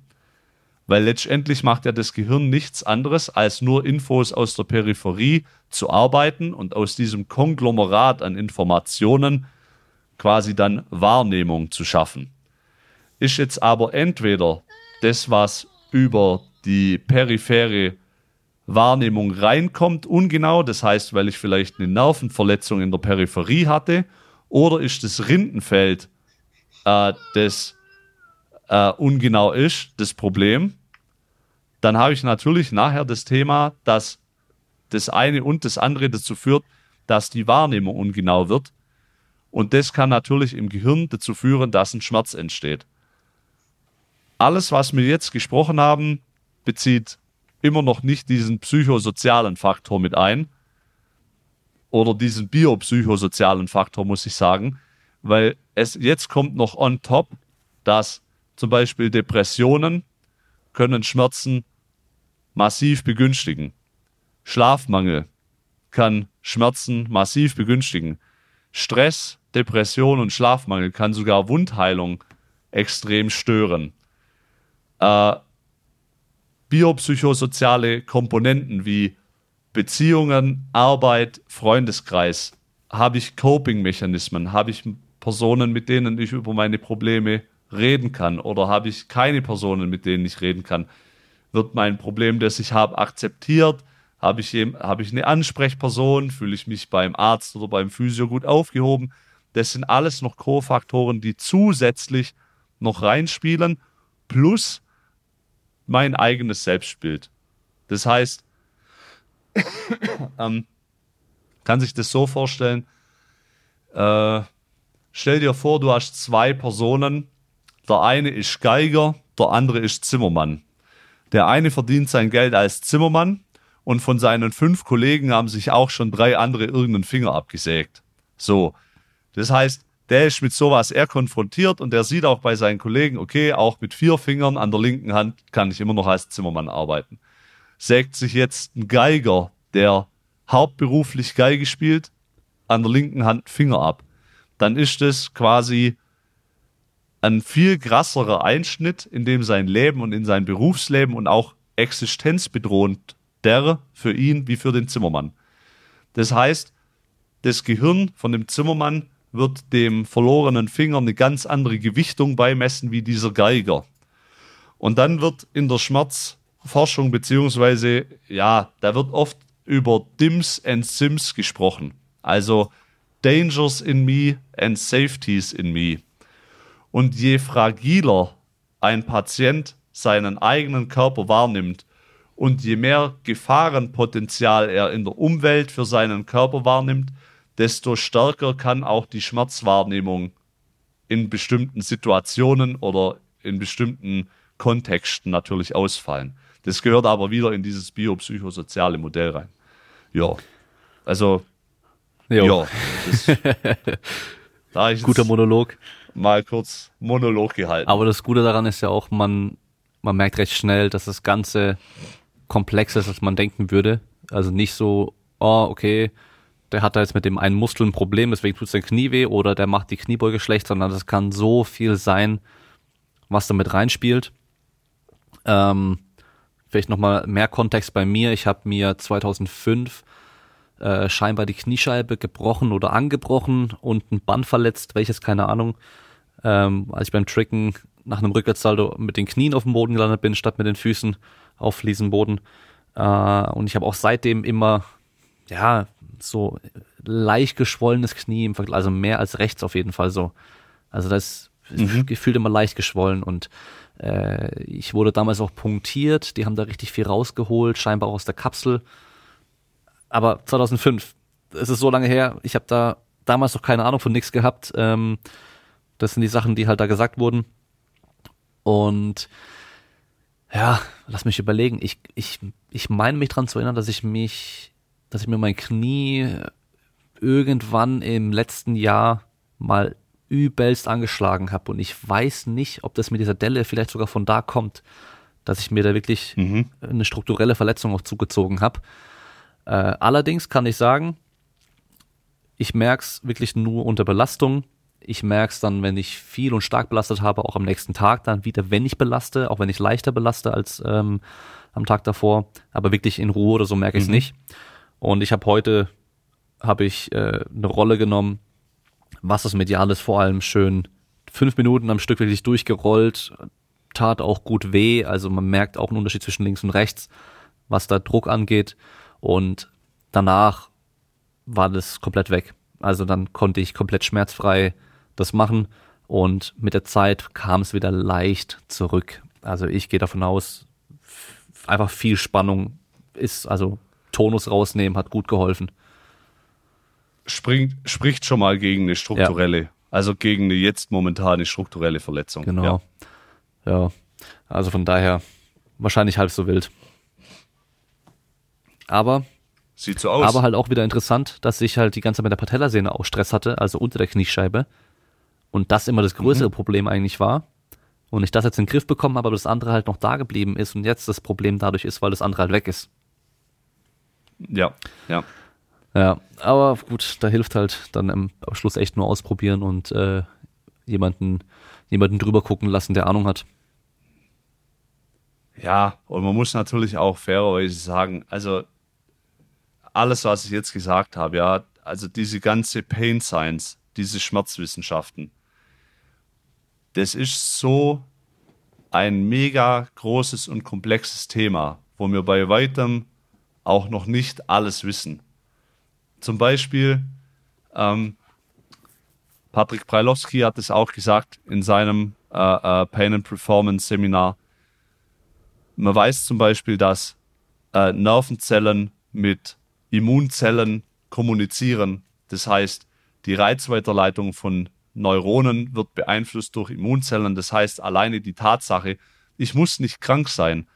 Weil letztendlich macht ja das Gehirn nichts anderes, als nur Infos aus der Peripherie zu arbeiten und aus diesem Konglomerat an Informationen quasi dann Wahrnehmung zu schaffen. Ist jetzt aber entweder das, was über die periphere Wahrnehmung reinkommt, ungenau, das heißt, weil ich vielleicht eine Nervenverletzung in der Peripherie hatte, oder ist das Rindenfeld, äh, das äh, ungenau ist, das Problem, dann habe ich natürlich nachher das Thema, dass das eine und das andere dazu führt, dass die Wahrnehmung ungenau wird. Und das kann natürlich im Gehirn dazu führen, dass ein Schmerz entsteht. Alles, was wir jetzt gesprochen haben, bezieht immer noch nicht diesen psychosozialen Faktor mit ein. Oder diesen biopsychosozialen Faktor, muss ich sagen. Weil es jetzt kommt noch on top, dass zum Beispiel Depressionen können Schmerzen massiv begünstigen. Schlafmangel kann Schmerzen massiv begünstigen. Stress, Depression und Schlafmangel kann sogar Wundheilung extrem stören. Äh, biopsychosoziale Komponenten wie Beziehungen, Arbeit, Freundeskreis, habe ich Coping-Mechanismen, habe ich Personen, mit denen ich über meine Probleme reden kann oder habe ich keine Personen, mit denen ich reden kann? Wird mein Problem, das ich habe, akzeptiert? Habe ich, habe ich eine Ansprechperson? Fühle ich mich beim Arzt oder beim Physio gut aufgehoben? Das sind alles noch Co-Faktoren, die zusätzlich noch reinspielen, plus mein eigenes Selbstbild. Das heißt, ähm, kann sich das so vorstellen, äh, stell dir vor, du hast zwei Personen, der eine ist Geiger, der andere ist Zimmermann. Der eine verdient sein Geld als Zimmermann und von seinen fünf Kollegen haben sich auch schon drei andere irgendeinen Finger abgesägt. So. Das heißt, der ist mit sowas eher konfrontiert und der sieht auch bei seinen Kollegen, okay, auch mit vier Fingern an der linken Hand kann ich immer noch als Zimmermann arbeiten. Sägt sich jetzt ein Geiger, der hauptberuflich Geige spielt, an der linken Hand Finger ab, dann ist es quasi ein viel krasserer Einschnitt in dem sein Leben und in sein Berufsleben und auch existenzbedrohend der für ihn wie für den Zimmermann. Das heißt, das Gehirn von dem Zimmermann wird dem verlorenen Finger eine ganz andere Gewichtung beimessen wie dieser Geiger. Und dann wird in der Schmerzforschung beziehungsweise, ja, da wird oft über Dims and Sims gesprochen. Also Dangers in me and Safeties in me. Und je fragiler ein Patient seinen eigenen Körper wahrnimmt und je mehr Gefahrenpotenzial er in der Umwelt für seinen Körper wahrnimmt, desto stärker kann auch die Schmerzwahrnehmung in bestimmten Situationen oder in bestimmten Kontexten natürlich ausfallen. Das gehört aber wieder in dieses biopsychosoziale Modell rein. Ja, also jo. ja, das, da ich guter Monolog. Mal kurz Monolog gehalten. Aber das Gute daran ist ja auch, man man merkt recht schnell, dass das Ganze komplex ist, als man denken würde. Also nicht so, oh, okay, der hat da jetzt mit dem einen Muskel ein Problem, deswegen tut sein Knie weh oder der macht die Kniebeuge schlecht, sondern das kann so viel sein, was da mit reinspielt. Ähm, vielleicht nochmal mehr Kontext bei mir. Ich habe mir 2005 äh, scheinbar die Kniescheibe gebrochen oder angebrochen und ein Band verletzt, welches keine Ahnung. Ähm, als ich beim Tricken nach einem Rückwärtssaldo mit den Knien auf dem Boden gelandet bin, statt mit den Füßen auf Fliesenboden. Äh, und ich habe auch seitdem immer, ja, so leicht geschwollenes Knie im Vergleich, also mehr als rechts auf jeden Fall so. Also das mhm. gefühlt immer leicht geschwollen und äh, ich wurde damals auch punktiert, die haben da richtig viel rausgeholt, scheinbar auch aus der Kapsel. Aber 2005, es ist so lange her, ich habe da damals noch keine Ahnung von nichts gehabt. Ähm, das sind die Sachen, die halt da gesagt wurden. Und ja, lass mich überlegen. Ich, ich, ich meine mich dran zu erinnern, dass ich mich, dass ich mir mein Knie irgendwann im letzten Jahr mal übelst angeschlagen habe. Und ich weiß nicht, ob das mit dieser Delle vielleicht sogar von da kommt, dass ich mir da wirklich mhm. eine strukturelle Verletzung auch zugezogen habe. Äh, allerdings kann ich sagen, ich merke es wirklich nur unter Belastung. Ich merke es dann, wenn ich viel und stark belastet habe, auch am nächsten Tag dann wieder, wenn ich belaste, auch wenn ich leichter belaste als ähm, am Tag davor. Aber wirklich in Ruhe oder so merke ich es mhm. nicht. Und ich habe heute habe ich äh, eine Rolle genommen, was das Medial ist, vor allem schön. Fünf Minuten am Stück wirklich durchgerollt, tat auch gut weh, also man merkt auch einen Unterschied zwischen links und rechts, was da Druck angeht. Und danach war das komplett weg. Also dann konnte ich komplett schmerzfrei das machen. Und mit der Zeit kam es wieder leicht zurück. Also ich gehe davon aus, einfach viel Spannung ist, also Tonus rausnehmen hat gut geholfen springt, spricht schon mal gegen eine strukturelle, ja. also gegen eine jetzt momentane strukturelle Verletzung. Genau. Ja. ja. Also von daher wahrscheinlich halb so wild. Aber sieht so aus. Aber halt auch wieder interessant, dass ich halt die ganze Zeit mit der Patellasehne auch Stress hatte, also unter der Kniescheibe. Und das immer das größere mhm. Problem eigentlich war. Und ich das jetzt in den Griff bekommen habe, aber das andere halt noch da geblieben ist und jetzt das Problem dadurch ist, weil das andere halt weg ist. Ja, ja. Ja, aber gut, da hilft halt dann am Schluss echt nur ausprobieren und äh, jemanden, jemanden drüber gucken lassen, der Ahnung hat. Ja, und man muss natürlich auch fairerweise sagen, also alles, was ich jetzt gesagt habe, ja, also diese ganze Pain Science, diese Schmerzwissenschaften, das ist so ein mega großes und komplexes Thema, wo wir bei weitem auch noch nicht alles wissen. Zum Beispiel, ähm, Patrick Preilowski hat es auch gesagt in seinem äh, äh, Pain and Performance Seminar. Man weiß zum Beispiel, dass äh, Nervenzellen mit Immunzellen kommunizieren. Das heißt, die Reizweiterleitung von Neuronen wird beeinflusst durch Immunzellen. Das heißt, alleine die Tatsache, ich muss nicht krank sein,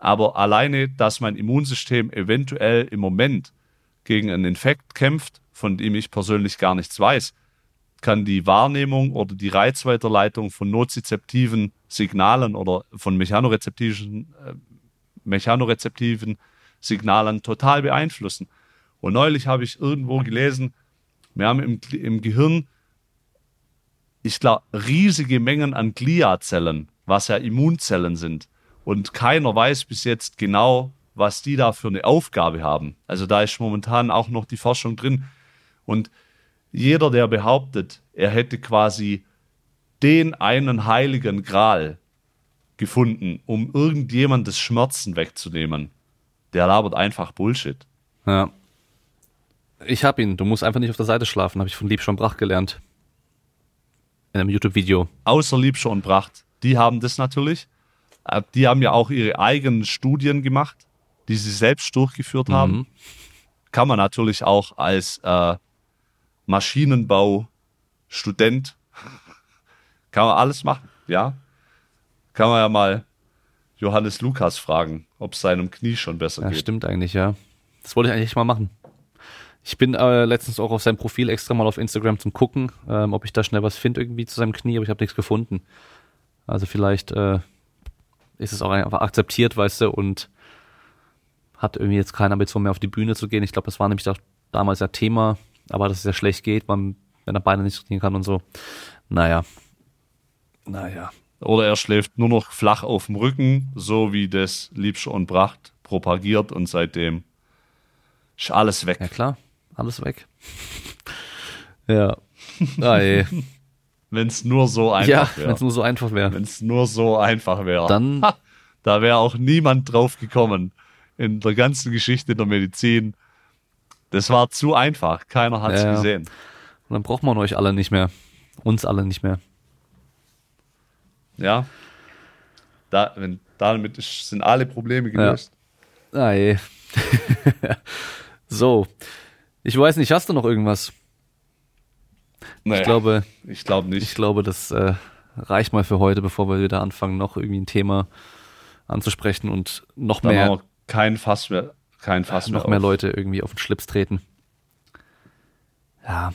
aber alleine, dass mein Immunsystem eventuell im Moment gegen einen Infekt kämpft, von dem ich persönlich gar nichts weiß, kann die Wahrnehmung oder die Reizweiterleitung von nozizeptiven Signalen oder von mechanorezeptiven, äh, mechanorezeptiven Signalen total beeinflussen. Und neulich habe ich irgendwo gelesen, wir haben im, im Gehirn, ich glaube, riesige Mengen an Gliazellen, was ja Immunzellen sind. Und keiner weiß bis jetzt genau, was die da für eine Aufgabe haben. Also da ist momentan auch noch die Forschung drin. Und jeder, der behauptet, er hätte quasi den einen heiligen Gral gefunden, um irgendjemandes Schmerzen wegzunehmen, der labert einfach Bullshit. Ja. Ich hab ihn. Du musst einfach nicht auf der Seite schlafen, habe ich von Liebscher und Bracht gelernt. In einem YouTube-Video. Außer Liebscher und Bracht. Die haben das natürlich. Äh, die haben ja auch ihre eigenen Studien gemacht die sie selbst durchgeführt mhm. haben. Kann man natürlich auch als äh, Maschinenbau-Student, kann man alles machen, ja. Kann man ja mal Johannes Lukas fragen, ob es seinem Knie schon besser ja, geht. Stimmt eigentlich, ja. Das wollte ich eigentlich mal machen. Ich bin äh, letztens auch auf sein Profil extra mal auf Instagram zum gucken, ähm, ob ich da schnell was finde irgendwie zu seinem Knie, aber ich habe nichts gefunden. Also vielleicht äh, ist es auch einfach akzeptiert, weißt du, und hat irgendwie jetzt keine Ambition mehr auf die Bühne zu gehen. Ich glaube, das war nämlich auch damals ja Thema, aber dass es ja schlecht geht, man, wenn er Beine nicht trainieren kann und so. Naja. Naja. Oder er schläft nur noch flach auf dem Rücken, so wie das Liebscher und Pracht propagiert und seitdem ist alles weg. Ja klar, alles weg. ja. Ah. Wenn es nur so einfach Ja, wäre. wenn es nur so einfach wäre. Wenn es nur so einfach wäre. Dann, Ha, da wäre auch niemand drauf gekommen in der ganzen Geschichte der Medizin. Das war zu einfach. Keiner hat es Ja, ja. gesehen. und dann braucht man euch alle nicht mehr. Uns alle nicht mehr. Ja. Da, wenn, damit ist, sind alle Probleme gelöst. Ah, ey. so. Ich weiß nicht, hast du noch irgendwas? Naja, Ich glaube, ich glaube nicht. ich glaube, das äh, reicht mal für heute, bevor wir wieder anfangen, noch irgendwie ein Thema anzusprechen und noch Dann mehr, kein Fass mehr, kein Fass noch mehr, mehr auf. Leute irgendwie auf den Schlips treten. Ja.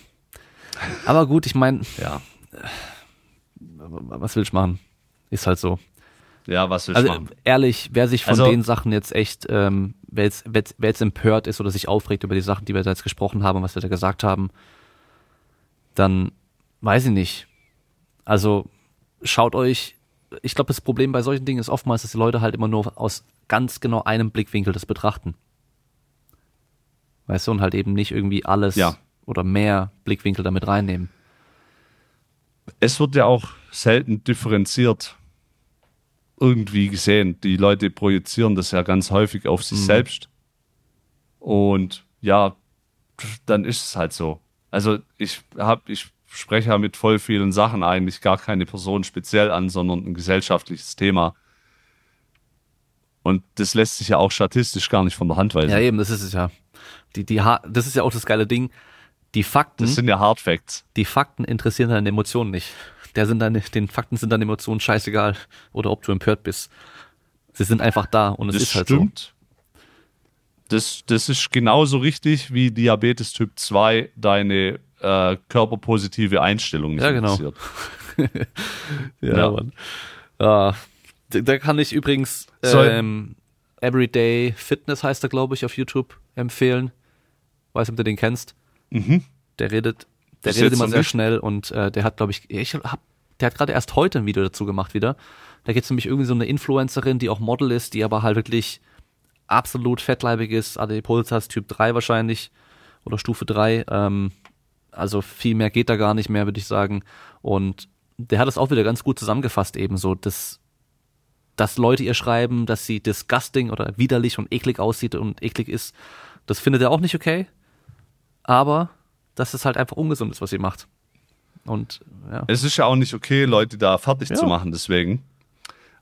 Aber gut, ich meine, Ja. was will ich machen? Ist halt so. ja, was willst du Also machen? ehrlich, wer sich von Also- den Sachen jetzt echt, ähm, wer, jetzt, wer, jetzt, wer jetzt empört ist oder sich aufregt über die Sachen, die wir da jetzt gesprochen haben, was wir da gesagt haben, dann weiß ich nicht. Also schaut euch, ich glaube, das Problem bei solchen Dingen ist oftmals, dass die Leute halt immer nur aus ganz genau einem Blickwinkel das betrachten. Weißt du, und halt eben nicht irgendwie alles Ja. oder mehr Blickwinkel damit reinnehmen. Es wird ja auch selten differenziert irgendwie gesehen. Die Leute projizieren das ja ganz häufig auf Mhm. sich selbst. Und ja, dann ist es halt so. Also ich habe, ich spreche ja mit voll vielen Sachen eigentlich gar keine Person speziell an, sondern ein gesellschaftliches Thema. Und das lässt sich ja auch statistisch gar nicht von der Hand weisen. Ja, eben, das ist es ja. Die, die, das ist ja auch das geile Ding. Die Fakten, das sind ja Hard Facts. die Fakten interessieren deine Emotionen nicht. Der sind deine, den Fakten sind deine Emotionen scheißegal. Oder ob du empört bist. Sie sind einfach da und es Das ist halt stimmt. Das, das ist genauso richtig, wie Diabetes Typ 2 deine äh, körperpositive Einstellung nicht Ja, genau. interessiert. Ja, Ja. Mann. Ja, da, da kann ich übrigens ähm, Everyday Fitness heißt er, glaube ich, auf YouTube empfehlen. Weiß nicht, ob du den kennst. Mhm. Der redet, der redet immer sehr schnell und äh, der hat, glaube ich, ich hab, der hat gerade erst heute ein Video dazu gemacht wieder. Da gibt es nämlich irgendwie so eine Influencerin, die auch Model ist, die aber halt wirklich absolut fettleibig ist, Adipositas Typ 3 wahrscheinlich oder Stufe 3. Ähm, also viel mehr geht da gar nicht mehr, würde ich sagen. Und der hat es auch wieder ganz gut zusammengefasst, eben so, dass, dass Leute ihr schreiben, dass sie disgusting oder widerlich und eklig aussieht und eklig ist. Das findet er auch nicht okay. Aber dass es halt einfach ungesund ist, was sie macht. Und ja. Es ist ja auch nicht okay, Leute da fertig Ja. zu machen, deswegen.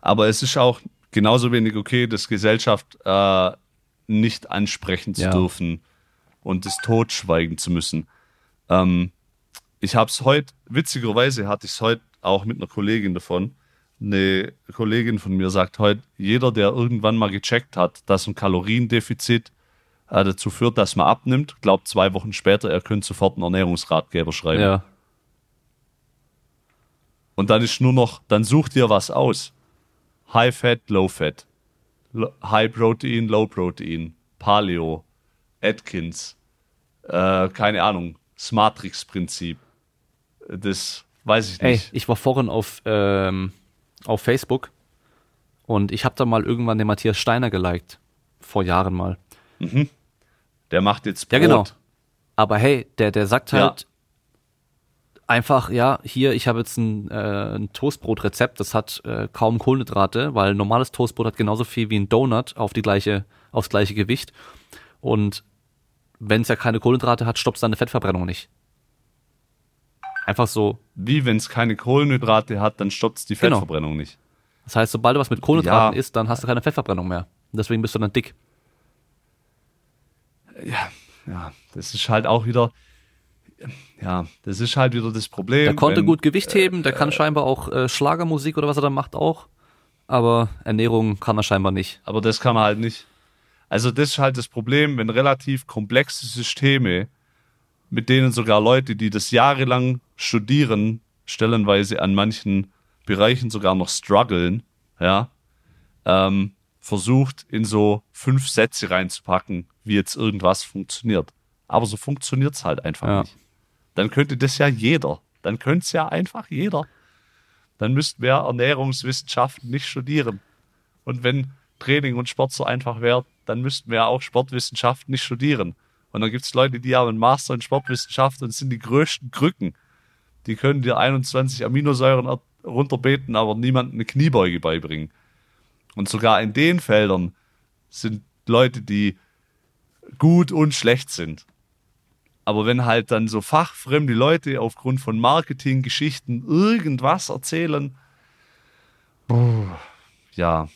Aber es ist auch genauso wenig okay, das Gesellschaft äh, nicht ansprechen zu Ja. dürfen und das totschweigen zu müssen. Ähm, ich habe es heute, witzigerweise hatte ich es heute auch mit einer Kollegin davon. Eine Kollegin von mir sagt heute, jeder, der irgendwann mal gecheckt hat, dass ein Kaloriendefizit äh, dazu führt, dass man abnimmt, glaubt zwei Wochen später, er könnte sofort einen Ernährungsratgeber schreiben. ja. Und dann ist nur noch, dann such dir was aus. High Fat, Low Fat. High Protein, Low Protein. Paleo. Atkins. Äh, keine Ahnung. Das Matrix-Prinzip. Das weiß ich Ey, nicht. ich war vorhin auf, ähm, auf Facebook und ich habe da mal irgendwann den Matthias Steiner geliked. Vor Jahren mal. Der macht jetzt Brot. Ja, genau. Aber hey, der, der sagt Ja. Einfach, ja, hier, ich habe jetzt ein, äh, ein Toastbrot-Rezept, das hat äh, kaum Kohlenhydrate, weil normales Toastbrot hat genauso viel wie ein Donut auf die gleiche, aufs gleiche Gewicht. Und wenn es ja keine Kohlenhydrate hat, stoppt es deine Fettverbrennung nicht. Einfach so. Wie, wenn es keine Kohlenhydrate hat, dann stoppt es die Genau. Fettverbrennung nicht. Das heißt, sobald du was mit Kohlenhydraten Ja. isst, dann hast du keine Fettverbrennung mehr. Und deswegen bist du dann dick. Ja, das ist halt auch wieder, ja, das ist halt wieder das Problem. Der konnte wenn- gut Gewicht heben, der kann scheinbar auch äh, Schlagermusik oder was er da macht auch. Aber Ernährung kann er scheinbar nicht. Aber das kann man halt nicht. Also das ist halt das Problem, wenn relativ komplexe Systeme, mit denen sogar Leute, die das jahrelang studieren, stellenweise an manchen Bereichen sogar noch strugglen, ja, ähm, versucht, in so fünf Sätze reinzupacken, wie jetzt irgendwas funktioniert. Aber so funktioniert's halt einfach Ja. nicht. Dann könnte das ja jeder. Dann könnte es ja einfach jeder. Dann müssten wir Ernährungswissenschaften nicht studieren. Und wenn Training und Sport so einfach wäre, dann müssten wir auch Sportwissenschaften nicht studieren. Und dann gibt es Leute, die haben einen Master in Sportwissenschaften und sind die größten Krücken. Die können dir 21 Aminosäuren er- runterbeten, aber niemandem eine Kniebeuge beibringen. Und sogar in den Feldern sind Leute, die gut und schlecht sind. Aber wenn halt dann so fachfremde Leute aufgrund von Marketinggeschichten irgendwas erzählen, ja,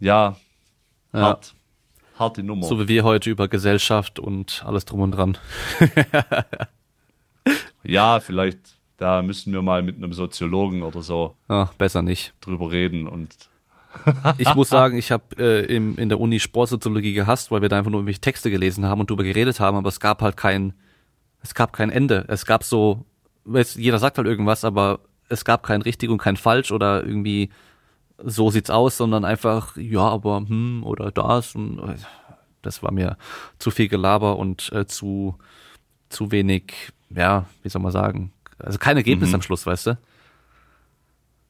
ja, Ja. hart, harte Nummer. So wie wir heute über Gesellschaft und alles drum und dran. Ja, vielleicht, da müssen wir mal mit einem Soziologen oder so Ah, besser nicht. drüber reden und Ich muss sagen, ich habe äh, im- in der Uni Sportsoziologie gehasst, weil wir da einfach nur irgendwelche Texte gelesen haben und drüber geredet haben, aber es gab halt kein, es gab kein Ende. Es gab so, jeder sagt halt irgendwas, aber es gab kein richtig und kein falsch oder irgendwie so sieht's aus, sondern einfach, ja, aber hm, oder das und das war mir zu viel Gelaber und äh, zu, zu wenig, ja, wie soll man sagen, also kein Ergebnis am Schluss, weißt du?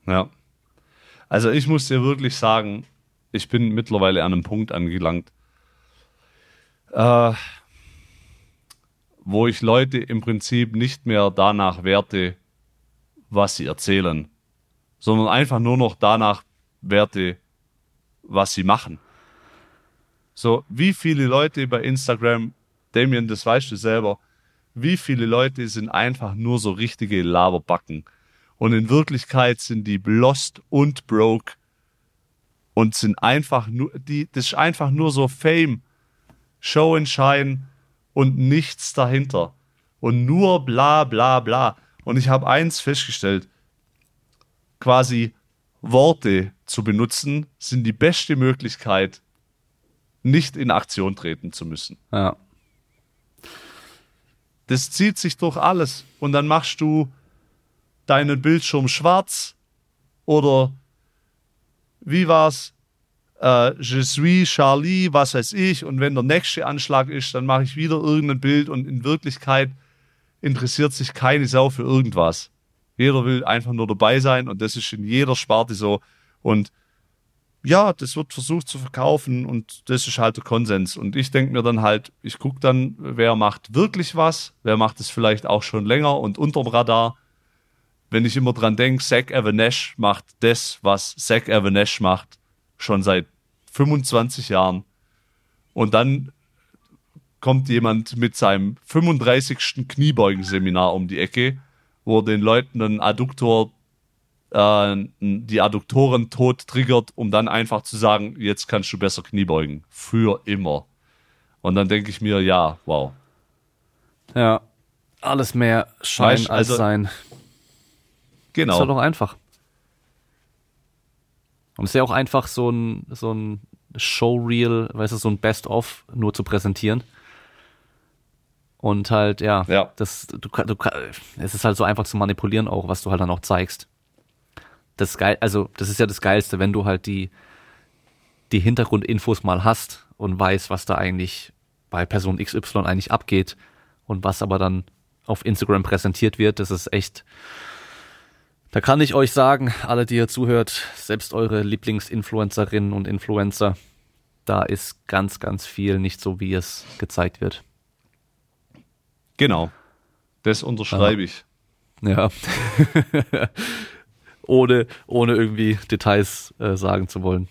Ja. Also ich muss dir wirklich sagen, ich bin mittlerweile an einem Punkt angelangt, äh, wo ich Leute im Prinzip nicht mehr danach werte, was sie erzählen, sondern einfach nur noch danach werte, was sie machen. So, wie viele Leute bei Instagram, Damien, das weißt du selber, wie viele Leute sind einfach nur so richtige Laberbacken. Und in Wirklichkeit sind die lost und broke und sind einfach nur, die, das ist einfach nur so Fame, Show and Shine und nichts dahinter. Und nur bla bla bla. Und ich habe eins festgestellt, quasi Worte zu benutzen, sind die beste Möglichkeit, nicht in Aktion treten zu müssen. Ja. Das zieht sich durch alles. Und dann machst du deinen Bildschirm schwarz oder wie war's? Äh, Je suis Charlie, was weiß ich. Und wenn der nächste Anschlag ist, dann mache ich wieder irgendein Bild und in Wirklichkeit interessiert sich keine Sau für irgendwas. Jeder will einfach nur dabei sein und das ist in jeder Sparte so. Und ja, das wird versucht zu verkaufen und das ist halt der Konsens. Und ich denke mir dann halt, ich gucke dann, wer macht wirklich was, wer macht es vielleicht auch schon länger und unterm Radar. Wenn ich immer dran denke, Zach Avanesh macht das, was Zach Avanesh macht, schon seit 25 Jahren. Und dann kommt jemand mit seinem 35. Kniebeugenseminar um die Ecke, wo er den Leuten einen Adduktor äh, die Adduktoren tot triggert, um dann einfach zu sagen, jetzt kannst du besser Knie beugen. Für immer. Und dann denke ich mir, ja, wow. Ja. Alles mehr Schein Weißt, als also- sein. Ist ja Genau. doch einfach. Und es ist ja auch einfach so ein, so ein Showreel, weißt du, so ein Best-of nur zu präsentieren. Und halt, ja, Ja. das, du, du, es ist halt so einfach zu manipulieren auch, was du halt dann auch zeigst. Das ist geil, also, das ist ja das Geilste, wenn du halt die, die Hintergrundinfos mal hast und weißt, was da eigentlich bei Person XY eigentlich abgeht und was aber dann auf Instagram präsentiert wird, das ist echt, da kann ich euch sagen, alle, die ihr zuhört, selbst eure Lieblingsinfluencerinnen und Influencer, da ist ganz, ganz viel nicht so, wie es gezeigt wird. Genau. Das unterschreibe ich. Ja. ohne, ohne irgendwie Details äh, sagen zu wollen.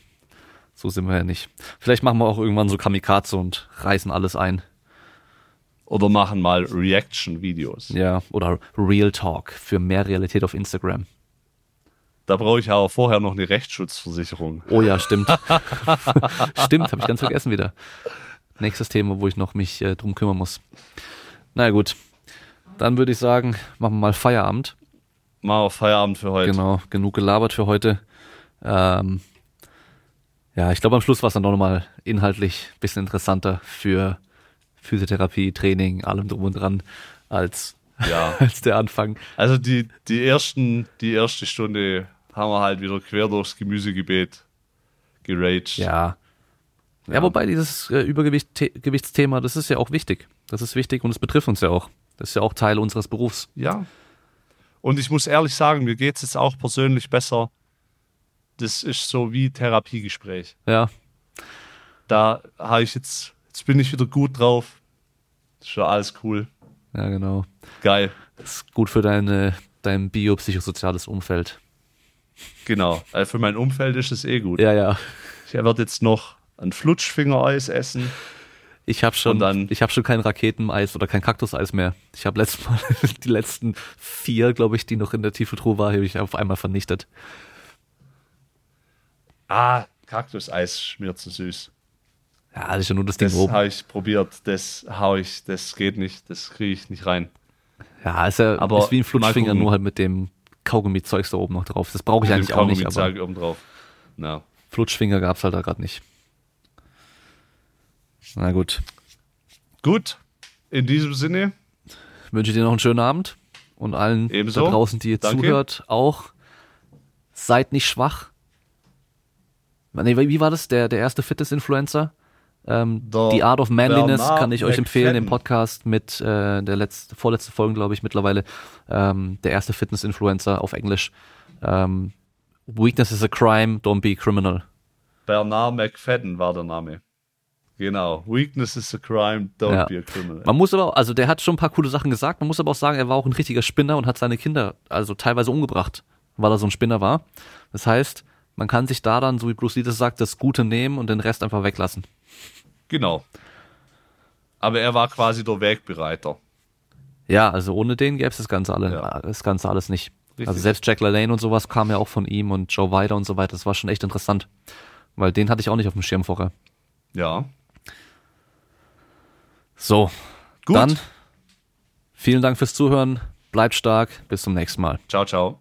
So sind wir ja nicht. Vielleicht machen wir auch irgendwann so Kamikaze und reißen alles ein. Oder machen mal Reaction-Videos. Ja. Oder Real Talk für mehr Realität auf Instagram. Da brauche ich aber vorher noch eine Rechtsschutzversicherung. Oh ja, stimmt. stimmt, habe ich ganz vergessen wieder. Nächstes Thema, wo ich noch mich äh, drum kümmern muss. Na ja, gut. Dann würde ich sagen, machen wir mal Feierabend. Mal auf Feierabend für heute. Genau, genug gelabert für heute. Ähm, ja, ich glaube am Schluss war es dann doch nochmal inhaltlich ein bisschen interessanter für Physiotherapie, Training, allem drum und dran, als, Ja. als der Anfang. Also die, die ersten, die erste Stunde haben wir halt wieder quer durchs Gemüsegebiet geraged. Ja. Ja, ja wobei dieses äh, Übergewichtsthema, das ist ja auch wichtig. Das ist wichtig und es betrifft uns ja auch. Das ist ja auch Teil unseres Berufs. Ja. Und ich muss ehrlich sagen, mir geht es jetzt auch persönlich besser. Das ist so wie Therapiegespräch. Ja. Da habe ich jetzt, jetzt bin ich wieder gut drauf. Ist schon alles cool. Ja, genau. Geil. Das ist gut für deine, dein biopsychosoziales Umfeld. Genau. Also für mein Umfeld ist es eh gut. Ja, ja. Ich werde jetzt noch ein Flutschfingereis essen. Ich habe schon, dann, ich habe schon kein Raketeneis oder kein Kaktuseis mehr. Ich habe letztes Mal die letzten vier, glaube ich, die noch in der Tiefkühltruhe war, habe ich auf einmal vernichtet. Ah, Kaktuseis schmiert zu süß. Ja, das ist ja nur das Ding Das habe ich probiert, das hau ich, das geht nicht, das kriege ich nicht rein. Ja, ist ja aber ist wie ein Flutschfinger, nur halt mit dem Kaugummi-Zeugs da oben noch drauf. Das brauche ich eigentlich auch nicht. Aber oben drauf. No. Flutschfinger gab es halt da gerade nicht. Na gut. Gut. In diesem Sinne wünsche ich dir noch einen schönen Abend und allen Ebenso. da draußen, die ihr Danke. zuhört, auch. Seid nicht schwach. Nee, wie war das? Der, der erste Fitness-Influencer? Ähm, The Art of Manliness Bernard kann ich euch empfehlen im Podcast mit äh, der letzte, vorletzte Folge, glaube ich, mittlerweile. Ähm, der erste Fitness-Influencer auf Englisch. Ähm, Weakness is a crime, don't be a criminal. Bernard McFadden war der Name. Genau. Weakness is a crime, don't ja. be a criminal. Man muss aber, also der hat schon ein paar coole Sachen gesagt, man muss aber auch sagen, er war auch ein richtiger Spinner und hat seine Kinder also teilweise umgebracht, weil er so ein Spinner war. Das heißt, man kann sich da dann, so wie Bruce Lee das sagt, das Gute nehmen und den Rest einfach weglassen. Genau. Aber er war quasi der Wegbereiter. Ja, also ohne den gäbe es das Ganze, alle, ja. das Ganze alles nicht. Richtig. Also selbst Jack LaLanne und sowas kam ja auch von ihm und Joe Weider und so weiter. Das war schon echt interessant. Weil den hatte ich auch nicht auf dem Schirm vorher. Ja. So, Gut. dann vielen Dank fürs Zuhören. Bleibt stark. Bis zum nächsten Mal. Ciao, ciao.